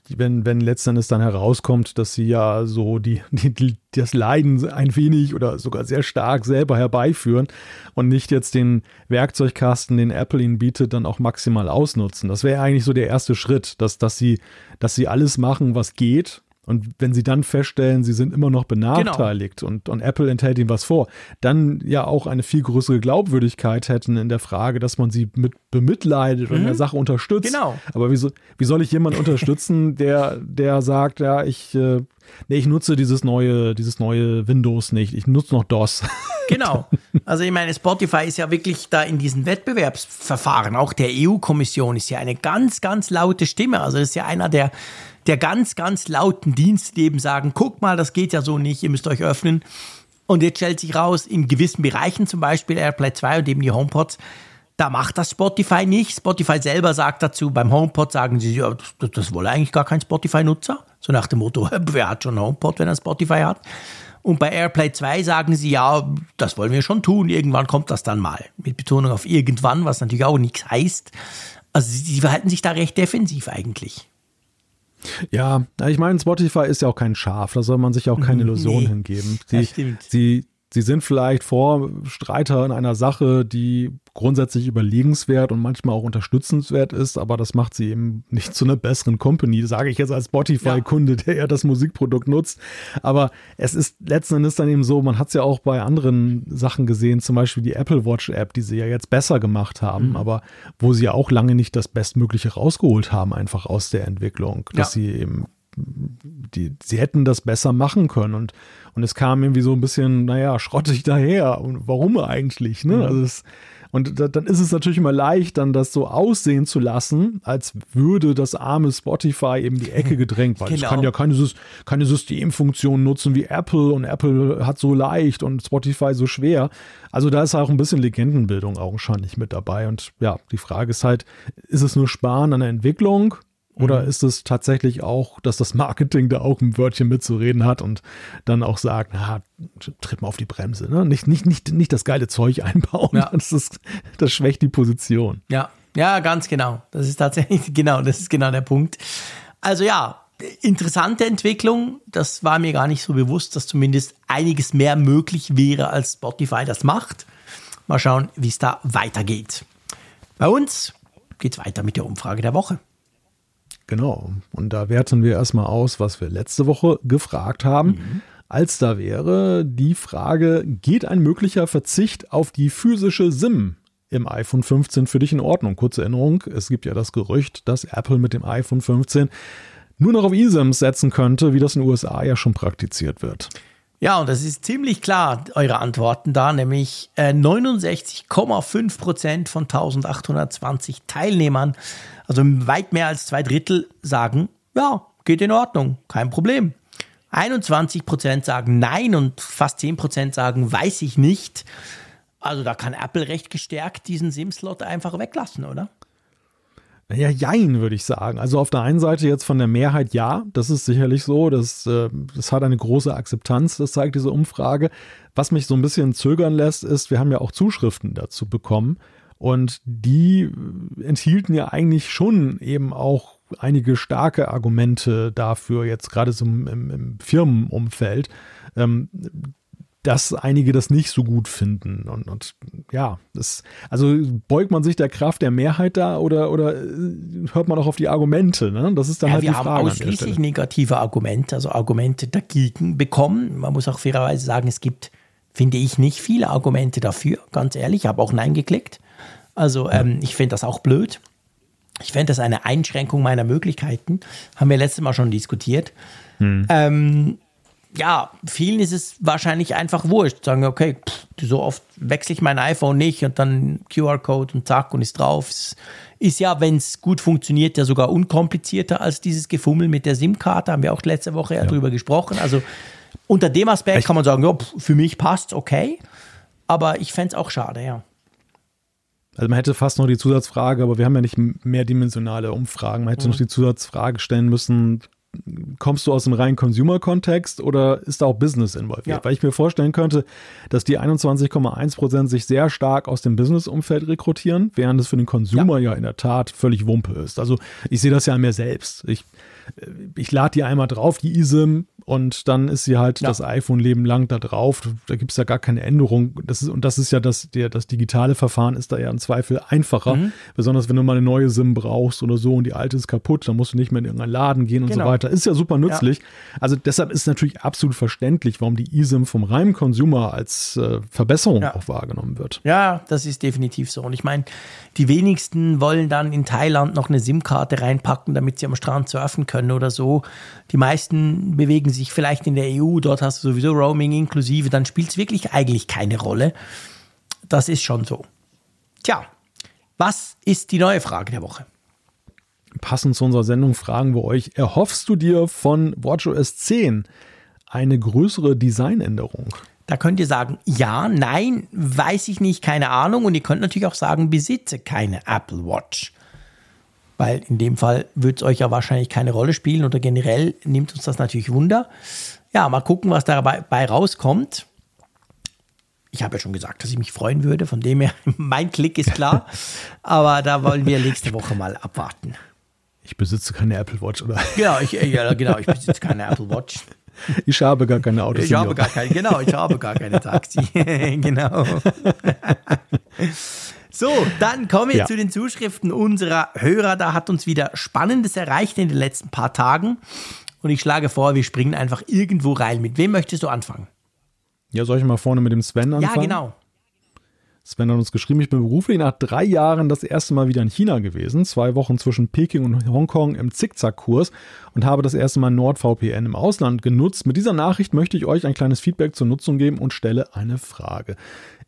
wenn, wenn letztendlich dann herauskommt, dass sie ja so die, die, das Leiden ein wenig oder sogar sehr stark selber herbeiführen und nicht jetzt den Werkzeugkasten, den Apple ihnen bietet, dann auch maximal ausnutzen. Das wäre eigentlich so der erste Schritt, dass, dass, sie, dass sie alles machen, was geht, und wenn sie dann feststellen, sie sind immer noch benachteiligt genau. und, und Apple enthält ihnen was vor, dann ja auch eine viel größere Glaubwürdigkeit hätten in der Frage, dass man sie mit bemitleidet mhm. und in der Sache unterstützt. Genau. Aber wie, so, wie soll ich jemanden unterstützen, der, der sagt, ja, ich, äh, nee, ich nutze dieses neue, dieses neue Windows nicht, ich nutze noch DOS. Genau. Also ich meine, Spotify ist ja wirklich da in diesen Wettbewerbsverfahren, auch der EU-Kommission ist ja eine ganz, ganz laute Stimme. Also das ist ja einer der der ganz, ganz lauten Dienste, die eben sagen, guck mal, das geht ja so nicht, ihr müsst euch öffnen. Und jetzt stellt sich raus, in gewissen Bereichen, zum Beispiel AirPlay 2 und eben die HomePods, da macht das Spotify nicht. Spotify selber sagt dazu, beim HomePod sagen sie, ja, das, das wolle eigentlich gar kein Spotify-Nutzer. So nach dem Motto, wer hat schon HomePod, wenn er Spotify hat? Und bei AirPlay 2 sagen sie, ja, das wollen wir schon tun, irgendwann kommt das dann mal. Mit Betonung auf irgendwann, was natürlich auch nichts heißt. Also sie verhalten sich da recht defensiv eigentlich. Ja, ich meine, Spotify ist ja auch kein Schaf, da soll man sich auch keine Illusion nee, hingeben. Sie, sie, sie sind vielleicht Vorstreiter in einer Sache, die grundsätzlich überlegenswert und manchmal auch unterstützenswert ist, aber das macht sie eben nicht zu einer besseren Company, sage ich jetzt als Spotify-Kunde, der ja das Musikprodukt nutzt. Aber es ist letzten Endes dann eben so, man hat es ja auch bei anderen Sachen gesehen, zum Beispiel die Apple Watch-App, die sie ja jetzt besser gemacht haben, mhm. aber wo sie ja auch lange nicht das Bestmögliche rausgeholt haben, einfach aus der Entwicklung, dass ja. sie eben die, sie hätten das besser machen können und, und es kam irgendwie so ein bisschen, naja, schrottig daher und warum eigentlich, ne? Mhm. Also es, und da, dann ist es natürlich immer leicht, dann das so aussehen zu lassen, als würde das arme Spotify eben die Ecke gedrängt, weil genau. es kann ja keine, keine Systemfunktion nutzen wie Apple und Apple hat so leicht und Spotify so schwer. Also da ist auch ein bisschen Legendenbildung augenscheinlich mit dabei. Und ja, die Frage ist halt, ist es nur Sparen an der Entwicklung? Oder mhm. ist es tatsächlich auch, dass das Marketing da auch ein Wörtchen mitzureden hat und dann auch sagt, na, tritt mal auf die Bremse, ne? Nicht, nicht, nicht, nicht das geile Zeug einbauen. Ja. Das, ist, das schwächt die Position. Ja, ja, ganz genau. Das ist tatsächlich, genau, das ist genau der Punkt. Also ja, interessante Entwicklung. Das war mir gar nicht so bewusst, dass zumindest einiges mehr möglich wäre, als Spotify das macht. Mal schauen, wie es da weitergeht. Bei uns geht es weiter mit der Umfrage der Woche. Genau. Und da werten wir erstmal aus, was wir letzte Woche gefragt haben. Mhm. Als da wäre die Frage, geht ein möglicher Verzicht auf die physische SIM im iPhone 15 für dich in Ordnung? Kurze Erinnerung, es gibt ja das Gerücht, dass Apple mit dem iPhone 15 nur noch auf eSIMs setzen könnte, wie das in den USA ja schon praktiziert wird. Ja, und das ist ziemlich klar, eure Antworten da, nämlich äh, 69,5 Prozent von 1820 Teilnehmern, also weit mehr als zwei Drittel, sagen, ja, geht in Ordnung, kein Problem. 21 Prozent sagen nein und fast 10 Prozent sagen, weiß ich nicht. Also da kann Apple recht gestärkt diesen SIM-Slot einfach weglassen, oder? Ja, jein, würde ich sagen. Also auf der einen Seite jetzt von der Mehrheit ja, das ist sicherlich so. Das, äh, das hat eine große Akzeptanz, das zeigt diese Umfrage. Was mich so ein bisschen zögern lässt, ist, wir haben ja auch Zuschriften dazu bekommen. Und die enthielten ja eigentlich schon eben auch einige starke Argumente dafür, jetzt gerade so im, im Firmenumfeld. Ähm, dass einige das nicht so gut finden. Und, und ja, das, also beugt man sich der Kraft der Mehrheit da oder, oder äh, hört man auch auf die Argumente? Ne? Das ist dann ja, halt wir die Frage. haben ausschließlich negative Argumente, also Argumente dagegen bekommen. Man muss auch fairerweise sagen, es gibt, finde ich, nicht viele Argumente dafür, ganz ehrlich. Ich habe auch Nein geklickt. Also ähm, ich finde das auch blöd. Ich fände das eine Einschränkung meiner Möglichkeiten. Haben wir letztes Mal schon diskutiert. Hm. Ähm, ja, vielen ist es wahrscheinlich einfach wurscht. Sagen, okay, pff, so oft wechsle ich mein iPhone nicht und dann QR-Code und zack und ist drauf. Es ist ja, wenn es gut funktioniert, ja sogar unkomplizierter als dieses Gefummel mit der SIM-Karte. Haben wir auch letzte Woche ja, ja. drüber gesprochen. Also unter dem Aspekt Echt? kann man sagen, ja, für mich passt okay. Aber ich fände es auch schade, ja. Also man hätte fast noch die Zusatzfrage, aber wir haben ja nicht mehrdimensionale Umfragen. Man hätte mhm. noch die Zusatzfrage stellen müssen, kommst du aus dem reinen Consumer-Kontext oder ist da auch Business involviert? Ja. Weil ich mir vorstellen könnte, dass die 21,1 Prozent sich sehr stark aus dem Business-Umfeld rekrutieren, während es für den Consumer ja. ja in der Tat völlig Wumpe ist. Also ich sehe das ja an mir selbst. Ich ich lade die einmal drauf, die eSIM, und dann ist sie halt ja. das iPhone-Leben lang da drauf. Da gibt es ja gar keine Änderung. Das ist, und das ist ja das, der, das digitale Verfahren ist da ja im Zweifel einfacher. Mhm. Besonders wenn du mal eine neue SIM brauchst oder so und die alte ist kaputt, dann musst du nicht mehr in irgendeinen Laden gehen und genau. so weiter. Ist ja super nützlich. Ja. Also deshalb ist natürlich absolut verständlich, warum die eSIM vom reinen Consumer als äh, Verbesserung ja. auch wahrgenommen wird. Ja, das ist definitiv so. Und ich meine, die wenigsten wollen dann in Thailand noch eine SIM-Karte reinpacken, damit sie am Strand surfen können können oder so. Die meisten bewegen sich vielleicht in der EU, dort hast du sowieso Roaming inklusive, dann spielt es wirklich eigentlich keine Rolle. Das ist schon so. Tja, was ist die neue Frage der Woche? Passend zu unserer Sendung fragen wir euch, erhoffst du dir von WatchOS 10 eine größere Designänderung? Da könnt ihr sagen, ja, nein, weiß ich nicht, keine Ahnung. Und ihr könnt natürlich auch sagen, besitze keine Apple Watch weil in dem Fall wird es euch ja wahrscheinlich keine Rolle spielen oder generell nimmt uns das natürlich Wunder. Ja, mal gucken, was dabei rauskommt. Ich habe ja schon gesagt, dass ich mich freuen würde, von dem her, mein Klick ist klar. Aber da wollen wir nächste Woche mal abwarten. Ich besitze keine Apple Watch, oder? Genau, ich, ja, genau, ich besitze keine Apple Watch. Ich habe gar keine Autos. Ich habe gar keine, genau, ich habe gar keine Taxi. genau. So, dann kommen wir ja. zu den Zuschriften unserer Hörer. Da hat uns wieder Spannendes erreicht in den letzten paar Tagen. Und ich schlage vor, wir springen einfach irgendwo rein. Mit wem möchtest du anfangen? Ja, soll ich mal vorne mit dem Sven anfangen? Ja, genau. Sven hat uns geschrieben, ich bin beruflich nach drei Jahren das erste Mal wieder in China gewesen, zwei Wochen zwischen Peking und Hongkong im Zickzackkurs und habe das erste Mal NordVPN im Ausland genutzt. Mit dieser Nachricht möchte ich euch ein kleines Feedback zur Nutzung geben und stelle eine Frage.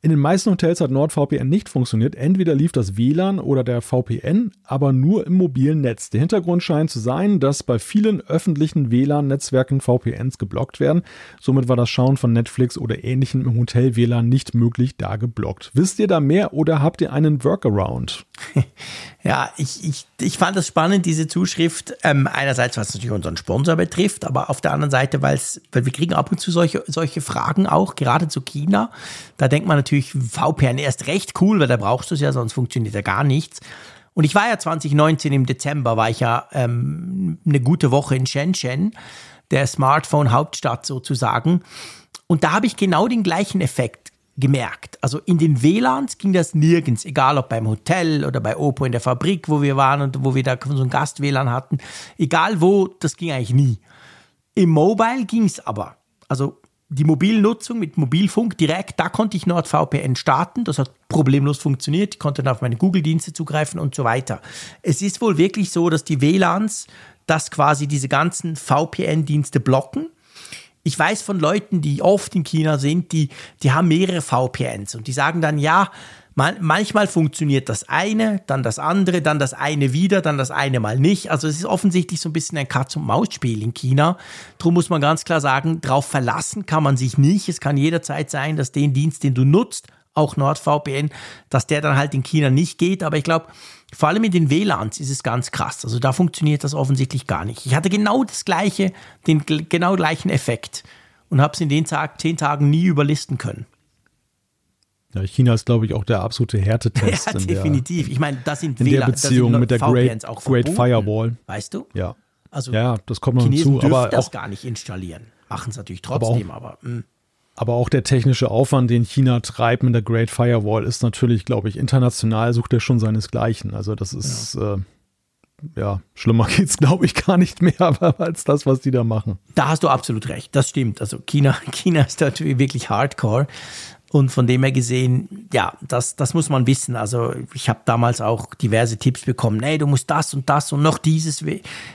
In den meisten Hotels hat NordVPN nicht funktioniert. Entweder lief das WLAN oder der VPN, aber nur im mobilen Netz. Der Hintergrund scheint zu sein, dass bei vielen öffentlichen WLAN-Netzwerken VPNs geblockt werden. Somit war das Schauen von Netflix oder ähnlichem im Hotel WLAN nicht möglich, da geblockt. Wisst ihr da mehr oder habt ihr einen Workaround? Ja, ich, ich, ich fand das spannend, diese Zuschrift. Ähm, einerseits, was natürlich unseren Sponsor betrifft, aber auf der anderen Seite, weil wir kriegen ab und zu solche, solche Fragen auch, gerade zu China. Da denkt man natürlich, VPN erst recht cool, weil da brauchst du es ja, sonst funktioniert ja gar nichts. Und ich war ja 2019 im Dezember, war ich ja ähm, eine gute Woche in Shenzhen, der Smartphone-Hauptstadt sozusagen. Und da habe ich genau den gleichen Effekt gemerkt. Also in den WLANs ging das nirgends, egal ob beim Hotel oder bei Oppo in der Fabrik, wo wir waren und wo wir da so ein Gast-WLAN hatten. Egal wo, das ging eigentlich nie. Im Mobile ging es aber. Also die Mobilnutzung mit Mobilfunk direkt, da konnte ich NordVPN starten. Das hat problemlos funktioniert. Ich konnte dann auf meine Google-Dienste zugreifen und so weiter. Es ist wohl wirklich so, dass die WLANs das quasi diese ganzen VPN-Dienste blocken ich weiß von Leuten, die oft in China sind, die, die haben mehrere VPNs und die sagen dann, ja, man, manchmal funktioniert das eine, dann das andere, dann das eine wieder, dann das eine mal nicht. Also es ist offensichtlich so ein bisschen ein Katz-und-Maus-Spiel in China. Darum muss man ganz klar sagen, drauf verlassen kann man sich nicht. Es kann jederzeit sein, dass den Dienst, den du nutzt, auch NordVPN, dass der dann halt in China nicht geht. Aber ich glaube, vor allem in den WLANs ist es ganz krass. Also da funktioniert das offensichtlich gar nicht. Ich hatte genau das gleiche, den genau gleichen Effekt und habe es in den Tag, zehn Tagen nie überlisten können. Ja, China ist, glaube ich, auch der absolute Härtetest. Ja, definitiv. Der, ich meine, das sind in WLAN, der Beziehung mit der Great, auch Great Firewall. Weißt du? Ja. Also ja, das kommt noch Chinesen hinzu. Aber das gar nicht installieren. Machen es natürlich trotzdem, aber, aber Aber auch der technische Aufwand, den China treibt mit der Great Firewall, ist natürlich, glaube ich, international sucht er schon seinesgleichen. Also das ist, ja, äh, ja schlimmer geht's, glaube ich, gar nicht mehr als das, was die da machen. Da hast du absolut recht. Das stimmt. Also China, China ist natürlich wirklich Hardcore. Und von dem her gesehen, ja, das, das muss man wissen. Also ich habe damals auch diverse Tipps bekommen. Nee, du musst das und das und noch dieses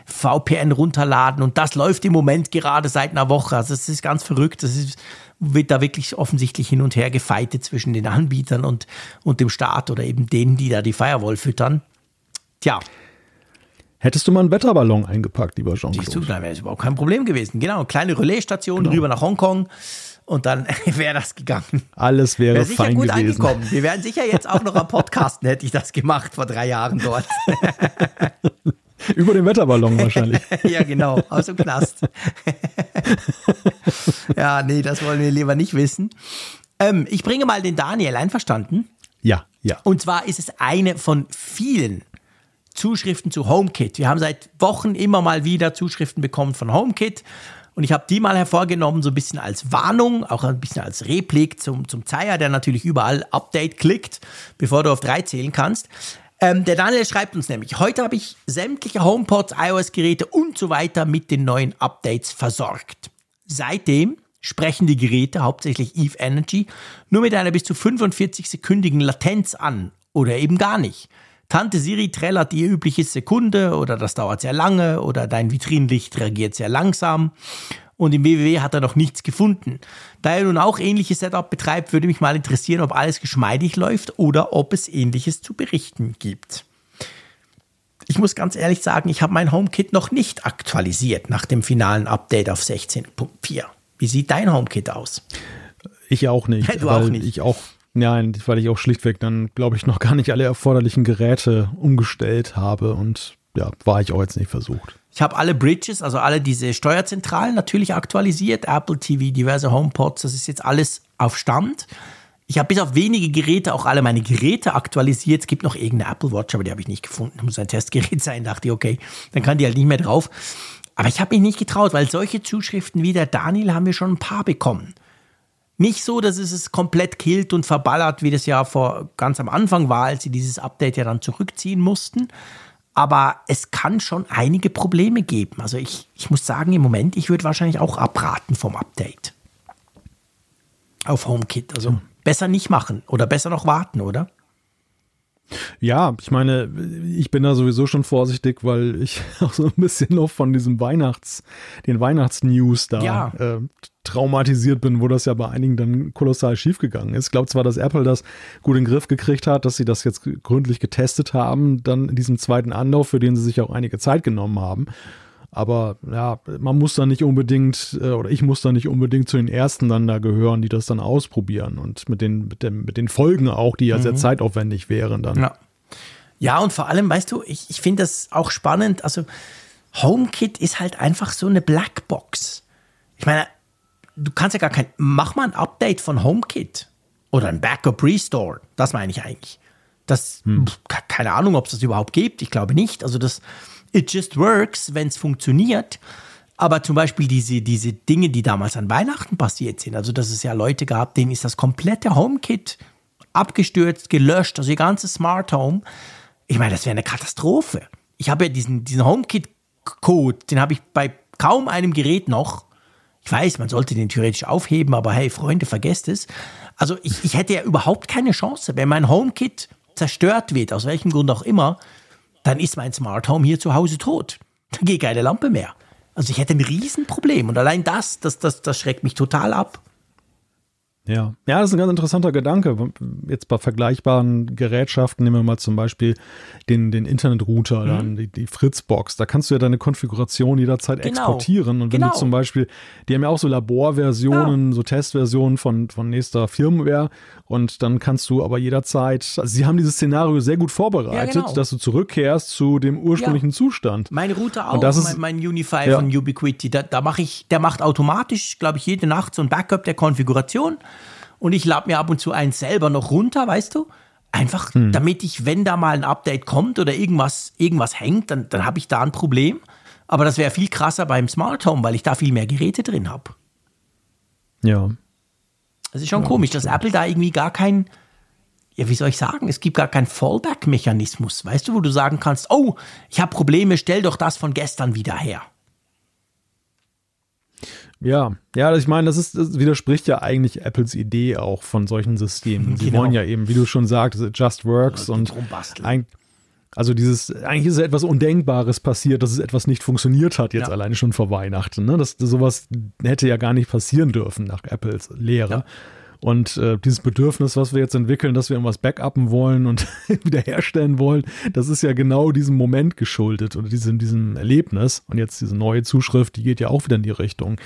VPN runterladen. Und das läuft im Moment gerade seit einer Woche. Also es ist ganz verrückt. Das ist, wird da wirklich offensichtlich hin und her gefeitet zwischen den Anbietern und, und dem Staat oder eben denen, die da die Firewall füttern. Tja. Hättest du mal einen Wetterballon eingepackt, lieber Jean-Claude? Siehst du, da wäre es überhaupt kein Problem gewesen. Genau, kleine Relaisstation genau. rüber nach Hongkong und dann wäre das gegangen. Alles wäre wär sicher fein gut gewesen. angekommen. Wir wären sicher jetzt auch noch am Podcasten, hätte ich das gemacht vor drei Jahren dort. Über den Wetterballon wahrscheinlich. ja, genau, aus dem Knast. ja, nee, das wollen wir lieber nicht wissen. Ähm, ich bringe mal den Daniel, einverstanden? Ja, ja. Und zwar ist es eine von vielen Zuschriften zu HomeKit. Wir haben seit Wochen immer mal wieder Zuschriften bekommen von HomeKit und ich habe die mal hervorgenommen, so ein bisschen als Warnung, auch ein bisschen als Replik zum, zum Zeier, der natürlich überall Update klickt, bevor du auf drei zählen kannst. Ähm, der Daniel schreibt uns nämlich, heute habe ich sämtliche HomePods, iOS-Geräte und so weiter mit den neuen Updates versorgt. Seitdem sprechen die Geräte, hauptsächlich Eve Energy, nur mit einer bis zu 45-sekündigen Latenz an oder eben gar nicht. Tante Siri trällert ihr übliches Sekunde oder das dauert sehr lange oder dein Vitrinenlicht reagiert sehr langsam. Und im WWW hat er noch nichts gefunden. Da er nun auch ähnliches Setup betreibt, würde mich mal interessieren, ob alles geschmeidig läuft oder ob es ähnliches zu berichten gibt. Ich muss ganz ehrlich sagen, ich habe mein HomeKit noch nicht aktualisiert nach dem finalen Update auf 16.4. Wie sieht dein HomeKit aus? Ich auch nicht. Du auch nicht. Ich auch Nein, weil ich auch schlichtweg dann, glaube ich, noch gar nicht alle erforderlichen Geräte umgestellt habe und ja, war ich auch jetzt nicht versucht. Ich habe alle Bridges, also alle diese Steuerzentralen natürlich aktualisiert, Apple TV, diverse HomePods, das ist jetzt alles auf Stand. Ich habe bis auf wenige Geräte auch alle meine Geräte aktualisiert. Es gibt noch irgendeine Apple Watch, aber die habe ich nicht gefunden. Muss ein Testgerät sein. Dachte ich, okay, dann kann die halt nicht mehr drauf. Aber ich habe mich nicht getraut, weil solche Zuschriften wie der Daniel haben wir schon ein paar bekommen. Nicht so, dass es es komplett killt und verballert, wie das ja vor ganz am Anfang war, als sie dieses Update ja dann zurückziehen mussten. Aber es kann schon einige Probleme geben. Also ich, ich muss sagen, im Moment, ich würde wahrscheinlich auch abraten vom Update. Auf HomeKit. Also hm. besser nicht machen oder besser noch warten, oder? Ja, ich meine, ich bin da sowieso schon vorsichtig, weil ich auch so ein bisschen noch von diesem Weihnachts, den Weihnachtsnews da ja. äh, traumatisiert bin, wo das ja bei einigen dann kolossal schiefgegangen ist. Ich glaube zwar, dass Apple das gut in den Griff gekriegt hat, dass sie das jetzt gründlich getestet haben, dann in diesem zweiten Anlauf, für den sie sich auch einige Zeit genommen haben. Aber ja, man muss da nicht unbedingt, äh, oder ich muss da nicht unbedingt zu den ersten dann da gehören, die das dann ausprobieren und mit den, mit, dem, mit den Folgen auch, die ja mhm. sehr zeitaufwendig wären dann. Ja. ja, und vor allem, weißt du, ich, ich finde das auch spannend. Also, HomeKit ist halt einfach so eine Blackbox. Ich meine, du kannst ja gar kein, mach mal ein Update von HomeKit oder ein Backup Restore. Das meine ich eigentlich. Das, hm. keine Ahnung, ob es das überhaupt gibt. Ich glaube nicht. Also das, It just works, wenn es funktioniert. Aber zum Beispiel diese, diese Dinge, die damals an Weihnachten passiert sind, also dass es ja Leute gab, denen ist das komplette HomeKit abgestürzt, gelöscht, also ihr ganzes Smart Home. Ich meine, das wäre eine Katastrophe. Ich habe ja diesen, diesen HomeKit-Code, den habe ich bei kaum einem Gerät noch. Ich weiß, man sollte den theoretisch aufheben, aber hey, Freunde, vergesst es. Also ich, ich hätte ja überhaupt keine Chance, wenn mein HomeKit zerstört wird, aus welchem Grund auch immer, dann ist mein Smart Home hier zu Hause tot. Dann geht keine Lampe mehr. Also ich hätte ein Riesenproblem. Und allein das, das, das, das schreckt mich total ab. Ja. ja, das ist ein ganz interessanter Gedanke. Jetzt bei vergleichbaren Gerätschaften nehmen wir mal zum Beispiel den, den Internetrouter, mhm. dann die, die Fritzbox. Da kannst du ja deine Konfiguration jederzeit genau. exportieren. Und wenn genau. du zum Beispiel, die haben ja auch so Laborversionen, ja. so Testversionen von, von nächster Firmware. Und dann kannst du aber jederzeit, also sie haben dieses Szenario sehr gut vorbereitet, ja, genau. dass du zurückkehrst zu dem ursprünglichen ja. Zustand. Meine Router auch, und das ist, mein, mein Unify von Ubiquiti, da, da mache ich, der macht automatisch, glaube ich, jede Nacht so ein Backup der Konfiguration und ich lade mir ab und zu eins selber noch runter, weißt du? Einfach, hm. damit ich, wenn da mal ein Update kommt oder irgendwas, irgendwas hängt, dann, dann habe ich da ein Problem. Aber das wäre viel krasser beim Smart Home, weil ich da viel mehr Geräte drin habe. Ja. Das ist schon ja, komisch, dass Apple da irgendwie gar kein, ja, wie soll ich sagen, es gibt gar keinen Fallback-Mechanismus, weißt du, wo du sagen kannst, oh, ich habe Probleme, stell doch das von gestern wieder her. Ja, ja, ich meine, das, ist, das widerspricht ja eigentlich Apples Idee auch von solchen Systemen. Sie genau. wollen ja eben, wie du schon sagst, it just works und ein, also dieses, eigentlich ist etwas Undenkbares passiert, dass es etwas nicht funktioniert hat, jetzt ja. alleine schon vor Weihnachten. Ne? Das, sowas hätte ja gar nicht passieren dürfen nach Apples Lehre. Ja. Und äh, dieses Bedürfnis, was wir jetzt entwickeln, dass wir irgendwas backuppen wollen und wiederherstellen wollen, das ist ja genau diesem Moment geschuldet oder diesem, diesem Erlebnis. Und jetzt diese neue Zuschrift, die geht ja auch wieder in die Richtung.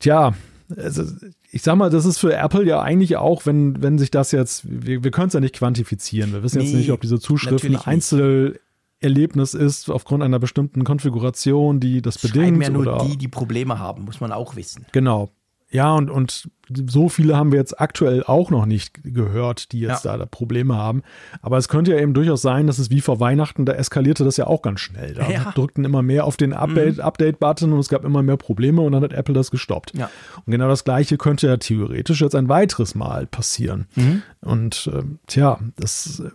Tja, also ich sag mal, das ist für Apple ja eigentlich auch, wenn, wenn sich das jetzt, wir, wir können es ja nicht quantifizieren. Wir wissen nee, jetzt nicht, ob diese Zuschrift ein Einzelerlebnis ist aufgrund einer bestimmten Konfiguration, die das bedingt. Schreiben ja nur oder, die, die Probleme haben, muss man auch wissen. Genau. Ja, und, und so viele haben wir jetzt aktuell auch noch nicht gehört, die jetzt ja. da Probleme haben. Aber es könnte ja eben durchaus sein, dass es wie vor Weihnachten, da eskalierte das ja auch ganz schnell. Da ja. drückten immer mehr auf den mhm. Update-Button und es gab immer mehr Probleme und dann hat Apple das gestoppt. Ja. Und genau das Gleiche könnte ja theoretisch jetzt ein weiteres Mal passieren. Mhm. Und äh, tja, das. Äh,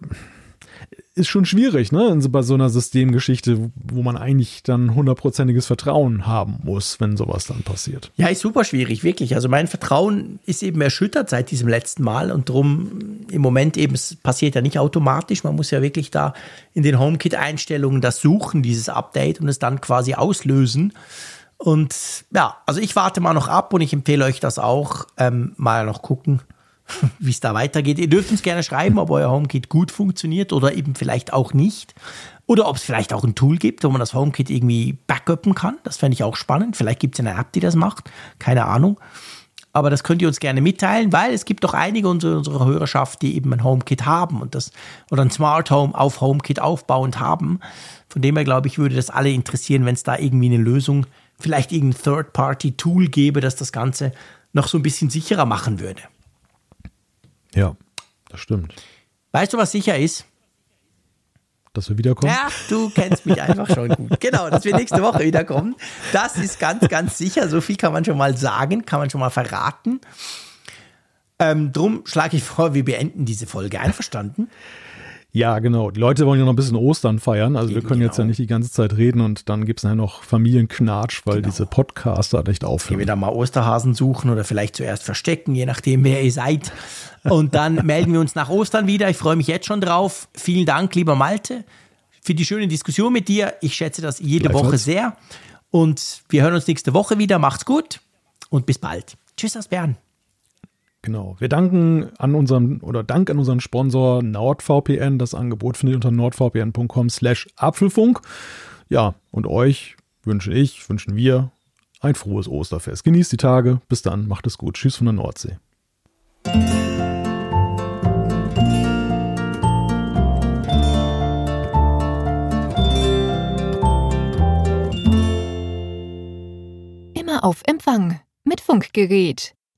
ist schon schwierig, ne? Bei so einer Systemgeschichte, wo man eigentlich dann hundertprozentiges Vertrauen haben muss, wenn sowas dann passiert. Ja, ist super schwierig, wirklich. Also mein Vertrauen ist eben erschüttert seit diesem letzten Mal und drum im Moment eben, es passiert ja nicht automatisch. Man muss ja wirklich da in den HomeKit-Einstellungen das suchen, dieses Update und es dann quasi auslösen. Und ja, also ich warte mal noch ab und ich empfehle euch das auch, ähm, mal noch gucken, wie es da weitergeht. Ihr dürft uns gerne schreiben, ob euer HomeKit gut funktioniert oder eben vielleicht auch nicht. Oder ob es vielleicht auch ein Tool gibt, wo man das HomeKit irgendwie backuppen kann. Das fände ich auch spannend. Vielleicht gibt es eine App, die das macht. Keine Ahnung. Aber das könnt ihr uns gerne mitteilen, weil es gibt doch einige unserer, Hörerschaft, die eben ein HomeKit haben und das oder ein Smart Home auf HomeKit aufbauend haben. Von dem her glaube ich, würde das alle interessieren, wenn es da irgendwie eine Lösung, vielleicht irgendein Third-Party-Tool gäbe, das das Ganze noch so ein bisschen sicherer machen würde. Ja, das stimmt. Weißt du, was sicher ist? Dass wir wiederkommen? Ja, du kennst mich einfach schon gut. Genau, dass wir nächste Woche wiederkommen. Das ist ganz, ganz sicher. So viel kann man schon mal sagen, kann man schon mal verraten. Ähm, drum schlage ich vor, wir beenden diese Folge. Einverstanden? Ja, genau. Die Leute wollen ja noch ein bisschen Ostern feiern. Also wir können genau. jetzt ja nicht die ganze Zeit reden und dann gibt es nachher noch Familienknatsch, weil genau. diese Podcaster nicht aufhören. Gehen wir da mal Osterhasen suchen oder vielleicht zuerst verstecken, je nachdem, wer ihr seid. Und dann melden wir uns nach Ostern wieder. Ich freue mich jetzt schon drauf. Vielen Dank, lieber Malte, für die schöne Diskussion mit dir. Ich schätze das jede Woche sehr. Und wir hören uns nächste Woche wieder. Macht's gut und bis bald. Tschüss aus Bern. Genau. Wir danken an unseren oder Dank an unseren Sponsor NordVPN. Das Angebot findet ihr unter nordvpn.com slash Apfelfunk. Ja, und euch wünsche ich, wünschen wir ein frohes Osterfest. Genießt die Tage. Bis dann. Macht es gut. Tschüss von der Nordsee. Immer auf Empfang mit Funkgerät